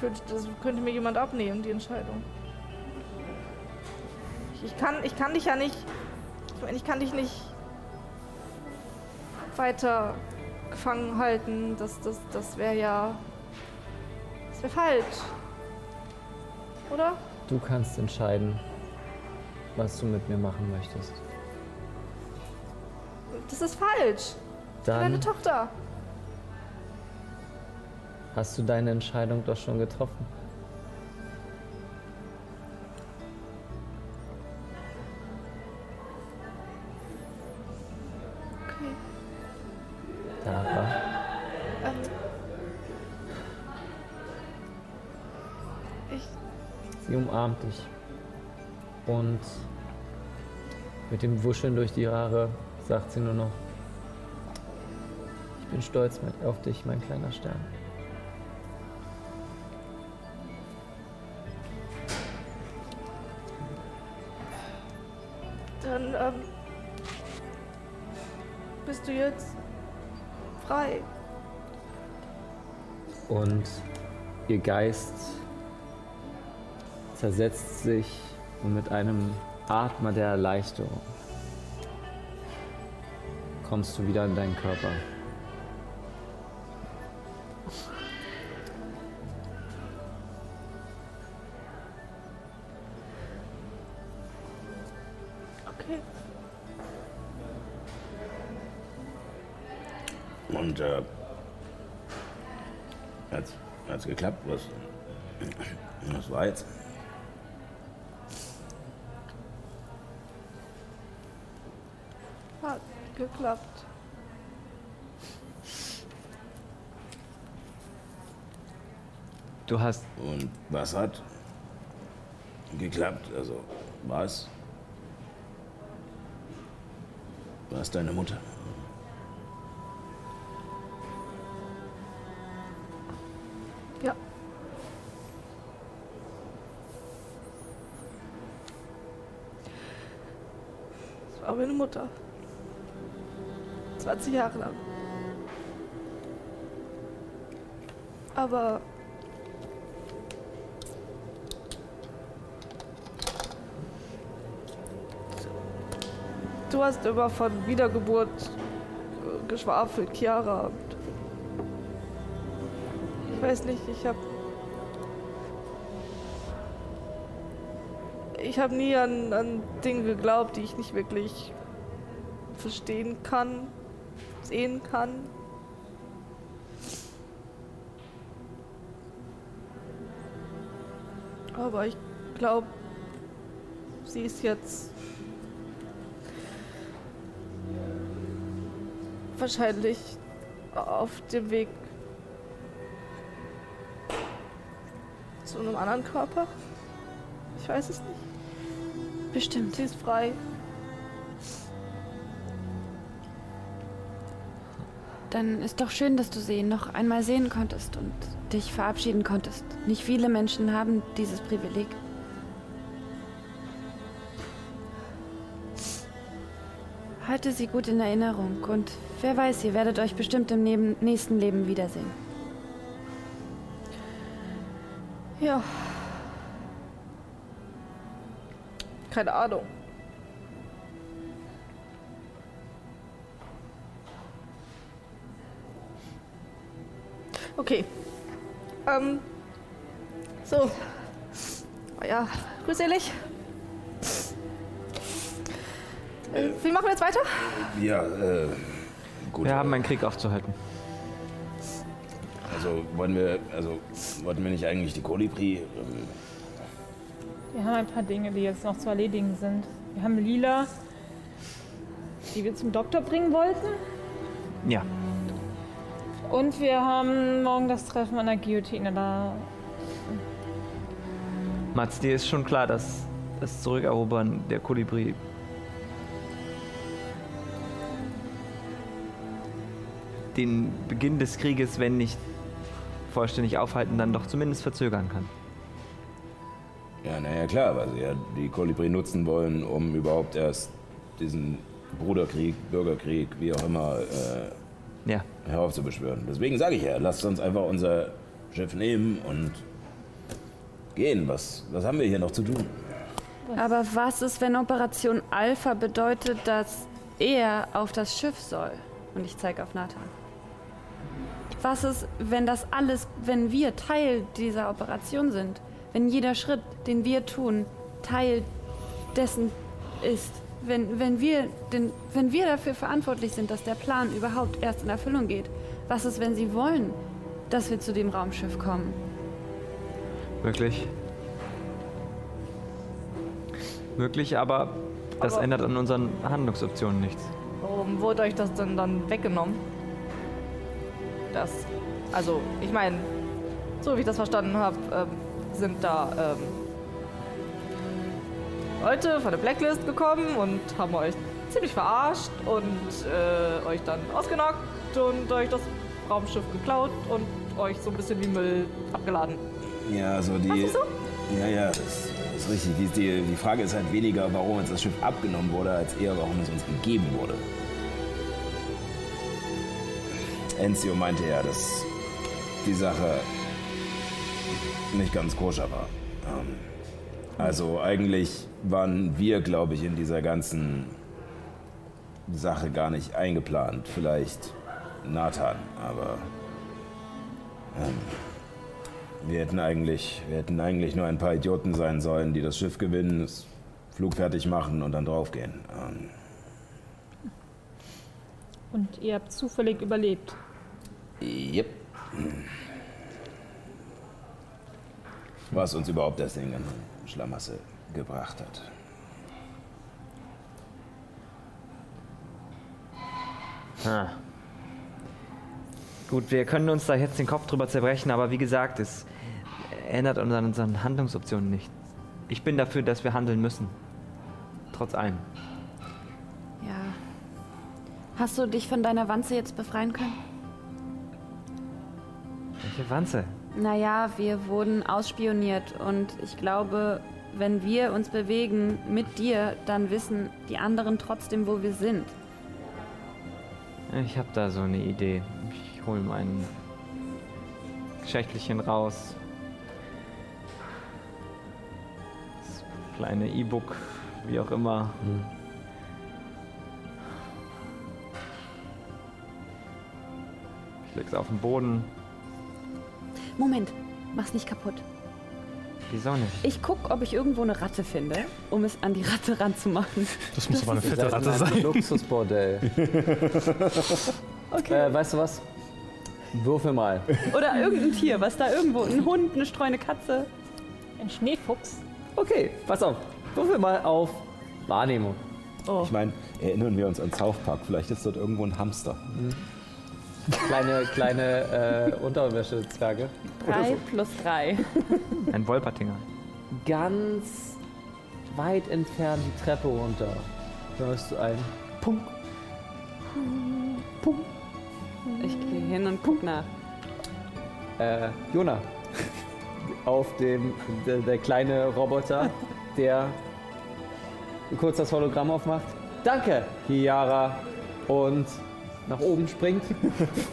Könnte, das könnte mir jemand abnehmen, die Entscheidung. Ich, kann, ich kann dich ja nicht. Ich meine, ich kann dich nicht weiter gefangen halten. Das, das, das wäre ja. Das wäre falsch. Oder? Du kannst entscheiden, was du mit mir machen möchtest. das ist falsch. Deine Dann Tochter. Hast du deine Entscheidung doch schon getroffen. Okay. Dara, Ähm. Ich. sie umarmt dich. Und mit dem Wuscheln durch die Haare sagt sie nur noch, ich bin stolz auf dich, mein kleiner Stern. Ihr Geist zersetzt sich und mit einem Atmer der Erleichterung kommst du wieder in deinen Körper. Hat's geklappt? Was, was war jetzt? Hat geklappt. Du hast. Und was hat geklappt? Also, was? Was deine Mutter? Mutter. 20 Jahre lang. Aber du hast immer von Wiedergeburt geschwafelt, Chiara. Ich weiß nicht, ich habe ich habe nie an, an Dinge geglaubt, die ich nicht wirklich verstehen kann, sehen kann. Aber ich glaube, sie ist jetzt wahrscheinlich auf dem Weg zu einem anderen Körper. Ich weiß es nicht. Bestimmt. Sie ist frei. Dann ist doch schön, dass du sie noch einmal sehen konntest und dich verabschieden konntest. Nicht viele Menschen haben dieses Privileg. Halte sie gut in Erinnerung und wer weiß, ihr werdet euch bestimmt im Neben nächsten Leben wiedersehen. Ja. Keine Ahnung. Okay. Ähm. So. Oh ja, grüßelig. Äh, wie machen wir jetzt weiter? Ja, äh, gut. Wir haben äh, einen Krieg aufzuhalten. Also wollen wir, also wollten wir nicht eigentlich die Kolibri? Ähm, Wir haben ein paar Dinge, die jetzt noch zu erledigen sind. Wir haben Lila, die wir zum Doktor bringen wollten. Ja. Und wir haben morgen das Treffen an der Guillotine. Da Mats, dir ist schon klar, dass das Zurückerobern der Kolibri den Beginn des Krieges, wenn nicht vollständig aufhalten, dann doch zumindest verzögern kann. Ja, naja, klar, weil sie ja die Kolibri nutzen wollen, um überhaupt erst diesen Bruderkrieg, Bürgerkrieg, wie auch immer, äh, Ja. heraufzubeschwören. Deswegen sage ich ja, lasst uns einfach unser Schiff nehmen und gehen. Was, was haben wir hier noch zu tun? Aber was ist, wenn Operation Alpha bedeutet, dass er auf das Schiff soll? Und ich zeige auf Nathan. Was ist, wenn das alles, wenn wir Teil dieser Operation sind? Wenn jeder Schritt, den wir tun, Teil dessen ist, wenn, wenn, wir den, wenn wir dafür verantwortlich sind, dass der Plan überhaupt erst in Erfüllung geht? Was ist, wenn sie wollen, dass wir zu dem Raumschiff kommen? Möglich. Möglich, aber das Aber- ändert an unseren Handlungsoptionen nichts. Warum wurde euch das denn dann weggenommen? Das. Also, ich meine, so wie ich das verstanden habe, ähm, sind da ähm, Leute von der Blacklist gekommen und haben euch ziemlich verarscht und äh, euch dann ausgenockt und euch das Raumschiff geklaut und euch so ein bisschen wie Müll abgeladen. Ja, also die. Ist so? Ja, ja, das ist richtig. Die, die, die Frage ist halt weniger, warum uns das Schiff abgenommen wurde, als eher, warum es uns gegeben wurde. Enzio meinte ja, dass die Sache nicht ganz koscher war. Ähm, Also eigentlich waren wir, glaube ich, in dieser ganzen Sache gar nicht eingeplant. Vielleicht Nathan, aber ähm, wir hätten eigentlich, wir hätten eigentlich nur ein paar Idioten sein sollen, die das Schiff gewinnen, das Flug fertig machen und dann draufgehen. Ähm, Und ihr habt zufällig überlebt. Yep. Was uns überhaupt das Ding in Schlamassel gebracht hat. Ah. Gut, wir können uns da jetzt den Kopf drüber zerbrechen, aber wie gesagt, es ändert an unseren Handlungsoptionen nicht. Ich bin dafür, dass wir handeln müssen. Trotz allem. Ja. Hast du dich von deiner Wanze jetzt befreien können? Welche Wanze? Naja, wir wurden ausspioniert und ich glaube, wenn wir uns bewegen mit dir, dann wissen die anderen trotzdem, wo wir sind. Ich habe da so eine Idee. Ich hole mein Schächtelchen raus. Das kleine E-Book, wie auch immer. Ich leg's auf den Boden. Moment, mach's nicht kaputt. Wieso nicht? Ich guck, ob ich irgendwo eine Ratte finde, um es an die Ratte ranzumachen. Das muss aber eine fette Ratte sein. Luxusbordell. <laughs> Okay. Äh, weißt du was? Würfel mal. Oder irgendein Tier, was da irgendwo, ein Hund, eine Streu, eine Katze. Ein Schneefuchs. Okay, pass auf. Würfel mal auf Wahrnehmung. Ich meine, erinnern wir uns an South Park. Vielleicht ist dort irgendwo ein Hamster. Kleine, kleine äh, Unterwäschezwerge. Drei plus drei. Ein Wolpertinger. Ganz weit entfernt die Treppe runter. Hörst du ein Punk, Ich gehe hin und guck nach. äh, Jona. Auf dem, der, der kleine Roboter, der kurz das Hologramm aufmacht. Danke, Chiara. Und nach oben springt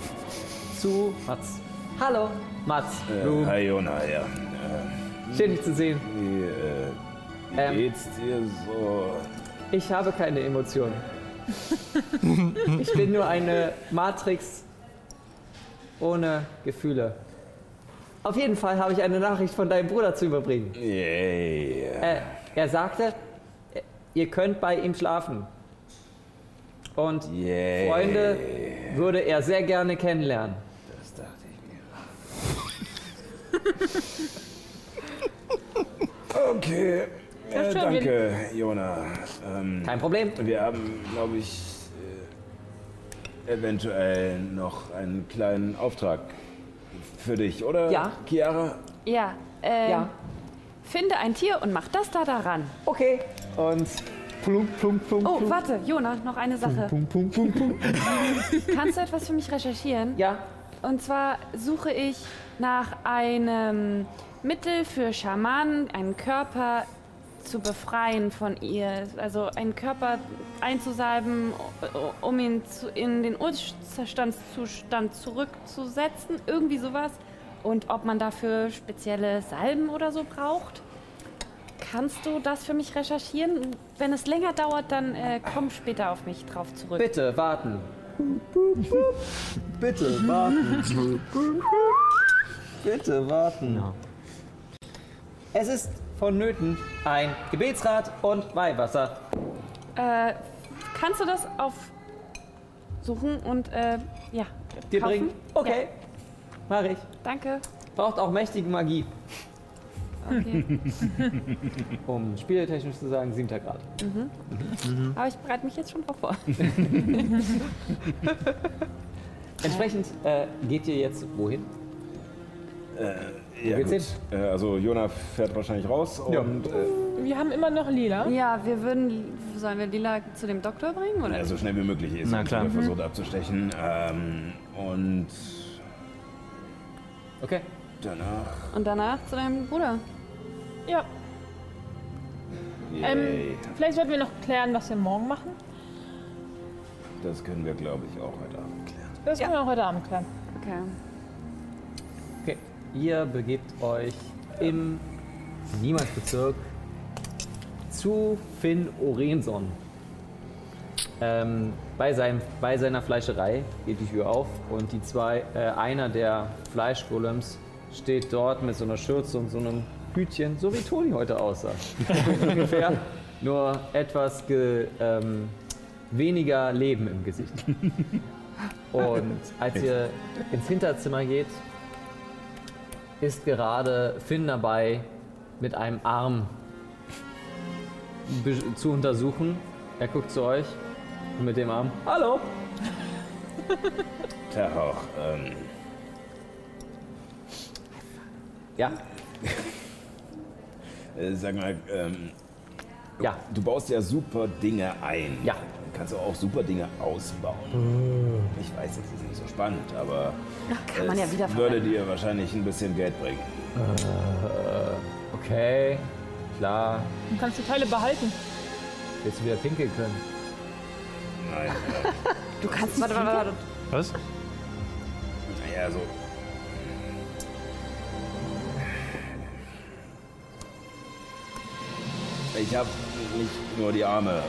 <laughs> zu Mats. Hallo, Mats. Äh, Du, hi Jona, ja. Äh, schön dich zu sehen. wie äh, wie Ähm. geht's dir so? Ich habe keine Emotionen. <laughs> Ich bin nur eine Matrix ohne Gefühle. Auf jeden Fall habe ich eine Nachricht von deinem Bruder zu überbringen. Yay. Äh, er sagte, ihr könnt bei ihm schlafen. Und Yay. Freunde würde er sehr gerne kennenlernen. Das dachte ich mir. <laughs> Okay. Ja, Äh, schön, danke, Jona. Ähm, Kein Problem. wir haben, glaube ich, äh, eventuell noch einen kleinen Auftrag für dich, oder? Ja. Chiara? Ja, äh, Ja. finde ein Tier und mach das da daran. Okay. Und plump, plump, plump, Oh, warte, Jona, noch eine Sache. <laughs> Kannst du etwas für mich recherchieren? Ja, Und zwar suche ich nach einem Mittel für Schamanen, einen Körper zu befreien von ihr. Also einen Körper einzusalben, um ihn zu, in den Urstandszustand zurückzusetzen. Irgendwie sowas. Und ob man dafür spezielle Salben oder so braucht. Kannst du das für mich recherchieren? Wenn es länger dauert, dann äh, komm später auf mich drauf zurück. bitte warten. <laughs> Bitte warten. <laughs> Bitte warten. Ja. Es ist vonnöten ein Gebetsrad und Weihwasser. Äh, kannst du das aufsuchen und äh, ja, Dir kaufen? bringen? Okay. Mach ich. Danke. Braucht auch mächtige Magie. Okay. <laughs> Um spieltechnisch zu sagen, siebter Grad. Aber ich bereite mich jetzt schon drauf vor. <laughs> Entsprechend äh, geht ihr jetzt wohin? Ja, geht's gut. Äh, also Jona fährt wahrscheinlich raus und äh, Wir haben immer noch Lila. Ja, wir würden. Sollen wir Lila zu dem Doktor bringen? Oder? äh, so schnell wie möglich ist. Na klar. Er versucht abzustechen. Ähm, und Okay. danach. Und danach zu deinem Bruder. Ja. Ähm, vielleicht sollten wir noch klären, was wir morgen machen. das können wir, glaube ich, auch heute Abend klären. Das können wir auch heute Abend klären. Okay. Okay. Ihr begebt euch im Niemandsbezirk zu Finn Orenson. Ähm, bei, seinem, bei seiner Fleischerei geht die Tür auf und die zwei, äh, einer der Fleischgolems steht dort mit so einer Schürze und so einem Hütchen, so wie Toni heute aussah. <laughs> Ungefähr. Nur etwas ge, ähm, weniger Leben im Gesicht. Und als ihr ins Hinterzimmer geht, ist gerade Finn dabei, mit einem Arm zu untersuchen. Er guckt zu euch und mit dem Arm. Hallo! <laughs> Tag auch. Ähm, Ja, <laughs> äh, sag mal, ähm, ja, du baust ja super Dinge ein. Ja. Kannst du auch super Dinge ausbauen. Ich weiß, das ist nicht so spannend, aber Kann man ja wieder würde dir wahrscheinlich ein bisschen Geld bringen. okay, klar. Du kannst die Teile behalten. Willst du wieder pinkeln können? Nein, <laughs> Du kannst. Warte, warte, warte. Was? naja, so. Ich habe nicht nur die Arme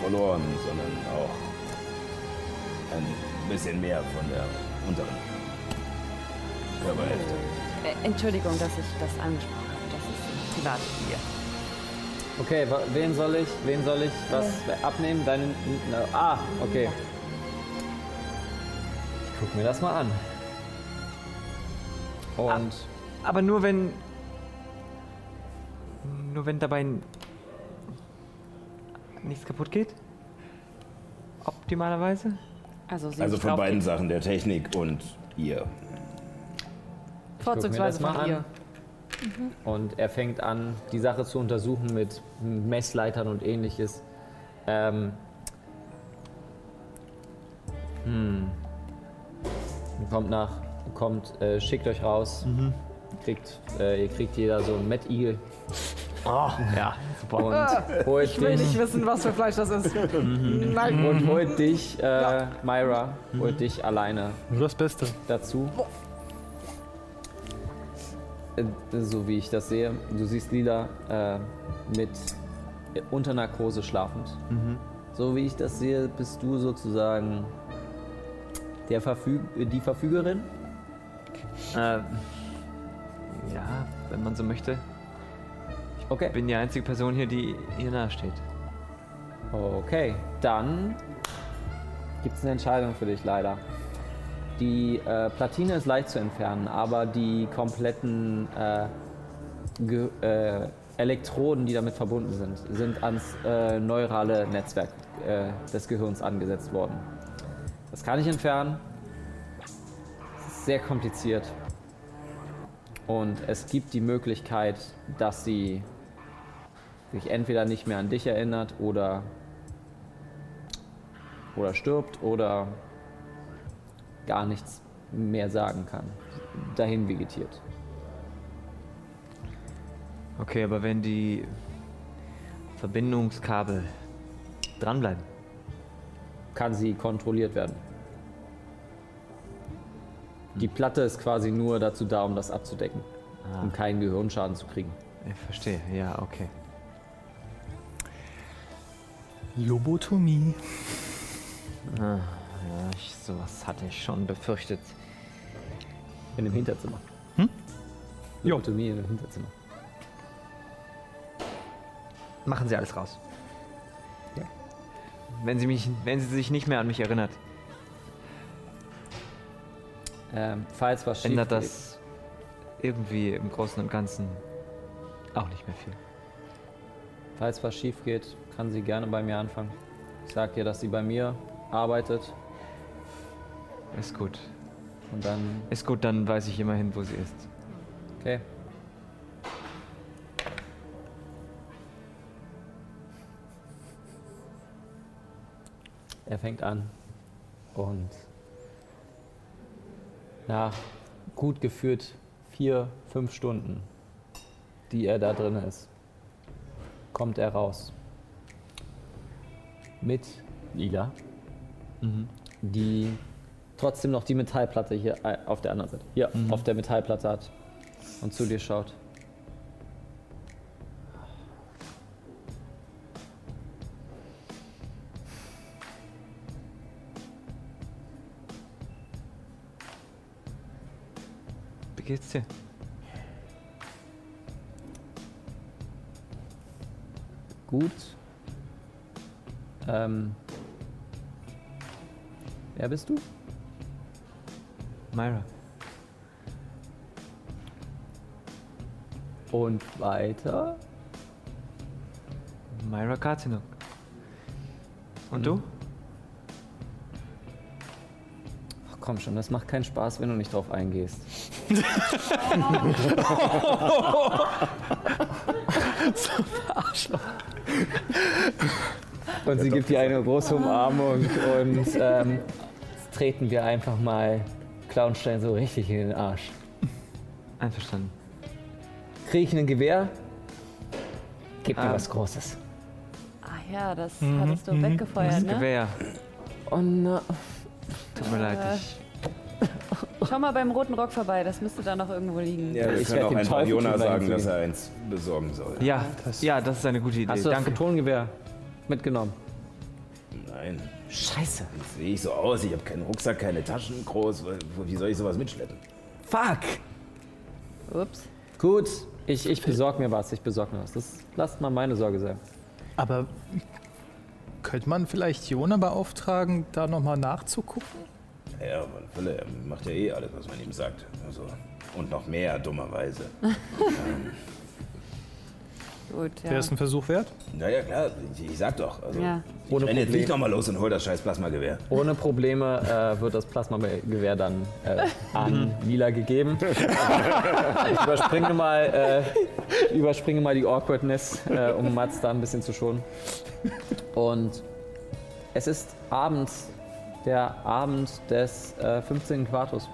verloren, sondern auch ein bisschen mehr von der unteren Körperhälfte. Äh, Entschuldigung, dass ich das angesprochen habe. Das ist privat hier. Okay, wen soll ich, wen soll ich was abnehmen? Deinen, na, ah, okay. Ich guck mir das mal an. Und Aber nur wenn. Nur wenn dabei nichts kaputt geht? Optimalerweise? Also, sie Also von beiden draufklicken. Sachen, der Technik und ihr. Vorzugsweise von ihr. Und er fängt an, die Sache zu untersuchen mit Messleitern und ähnliches. Ähm. Hm. Kommt nach, kommt, äh, schickt euch raus. Kriegt, äh, ihr kriegt jeder so ein Mad Eagle Ja, super. und holt Ich will dich, nicht wissen, was für Fleisch das ist. <laughs> Nein. und holt dich, äh, Myra, holt dich alleine Nur das Beste. dazu. Äh, So wie ich das sehe. Du siehst Lila äh, mit äh, unter Narkose schlafend. So wie ich das sehe, bist du sozusagen der Verfüg die Verfügerin. Äh, ja, wenn man so möchte. Okay. Ich bin die einzige Person hier, die ihr nahe steht. Okay, dann gibt es eine Entscheidung für dich leider. Die äh, Platine ist leicht zu entfernen, aber die kompletten äh, äh, Elektroden, die damit verbunden sind, sind ans äh, neurale Netzwerk äh, des Gehirns angesetzt worden. Das kann ich entfernen. Es ist sehr kompliziert. Und es gibt die Möglichkeit, dass sie sich entweder nicht mehr an dich erinnert oder oder stirbt oder gar nichts mehr sagen kann. Dahin vegetiert. Okay, aber wenn die Verbindungskabel dranbleiben. Kann sie kontrolliert werden. Die Platte ist quasi nur dazu da, um das abzudecken, Ah, um keinen Gehirnschaden zu kriegen. ich verstehe. Ja, okay. Lobotomie. Ah, ja, ich, sowas hatte ich schon befürchtet. In dem Hinterzimmer. Hm? Jo. Lobotomie in dem Hinterzimmer. Machen Sie alles raus. wenn sie, mich, wenn sie sich nicht mehr an mich erinnert, Ähm, falls was schief ändert geht. das irgendwie im Großen und Ganzen auch nicht mehr viel. Falls was schief geht, kann sie gerne bei mir anfangen. Ich sag ihr, dass sie bei mir arbeitet Ist gut. und dann. Ist gut, dann weiß ich immerhin, wo sie ist. Okay. Er fängt an und nach gut geführt vier, fünf Stunden, die er da drin ist, kommt er raus. Mit Lila, die trotzdem noch die Metallplatte hier äh, auf der anderen Seite, hier auf der Metallplatte hat und zu dir schaut. Wie geht's dir? Gut. Ähm. Wer bist du? Myra. Und weiter? Myra Kartinuk. Und du? Ach komm schon, das macht keinen Spaß, wenn du nicht drauf eingehst. <laughs> <laughs> Und sie gibt dir eine große Umarmung und <laughs> ähm, jetzt treten wir einfach mal Clownstein so richtig in den Arsch. Einverstanden. Krieg ich ein Gewehr? Gib mir Ah. was Großes. Ah ja, das Mhm, hattest du mhm. weggefeuert, Das ne? Gewehr. Oh na. Tut mir leid. Äh, Ich, Schau mal beim roten Rock vorbei, das müsste da noch irgendwo liegen. Ja, Ich werd auch dem einfach Jona sagen, dass er eins besorgen soll. ja, das- ja, das ist eine gute Idee. Hast du das Danke. Photonengewehr mitgenommen? Nein, Scheiße. sehe ich so aus. Ich habe keinen Rucksack, keine Taschen groß. Wie soll ich sowas mitschleppen? Fuck! Ups. Gut, ich, ich besorg mir was, ich besorg mir was. Das lasst mal meine Sorge sein. Aber könnte man vielleicht Jona beauftragen, da nochmal nachzugucken? Ja, man Fülle, er macht ja eh alles, was man ihm sagt. Also, und noch mehr, dummerweise. <laughs> Gut, ja. Wäre es ein Versuch wert? Naja, klar, ich, ich sag doch. Also, Ja. ich Ohne renn jetzt nicht nochmal los und hol das scheiß Plasmagewehr. Ohne Probleme äh, wird das Plasmagewehr dann äh, an Lila gegeben. ich <laughs> überspringe mal, äh, überspringe mal die Awkwardness, äh, um Mats da ein bisschen zu schonen. Und es ist abends, der Abend des äh, 15. Quartus.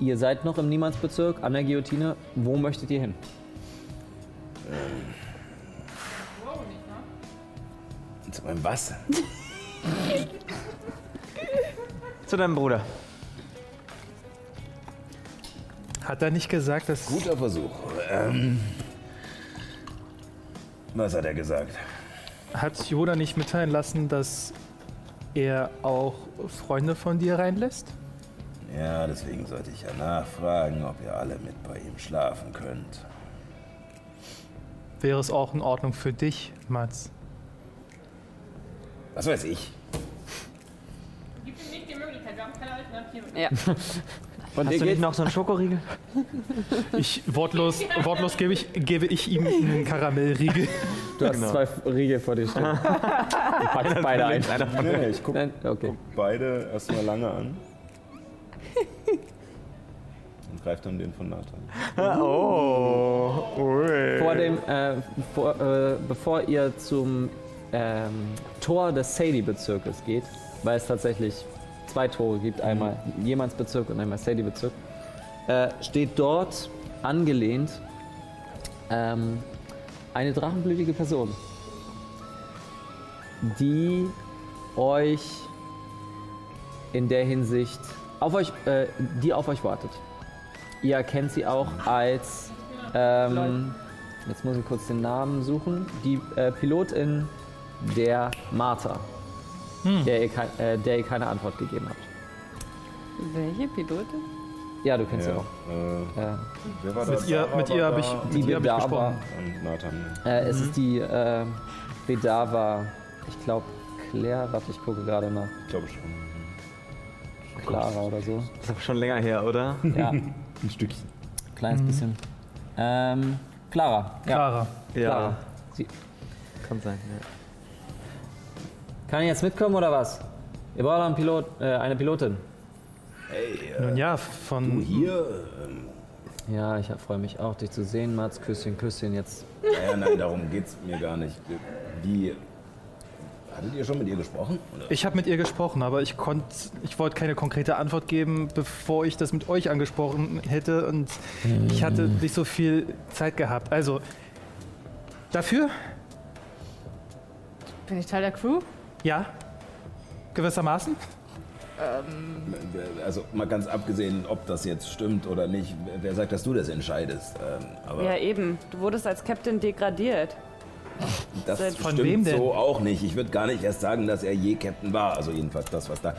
Ihr seid noch im Niemandsbezirk an der Guillotine. Wo möchtet ihr hin? Zu meinem was? <laughs> Zu deinem Bruder. Hat er nicht gesagt, dass. Guter Versuch. Ähm, was hat er gesagt? Hat Jona nicht mitteilen lassen, dass er auch Freunde von dir reinlässt? Ja, deswegen sollte ich ja nachfragen, ob ihr alle mit bei ihm schlafen könnt. Wäre es auch in Ordnung für dich, Mats? Was weiß ich. Gibt ihm nicht die Möglichkeit, wir haben keine Alternative. Ja. Und Hast du nicht noch so einen Schokoriegel? <laughs> Ich, wortlos, wortlos gebe, ich, gebe ich ihm einen Karamellriegel. Du hast zwei Riegel vor dir stehen. Du <laughs> packst beide ein. Nee, ich gucke? Okay. beide erstmal lange an. Und greift dann den von Nathan. <laughs> Oh. Vor dem, äh, vor, äh, bevor ihr zum ähm, Tor des Sadie-Bezirkes geht, weil es tatsächlich zwei Tore gibt, einmal Jemandsbezirk und einmal Sadie-Bezirk, äh, steht dort angelehnt ähm, eine drachenblütige Person, die euch in der Hinsicht auf euch, äh, die auf euch wartet. Ihr erkennt sie auch als ähm, jetzt muss ich kurz den Namen suchen. Die äh, Pilotin der Martha, der, ihr äh, der ihr keine Antwort gegeben habt. Welche Pilotin? Ja, du kennst sie Ja. auch. Äh, Äh, wer war Mit das? ihr, mit ihr habe ich, die mit ihr hab ich Bedava, gesprochen. Und Nathan. äh, es ist die äh, Bedava Ich glaube, Claire, warte, ich gucke gerade nach. Ich glaube schon. Clara oder so. Das ist aber schon länger her, oder? Ja, <laughs> Ein Stückchen. kleines bisschen. Ähm, Clara. Ja, Clara. Clara. Sie, Kann sein, ja. kann ich jetzt mitkommen oder was? Ihr braucht einen Pilot, äh, eine Pilotin. Hey, Nun ja, du von. hier? Ähm, Ja, ich freue mich auch, dich zu sehen, Mats. Küsschen, Küsschen jetzt. naja, nein, darum geht's mir gar nicht. Wie. Hattet ihr schon mit ihr gesprochen? Oder? Ich habe mit ihr gesprochen, aber ich konnte, ich wollte keine konkrete Antwort geben, bevor ich das mit euch angesprochen hätte und ich hatte nicht so viel Zeit gehabt. Also dafür, Bin ich Teil der Crew? ja, gewissermaßen. Also mal ganz abgesehen, ob das jetzt stimmt oder nicht, wer sagt, dass du das entscheidest? Ähm, aber Ja, eben. Du wurdest als Captain degradiert. Das seit- stimmt Von wem denn? so auch nicht. Ich würde gar nicht erst sagen, dass er je Captain war. Also jedenfalls das, was da.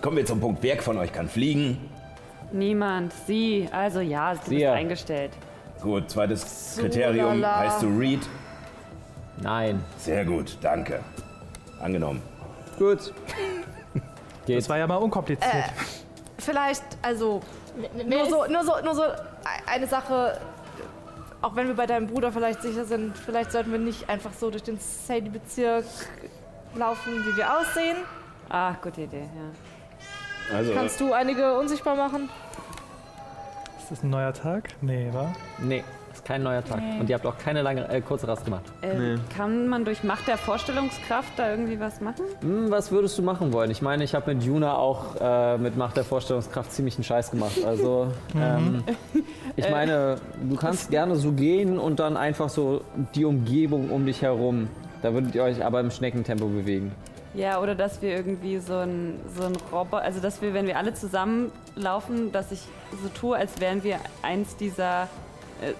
Kommen wir zum Punkt. Wer von euch kann fliegen? Niemand. Sie. Also ja, Sie bist ja. eingestellt. Gut, zweites Kriterium. lala. Heißt du Reed? Nein. Sehr gut, danke. Angenommen. Gut. <laughs> Geht. Das war ja mal unkompliziert. Vielleicht, also, nur so, nur so, nur so eine Sache. Auch wenn wir bei deinem Bruder vielleicht sicher sind, vielleicht sollten wir nicht einfach so durch den Sadie-Bezirk laufen, wie wir aussehen. Ah, gute Idee, ja. Also, Kannst du einige unsichtbar machen? Ist das ein neuer Tag? Nee, wa? Nee, ist kein neuer Tag. Und ihr habt auch keine lange, äh, kurze Rast gemacht. Ähm, Kann man durch Macht der Vorstellungskraft da irgendwie was machen? Hm, was würdest du machen wollen? Ich meine, ich habe mit Juna auch äh, mit Macht der Vorstellungskraft ziemlich einen Scheiß gemacht. Also, ähm, <laughs> ich meine, du kannst gerne so gehen und dann einfach so die Umgebung um dich herum. Da würdet ihr euch aber im Schneckentempo bewegen. Ja, oder dass wir irgendwie so ein, so ein Roboter, also dass wir, wenn wir alle zusammen laufen, dass ich so tue, als wären wir eins dieser äh,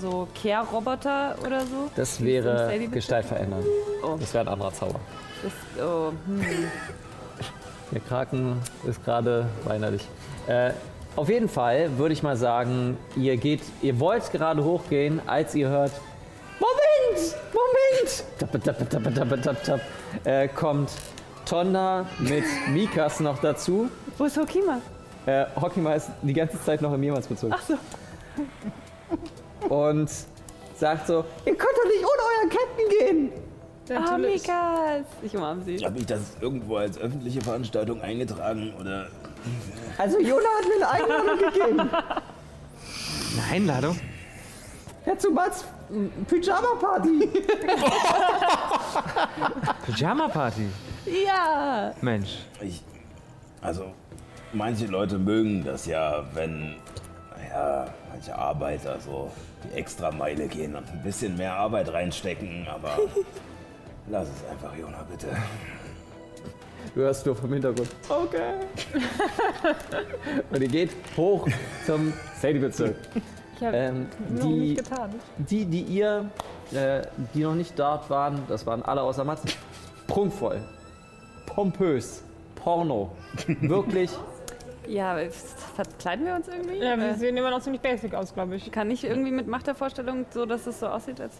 so- Care-Roboter oder so. Das wäre Gestalt verändern. Oh. Das wäre ein anderer Zauber. Das, oh, hm. <laughs> Der Kraken ist gerade weinerlich. Äh, auf jeden Fall würde ich mal sagen, ihr geht, ihr wollt gerade hochgehen, als ihr hört, Moment, Moment, tap, tap, tap, tap, äh, kommt Tonda mit <laughs> Mikas noch dazu. Wo ist Hokima? Äh, Hokima ist die ganze Zeit noch im Jemansbezug. Ach so. Und sagt so, ihr könnt doch nicht ohne euren Captain gehen. Ah, Mikas! Ich umarme sie. habe ich das irgendwo als öffentliche Veranstaltung eingetragen oder Also Jona hat mir eine Einladung gegeben. Eine Einladung? Ja, zu Mats Pyjama-Party. Pyjama-Party? Ja! Mensch. ich. Also, manche Leute mögen das ja, wenn, naja, manche Arbeiter so die Extrameile gehen und ein bisschen mehr Arbeit reinstecken, aber <laughs> lass es einfach, Jona, bitte. Du hörst nur vom Hintergrund. Okay. Und ihr geht hoch zum Sadie-Bezirk. Ich habe Ähm, noch die, nicht getan. die, die ihr, äh, die noch nicht dort waren, das waren alle außer Mats, prunkvoll, pompös, Porno. Wirklich, <laughs> Ja, verkleiden wir uns irgendwie? Ja, wir Äh, sehen immer noch ziemlich basic aus, glaube ich. Kann ich irgendwie mit Macht der Vorstellung so, dass es so aussieht, als.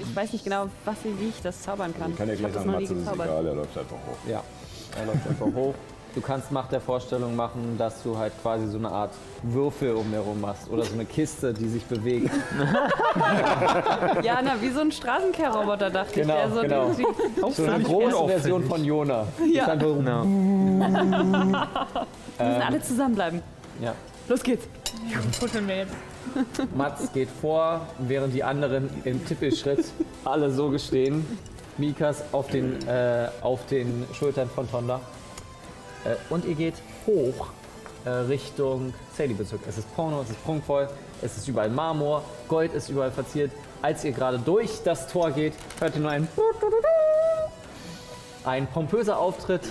Ich weiß nicht genau, was wie ich das zaubern kann. Ich kann ja Ich gleich sagen, Matze, das ist egal, er läuft einfach hoch. ja, er läuft einfach hoch. Du kannst Macht der Vorstellung machen, dass du halt quasi so eine Art Würfel um herum machst oder so eine Kiste, die sich bewegt. <laughs> Ja, na, wie so ein Straßenkehrroboter, dachte Genau, ich. Der so genau. irgendwie- So eine große Version von Jona. Ja. Ist einfach No. Wir müssen alle zusammenbleiben. ja. Los geht's. Kuscheln wir jetzt. Mats geht vor, während die anderen im Tippelschritt alle so gestehen. Mikas auf den, äh, auf den Schultern von Tonda. Äh, und ihr geht hoch äh, Richtung Sadie-Bezirk. Es ist Porno, es ist prunkvoll, es ist überall Marmor, Gold ist überall verziert. Als ihr gerade durch das Tor geht, hört ihr nur ein ein pompöser Auftritt,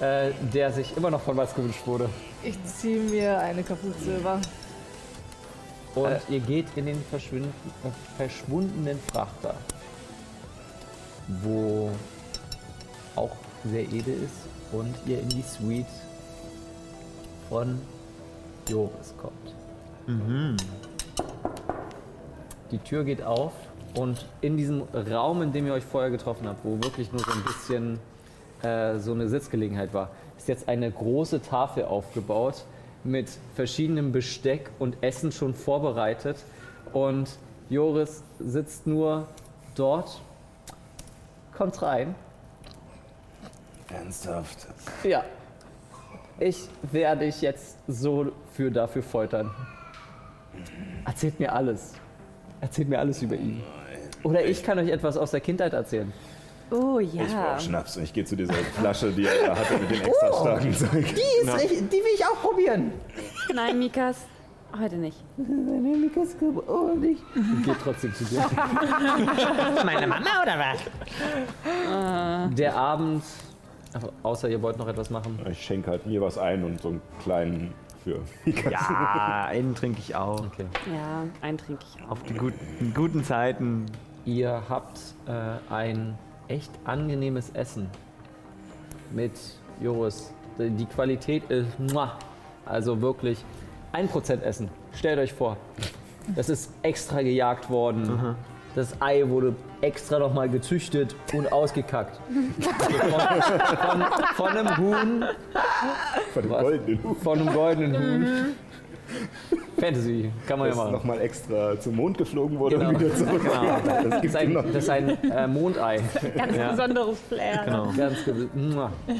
äh, der sich immer noch von was gewünscht wurde. Ich ziehe mir eine Kapuze über. Und ihr geht in den verschwinden, äh, verschwundenen Frachter, wo auch sehr edel ist und ihr in die Suite von Joris kommt. Die Tür geht auf Und in diesem Raum, in dem ihr euch vorher getroffen habt, wo wirklich nur so ein bisschen äh, so eine Sitzgelegenheit war, ist jetzt eine große Tafel aufgebaut mit verschiedenem Besteck und Essen schon vorbereitet. Und Joris sitzt nur dort, kommt rein. Ernsthaft. Ja. Ich werde dich jetzt so für dafür foltern. Erzählt mir alles. Erzählt mir alles über ihn. Oder ich kann euch etwas aus der Kindheit erzählen. Oh Ich ja. brauche Schnaps und ich gehe zu dieser Flasche, die er da hatte mit dem extra starken Zeug. Die, ist richtig, die will ich auch probieren. Nein, Mikas, heute nicht. Geht trotzdem zu dir. Meine Mama oder was? Der Abend, ach, außer ihr wollt noch etwas machen. Ich schenke halt mir was ein und so einen kleinen für Mika. Ja, einen trinke ich auch. Okay. Ja, einen trinke ich auch. Auf die guten, guten Zeiten. Ihr habt äh, ein echt angenehmes Essen mit Joris. Die Qualität ist muah. also wirklich 1% Essen. Stellt euch vor, das ist extra gejagt worden. Das Ei wurde extra nochmal gezüchtet und ausgekackt. von, von, von einem Huhn, Von Was? goldenen Hut. von einem goldenen Huhn. Fantasy, kann man ja Das machen. nochmal extra zum Mond geflogen wurde Genau. und wieder zurück. Genau. Das ist ein, noch. das ist ein äh, Mondei. Ganz Ja. besonderes Flair. Genau. Ganz.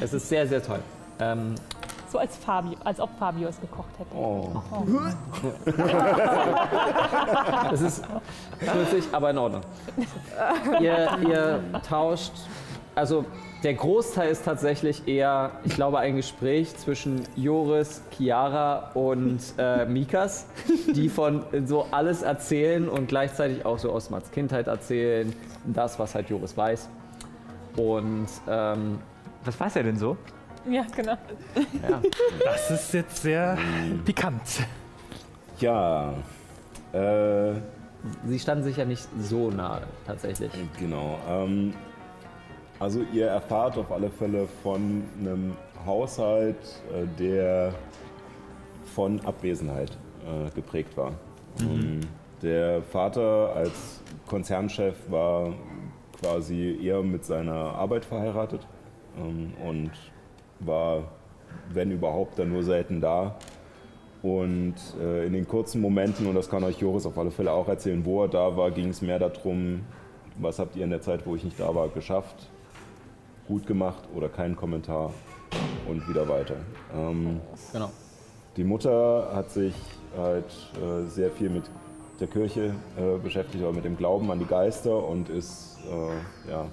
Es ist sehr, sehr toll. Ähm, So als, Fabio, als ob Fabio es gekocht hätte. Oh. <laughs> es ist schmutzig, aber in Ordnung. Ihr, ihr tauscht, also der Großteil ist tatsächlich eher, ich glaube, ein Gespräch zwischen Joris, Chiara und äh, Mikas, die von so alles erzählen und gleichzeitig auch so aus Mats Kindheit erzählen, das, was halt Joris weiß. Und ähm, Was weiß er denn so? Ja, genau. ja, Das ist jetzt sehr pikant. Ja, äh, sie standen sich ja nicht so nahe, tatsächlich. genau. Ähm, also ihr erfahrt auf alle Fälle von einem Haushalt, äh, der von Abwesenheit äh, geprägt war. Ähm, der Vater als Konzernchef war quasi eher mit seiner Arbeit verheiratet ähm, und war, wenn überhaupt, dann nur selten da. Und äh, in den kurzen Momenten, und das kann euch Joris auf alle Fälle auch erzählen, wo er da war, ging es mehr darum, was habt ihr in der Zeit, wo ich nicht da war, geschafft, gut gemacht oder kein Kommentar und wieder weiter. Ähm, Genau. die Mutter hat sich halt äh, sehr viel mit der Kirche äh, beschäftigt, aber mit dem Glauben an die Geister und ist äh, ja,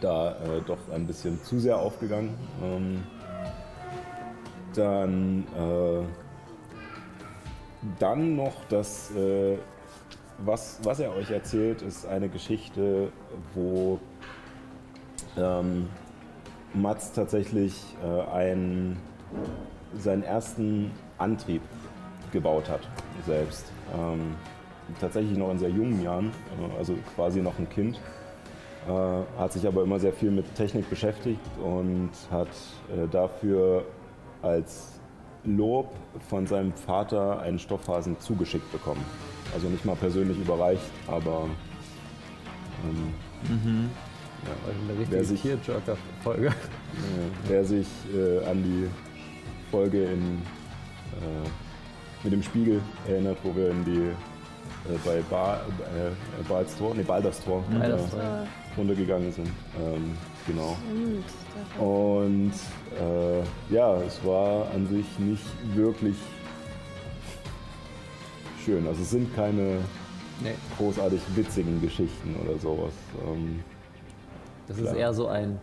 da äh, doch ein bisschen zu sehr aufgegangen. Ähm, dann, äh, dann noch das, äh, was, was er euch erzählt, ist eine Geschichte, wo ähm, Mats tatsächlich äh, ein, seinen ersten Antrieb gebaut hat, selbst. Ähm, tatsächlich noch in sehr jungen Jahren, äh, also quasi noch ein Kind. Äh, hat sich aber immer sehr viel mit Technik beschäftigt und hat äh, dafür als Lob von seinem Vater einen Stoffhasen zugeschickt bekommen. Also nicht mal persönlich überreicht, aber ähm, Eine Wer richtige sich- Tearjerker-Folge. äh, wer sich äh, an die Folge in, äh, mit dem Spiegel erinnert, wo wir in die äh, bei Bar, äh, Bals Tor, nee, Balders Tor Balders Tor, ja. Runtergegangen sind. Ähm, genau. Und äh, ja, es war an sich nicht wirklich schön. Also es sind keine Nee, großartig witzigen Geschichten oder sowas. Ähm, das ist Klar. eher so ein,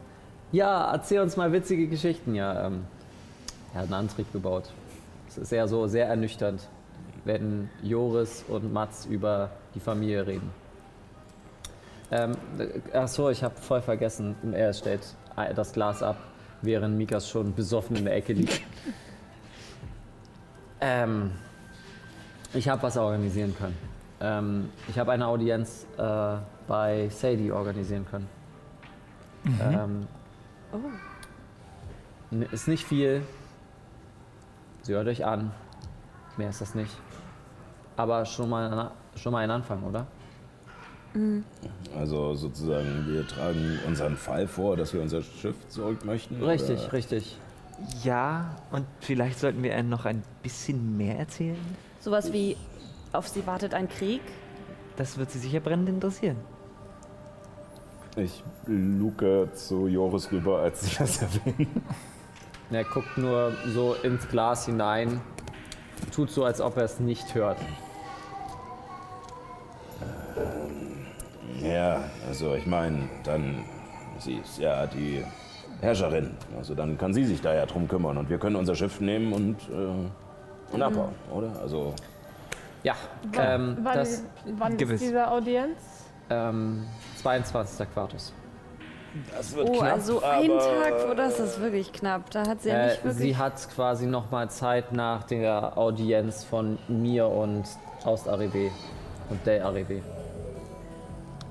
ja, erzähl uns mal witzige Geschichten. Ja, ähm, er hat einen Antrieb gebaut. Es ist eher so sehr ernüchternd, wenn Joris und Mats über die Familie reden. Ähm, achso, ich habe voll vergessen, er stellt das Glas ab, während Mikas schon besoffen in der Ecke liegt. <laughs> Ähm, ich habe was organisieren können. Ähm, ich habe eine Audienz äh, bei Sadie organisieren können. Ähm, n- Ist nicht viel. Sie hört euch an. Mehr ist das nicht. Aber schon mal, schon mal ein Anfang, oder? Also sozusagen, wir tragen unseren Fall vor, dass wir unser Schiff zurück möchten. Richtig, oder? richtig. Ja, und vielleicht sollten wir ihnen noch ein bisschen mehr erzählen. Sowas wie, auf sie wartet ein Krieg. Das wird sie sicher brennend interessieren. Ich luke zu Joris rüber, als sie das erwähnen. Er guckt nur so ins Glas hinein, tut so, als ob er es nicht hört. Ja, also ich meine, dann, sie ist ja die Herrscherin. Also dann kann sie sich da ja drum kümmern und wir können unser Schiff nehmen und, äh, und abhauen, oder? Also, Ja, ähm, wann das wann gewiss. ist diese Audienz? ähm, 22. Quartus. das wird Oh, knapp, also ein Tag vor das ist wirklich knapp. Da hat sie ja Äh, nicht wirklich. sie hat quasi nochmal Zeit nach der Audienz von mir und Ost-Arrivé und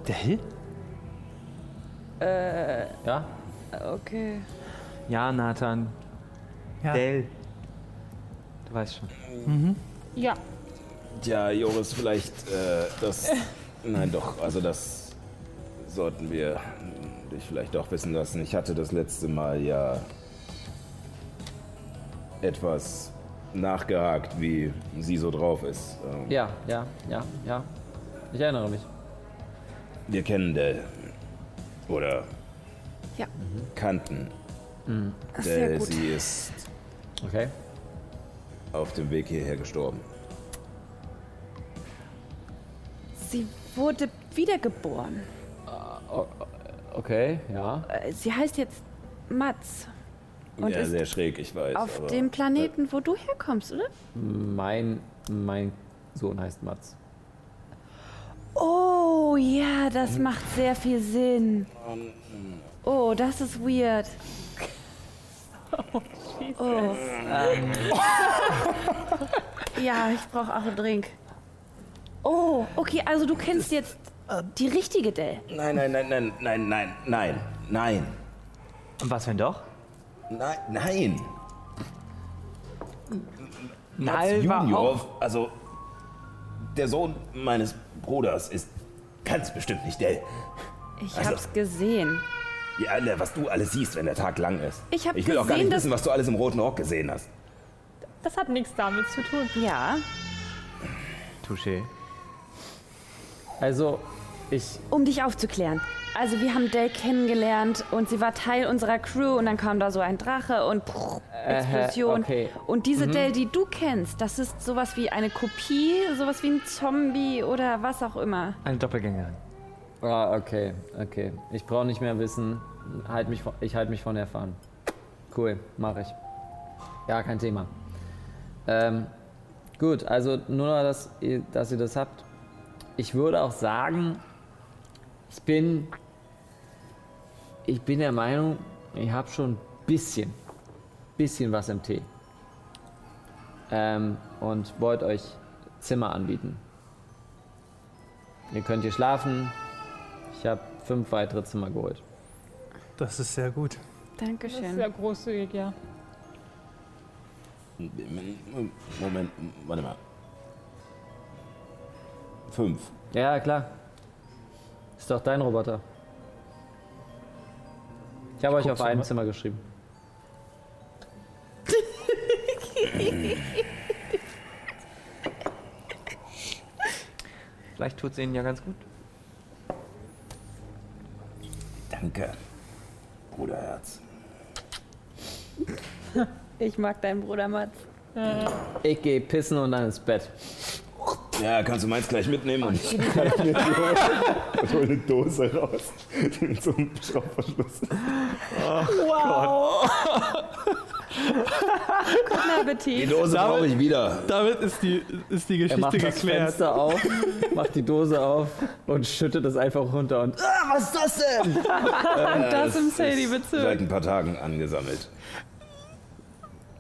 Del Arrivé. Dell? Ja? okay. Ja, Nathan. Ja. Dell. Du weißt schon. Ja. Tja, Joris, vielleicht äh, das. <laughs> Nein, doch, also das sollten wir dich vielleicht doch wissen lassen. Ich hatte das letzte Mal ja etwas nachgehakt, wie sie so drauf ist. Ähm, Ja, ja, ja, ja. Ich erinnere mich. Wir kennen Dell. Oder Ja. kannten. Dell, gut. sie ist Okay. auf dem Weg hierher gestorben. Sie wurde wiedergeboren. Okay, ja. Äh, Sie heißt jetzt Mats. Und ja, ist sehr schräg, ich weiß. auf aber dem Planeten, wo du herkommst, oder? Mein, mein Sohn heißt Mats. Oh ja, das macht sehr viel Sinn. Oh, das ist weird. Oh. Ja, ich brauche auch einen Drink. Oh, okay, also du kennst jetzt die richtige Dell. Nein, nein, nein, nein, nein, nein, nein, nein. Und was, wenn doch? Nein, nein. War Junior, also der Sohn meines Bruders ist ganz bestimmt nicht der. Ich Also- hab's gesehen. Ja, ne, was du alles siehst, wenn der Tag lang ist. Ich hab ich will auch gar gesehen, nicht wissen, was du alles im roten Rock gesehen hast. Das hat nichts damit zu tun. Ja, Touché. Also, ich. um dich aufzuklären. Also wir haben Dell kennengelernt und sie war Teil unserer Crew und dann kam da so ein Drache und pff, Explosion. okay. Und diese Dell, die du kennst, das ist sowas wie eine Kopie, sowas wie ein Zombie oder was auch immer. Eine Doppelgängerin. Ah, okay, okay. Ich brauche nicht mehr wissen. Halt mich, von- ich halte mich von erfahren. Cool, mache ich. Ja, kein Thema. Ähm, gut, also nur, dass ihr, dass ihr das habt. Ich würde auch sagen, ich bin, ich bin der Meinung, ich habe schon ein bisschen, bisschen was im Tee. Ähm, und wollte euch Zimmer anbieten. Ihr könnt hier schlafen. Ich habe fünf weitere Zimmer geholt. Das ist sehr gut. Das ist Dankeschön. sehr großzügig, ja. Moment, warte mal. Fünf. Ja, klar. Ist doch dein Roboter. Ich habe euch auf guck's ein mal. Zimmer geschrieben. <laughs> Vielleicht tut es ihnen ja ganz gut. Danke, Bruderherz. Ich mag deinen Bruder Mats. Ich gehe pissen und dann ins Bett. Ja, kannst du meins gleich mitnehmen und ich hol eine Dose raus mit so einem Schraubverschluss. Guten Die Appetit. Dose brauche ich wieder. Damit ist die, ist die Er macht Geschichte das geklärt. Fenster auf, macht die Dose auf und schüttet es einfach runter und Ah, was ist das denn? Das im ist seit Sadie-Bezirk. ein paar Tagen angesammelt.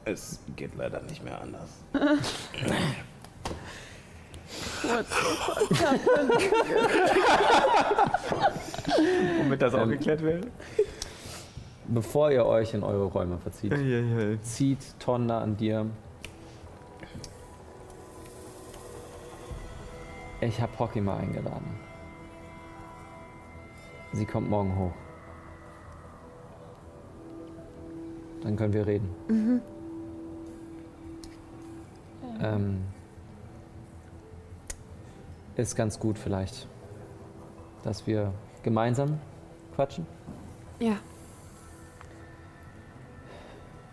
Es geht leider nicht mehr anders. <laughs> Womit das auch Ähm, geklärt wäre? bevor ihr euch in eure Räume verzieht, Eieiei. zieht Tonda an dir. Ich habe Hockey mal eingeladen. Sie kommt morgen hoch. Dann können wir reden. Mhm. Ähm, ist ganz gut vielleicht, dass wir gemeinsam quatschen. Ja.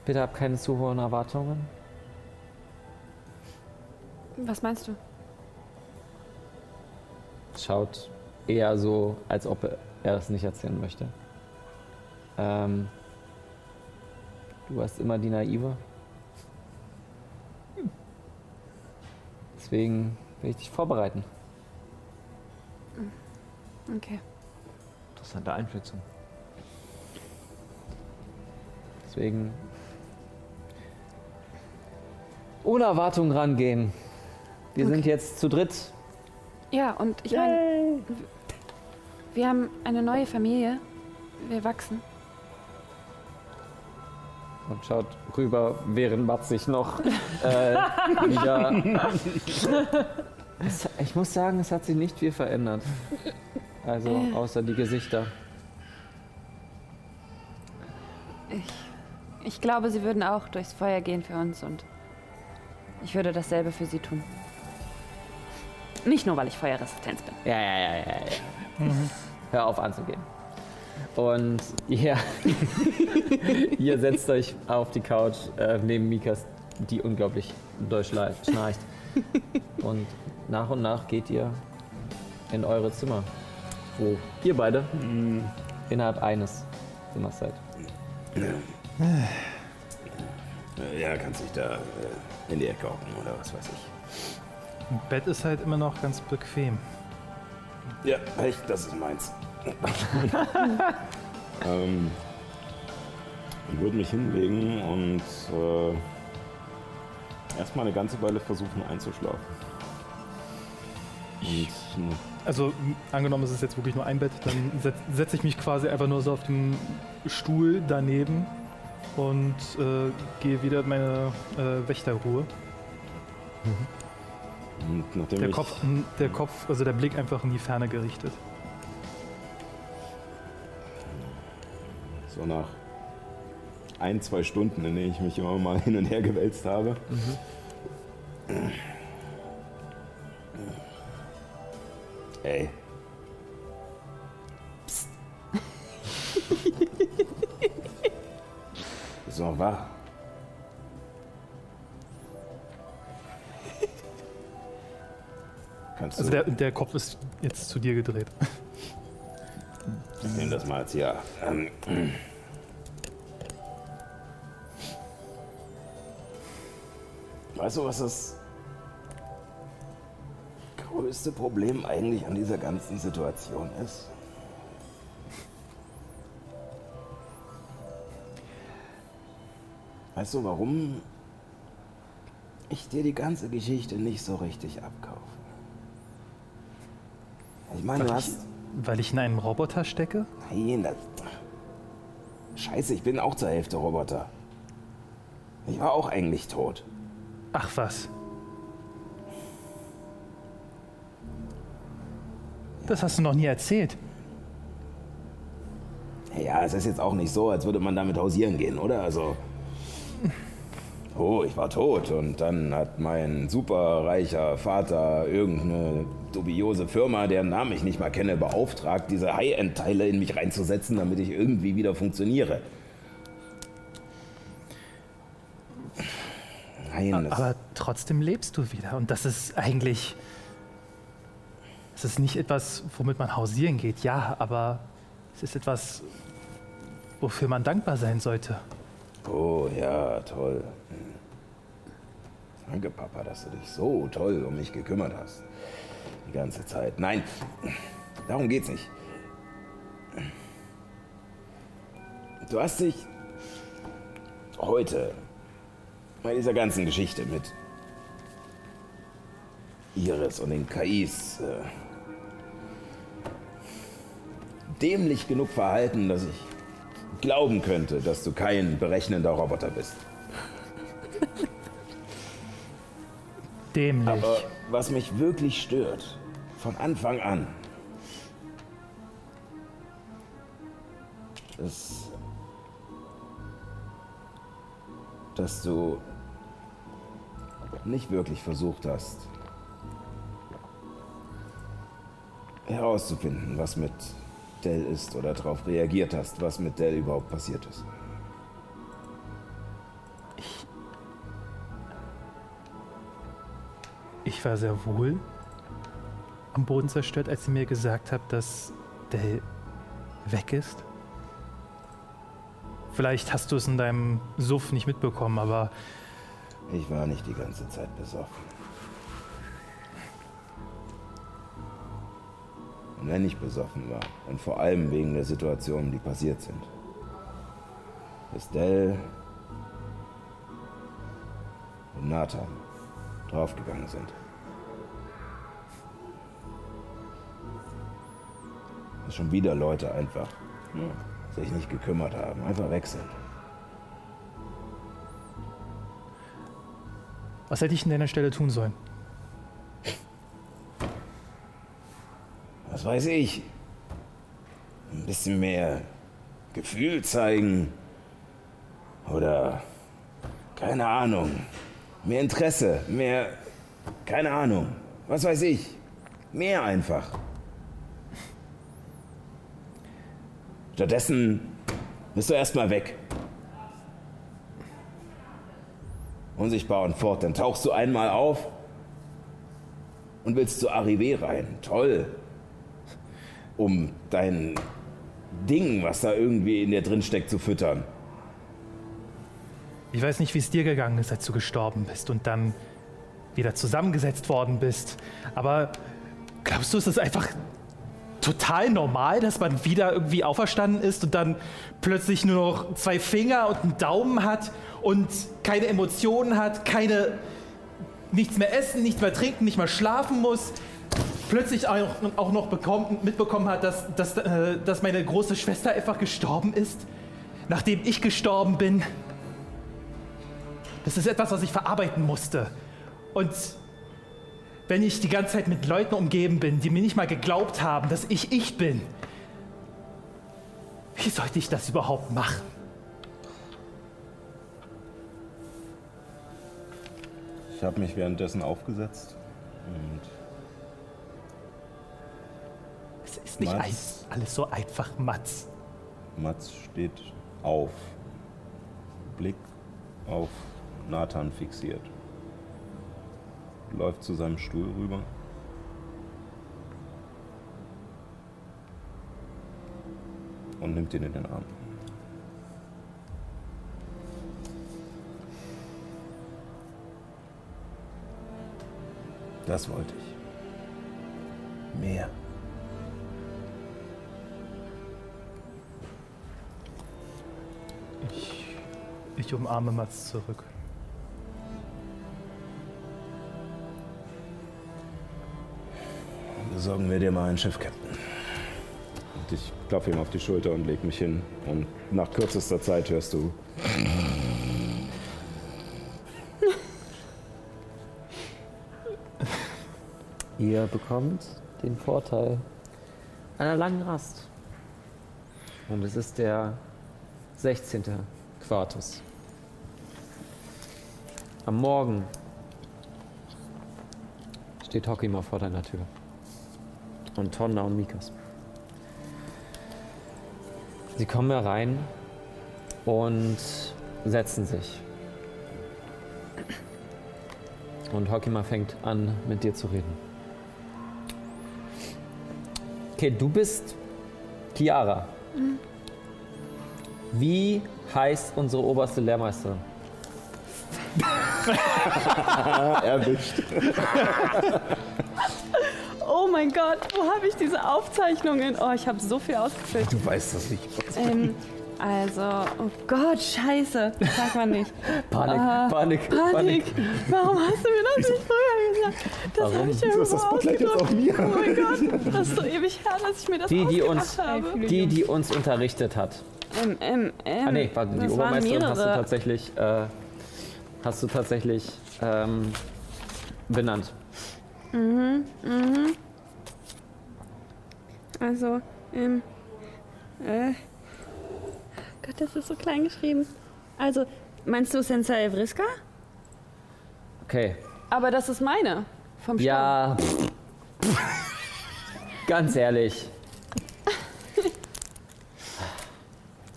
Bitte hab keine zu hohen Erwartungen. Was meinst du? Schaut eher so, als ob er es nicht erzählen möchte. Ähm, du warst immer die Naive. Deswegen will ich dich vorbereiten. Okay. Interessante Einschätzung. Deswegen ohne Erwartung rangehen. Wir sind jetzt zu dritt. Ja, und ich meine, wir haben eine neue Familie. Wir wachsen. Und schaut rüber, während Mats sich noch äh, <laughs> wieder. Es, ich muss sagen, es hat sich nicht viel verändert. Also, Äh. außer die Gesichter. Ich, ich glaube, sie würden auch durchs Feuer gehen für uns und ich würde dasselbe für sie tun. Nicht nur, weil ich feuerresistent bin. Ja, ja, ja, ja, ja. Hör auf anzugehen. Und ihr, <laughs> ihr setzt euch auf die Couch äh, neben Mikas, die unglaublich doll schla- schnarcht. <laughs> Und nach und nach geht ihr in eure Zimmer, wo ihr beide innerhalb eines Zimmers seid. Ja, kannst dich da äh, in die Ecke hocken oder was weiß ich. Ein Bett ist halt immer noch ganz bequem. Ja, echt, das ist meins. <laughs> ähm, ich würde mich hinlegen und äh, erstmal eine ganze Weile versuchen einzuschlafen. Und, Also angenommen, es ist jetzt wirklich nur ein Bett, dann setz- setze ich mich quasi einfach nur so auf den Stuhl daneben und äh, gehe wieder in meine äh, Wächterruhe. nachdem Der Kopf, der Kopf, also der Blick einfach in die Ferne gerichtet. so nach ein, zwei Stunden, in denen ich mich immer mal hin und her gewälzt habe, Ey. Psst. <laughs> Noch wach? Kannst du Also der, der Kopf ist jetzt zu dir gedreht. Ich nehme das mal als Ja. Ähm, weißt du, was das größte Problem eigentlich an dieser ganzen Situation ist? Weißt du, warum ich dir die ganze Geschichte nicht so richtig abkaufe? Ich meine, du Weil ich, hast... weil ich in einem Roboter stecke? Nein, das. Scheiße, ich bin auch zur Hälfte Roboter. Ich war auch eigentlich tot. Ach was. Das hast du noch nie erzählt. Ja, es ist jetzt auch nicht so, als würde man damit hausieren gehen, oder? Also. Oh, ich war tot und dann hat mein superreicher Vater irgendeine dubiose Firma, deren Namen ich nicht mal kenne, beauftragt, diese High-End-Teile in mich reinzusetzen, damit ich irgendwie wieder funktioniere. Nein, Aber trotzdem lebst du wieder. Und das ist eigentlich. Es ist nicht etwas, womit man hausieren geht, ja, aber es ist etwas, wofür man dankbar sein sollte. Oh ja, toll. Danke, Papa, dass du dich so toll um mich gekümmert hast. Die ganze Zeit. Nein, darum geht's nicht. Du hast dich heute bei dieser ganzen Geschichte mit Iris und den KIs äh, dämlich genug verhalten, dass ich glauben könnte, dass du kein berechnender Roboter bist. <laughs> Dämlich. Aber was mich wirklich stört, von Anfang an, dass, dass du nicht wirklich versucht hast, herauszufinden, was mit Dell ist oder darauf reagiert hast, was mit Dell überhaupt passiert ist. Ich war sehr wohl am Boden zerstört, als sie mir gesagt hat, dass Dell weg ist. Vielleicht hast du es in deinem Suff nicht mitbekommen, aber Ich war nicht die ganze Zeit besoffen. Und wenn ich besoffen war, und vor allem wegen der Situationen, die passiert sind, ist Dell und Nathan draufgegangen sind. Dass schon wieder Leute einfach ja, sich nicht gekümmert haben, einfach weg sind. was hätte ich an deiner Stelle tun sollen? Was weiß ich, ein bisschen mehr Gefühl zeigen oder keine Ahnung, mehr Interesse, mehr, keine Ahnung, was weiß ich, mehr einfach. Stattdessen bist du erstmal weg. Unsichtbar und fort, dann tauchst du einmal auf und willst zu Arrivé rein. Toll um dein Ding, was da irgendwie in dir drin steckt, zu füttern. Ich weiß nicht, wie es dir gegangen ist, als du gestorben bist und dann wieder zusammengesetzt worden bist. Aber glaubst du, es ist einfach total normal, dass man wieder irgendwie auferstanden ist und dann plötzlich nur noch zwei Finger und einen Daumen hat und keine Emotionen hat, keine nichts mehr essen, nichts mehr trinken, nicht mehr schlafen muss, plötzlich auch, auch noch bekommen, mitbekommen hat, dass, dass, äh, dass meine große Schwester einfach gestorben ist, nachdem ich gestorben bin. Das ist etwas, was ich verarbeiten musste. Und wenn ich die ganze Zeit mit Leuten umgeben bin, die mir nicht mal geglaubt haben, dass ich ich bin, wie sollte ich das überhaupt machen? Ich habe mich währenddessen aufgesetzt und ist nicht Mats. ein, alles so einfach, Mats. Mats steht auf. Blick auf Nathan fixiert. Läuft zu seinem Stuhl rüber. Und nimmt ihn in den Arm. Das wollte ich. Mehr. Ich umarme Mats zurück. Besorgen wir dir mal ein Schiff, Captain. Und ich klopfe ihm auf die Schulter und leg mich hin. Und nach kürzester Zeit hörst du. <laughs> Ihr bekommt den Vorteil einer langen Rast. Und es ist der 16. Quartus. Am Morgen steht Hokima vor deiner Tür. Und Tonna und Mikas. Sie kommen herein und setzen sich. Und Hokima fängt an, mit dir zu reden. Okay, du bist Chiara. Wie heißt unsere oberste Lehrmeisterin? <laughs> Erwischt. Oh mein Gott, wo habe ich diese Aufzeichnungen? Oh, ich habe so viel ausgefüllt. Du weißt das nicht. Ähm, also, oh Gott, scheiße. Sag mal nicht. Panik, Ah, Panik, Panik. Panik. Warum hast du mir das nicht früher gesagt? Das habe ich ja irgendwo mir? Oh mein Gott, das ist so ewig her, dass ich mir das Die, die uns, habe. die, die uns unterrichtet hat. Ähm, ähm, ähm, Ah nee, warte, die Obermeisterin hast du tatsächlich, äh, hast du tatsächlich ähm, benannt. Also, ähm, äh, Gott, das ist so klein geschrieben. Also, meinst du Sensei Vriska? Okay. Aber das ist meine. Vom Stamm. Ja. <laughs> Ganz ehrlich. <laughs>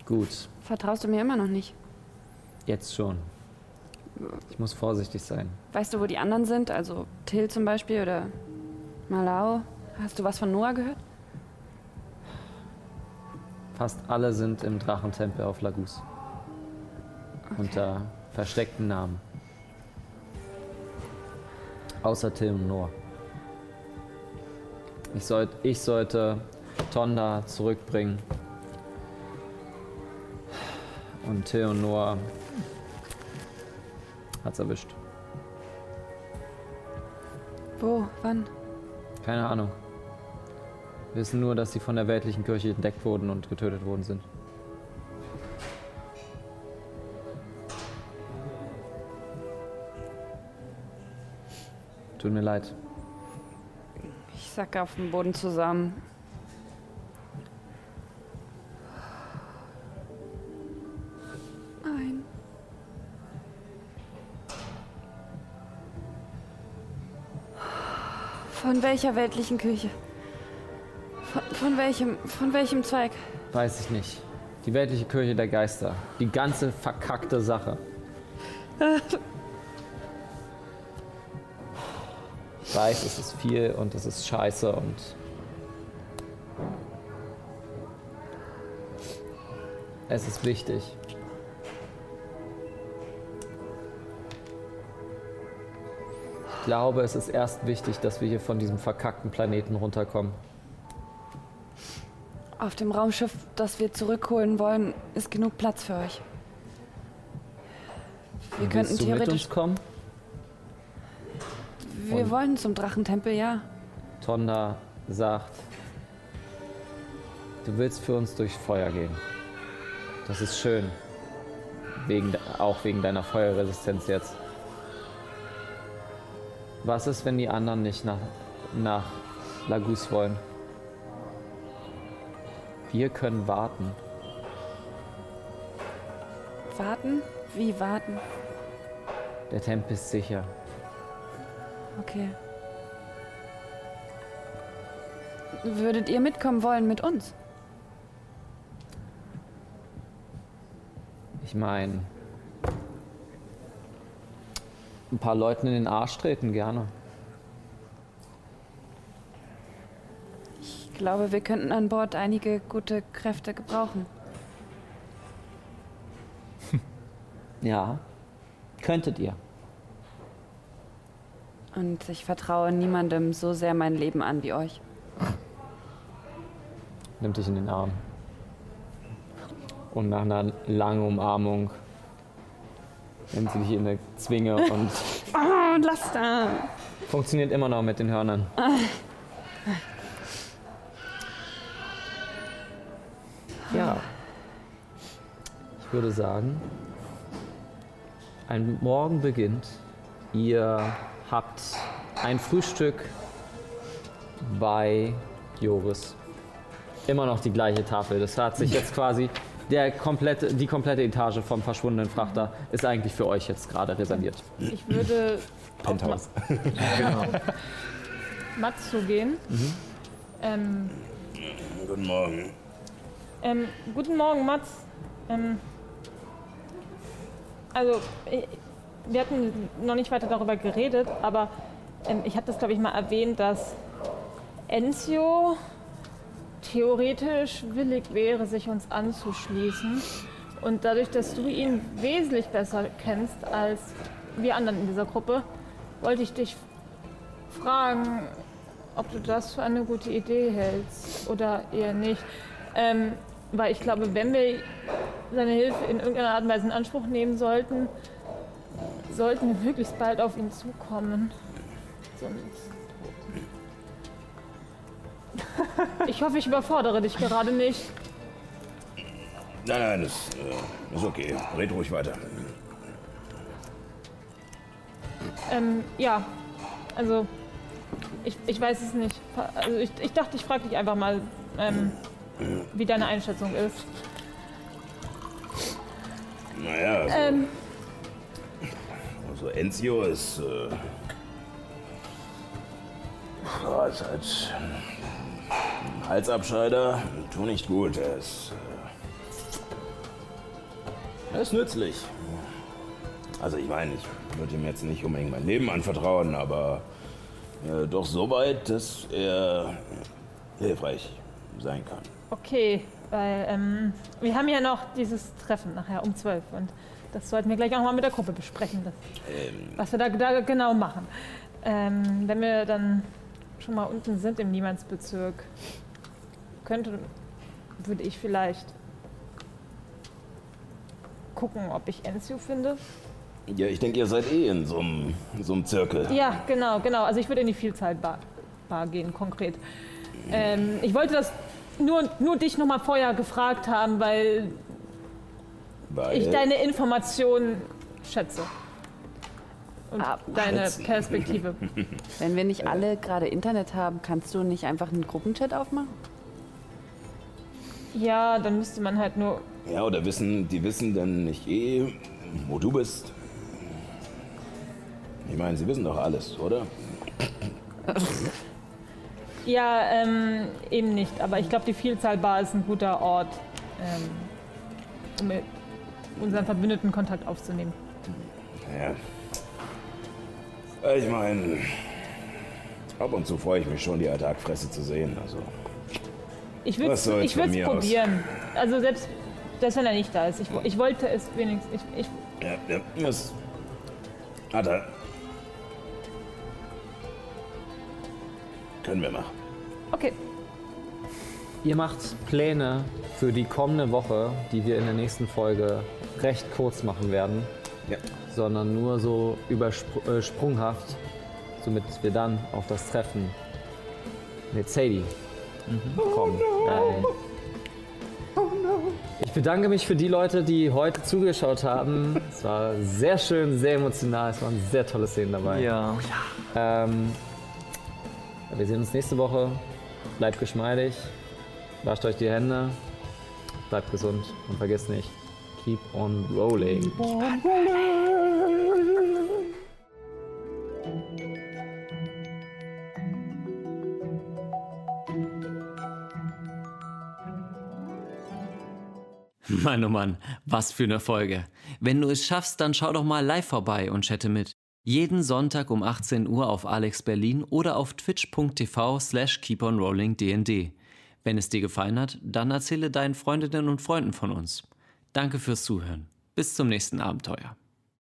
Gut, Vertraust du mir immer noch nicht? jetzt schon. Ich muss vorsichtig sein. Weißt du, wo die anderen sind? Also Till zum Beispiel oder Malau? Hast du was von Noah gehört? Fast alle sind im Drachentempel auf Lagus. Unter versteckten Namen. Außer Till und Noah. Ich, sollt, ich sollte Tonda zurückbringen. Und Till und Noah hat's erwischt. Wo? Wann? Keine Ahnung. Wir wissen nur, dass sie von der weltlichen Kirche entdeckt wurden und getötet worden sind. Tut mir leid. Ich sacke auf dem Boden zusammen. Von welcher weltlichen Küche? Von, von welchem, von welchem Zweig? Weiß ich nicht. Die weltliche Kirche der Geister. Die ganze verkackte Sache. Ich <laughs> weiß, es ist viel und es ist scheiße und. Es ist wichtig. Glaube, es ist erst wichtig, dass wir hier von diesem verkackten Planeten runterkommen. Auf dem Raumschiff, das wir zurückholen wollen, ist genug Platz für euch. Wir könnten Willst du mit theoretisch. uns kommen? Wir Und- wollen zum Drachentempel, ja. Tonda sagt, du willst für uns durch Feuer gehen. Das ist schön. Wegen, auch wegen deiner Feuerresistenz jetzt. Was ist, wenn die anderen nicht nach, nach Lagus wollen? Wir können warten. Warten? Wie warten? Der Tempel ist sicher. Okay. Würdet ihr mitkommen wollen mit uns? Ich meine, ein paar Leuten in den Arsch treten gerne. Ich glaube, wir könnten an Bord einige gute Kräfte gebrauchen. <laughs> Ja, könntet ihr. Und ich vertraue niemandem so sehr mein Leben an wie euch. nimmt dich in den Arm. Und nach einer langen Umarmung nimmt sie dich in eine Zwinge <laughs> und Oh, lass da! funktioniert immer noch mit den Hörnern. Ja. Ich würde sagen, ein Morgen beginnt. Ihr habt ein Frühstück bei Joris. Immer noch die gleiche Tafel. Das hat sich jetzt quasi der komplette, die komplette Etage vom verschwundenen Frachter ist eigentlich für euch jetzt gerade reserviert. Ich würde auf Ma Penthouse. <laughs> Mats zugehen. Ähm, Guten Morgen. ähm, guten Morgen, Mats. Ähm, also, ich, wir hatten noch nicht weiter darüber geredet, aber ähm, ich hatte das, glaube ich, mal erwähnt, dass Enzio theoretisch willig wäre, sich uns anzuschließen. Und dadurch, dass du ihn wesentlich besser kennst als wir anderen in dieser Gruppe, wollte ich dich fragen, ob du das für eine gute Idee hältst oder eher nicht. Ähm, weil ich glaube, wenn wir seine Hilfe in irgendeiner Art und Weise in Anspruch nehmen sollten, sollten wir möglichst bald auf ihn zukommen. Sonst. Ich hoffe, ich überfordere dich gerade nicht. Nein, nein, das äh, ist okay. Red ruhig weiter. Ähm, ja, also ich, ich weiß es nicht. Also ich, ich dachte, ich frage dich einfach mal, ähm, wie deine Einschätzung ist. Naja, also, Ähm, also Enzio ist. Äh, ja, ist halt. Halsabscheider. Tu nicht gut. Er ist. Äh, er ist nützlich. Also, ich meine, ich würde ihm jetzt nicht unbedingt mein Leben anvertrauen, aber. Äh, doch so weit, dass er hilfreich sein kann. okay, weil ähm, wir haben ja noch dieses Treffen nachher um 12 und das sollten wir gleich auch mal mit der Gruppe besprechen, das, was wir da, da genau machen. Ähm, wenn wir dann schon mal unten sind im Niemandsbezirk, könnte, würde ich vielleicht gucken, ob ich Enzio finde. Ja, ich denke, ihr seid eh in so einem, so einem Zirkel. Ja, genau, genau. Also ich würde in die Vielzahlbar Bar gehen, konkret. Ähm, ich wollte das nur, nur dich noch mal vorher gefragt haben, weil Weil ich deine Informationen schätze. Und Ah, deine. Perspektive. <laughs> Wenn wir nicht alle gerade Internet haben, kannst du nicht einfach einen Gruppenchat aufmachen? Ja, dann müsste man halt nur. Ja, oder wissen, die wissen dann nicht eh, wo du bist. Ich meine, sie wissen doch alles, oder? Ja, ähm, eben nicht. Aber ich glaube, die Vielzahlbar ist ein guter Ort, ähm, um mit unseren Verbündeten Kontakt aufzunehmen. Ja. Ich meine, ab und zu freue ich mich schon, die Attackfresse zu sehen. Also, Ich würde es mir aus? probieren. Also selbst, selbst wenn er nicht da ist. Ich, ich wollte es wenigstens. Ich, ich, ja, ja, das hat er. Können wir machen. okay. Ihr macht Pläne für die kommende Woche, die wir in der nächsten Folge recht kurz machen werden, Ja. Sondern nur so übersprunghaft, äh, somit wir dann auf das Treffen mit Sadie kommen. Äh, Ich bedanke mich für die Leute, die heute zugeschaut haben. Es war sehr schön, sehr emotional, es waren sehr tolle Szenen dabei. Ja. Ähm, wir sehen uns nächste Woche. Bleibt geschmeidig. Wascht euch die Hände. Bleibt gesund und vergesst nicht, keep on rolling. Mann, oh Mann, was für eine Folge. Wenn du es schaffst, dann schau doch mal live vorbei und chatte mit. Jeden Sonntag um 18 Uhr auf Alex Berlin oder auf twitch.tv slash keeponrollingdnd. Wenn es dir gefallen hat, dann erzähle deinen Freundinnen und Freunden von uns. Danke fürs Zuhören. Bis zum nächsten Abenteuer.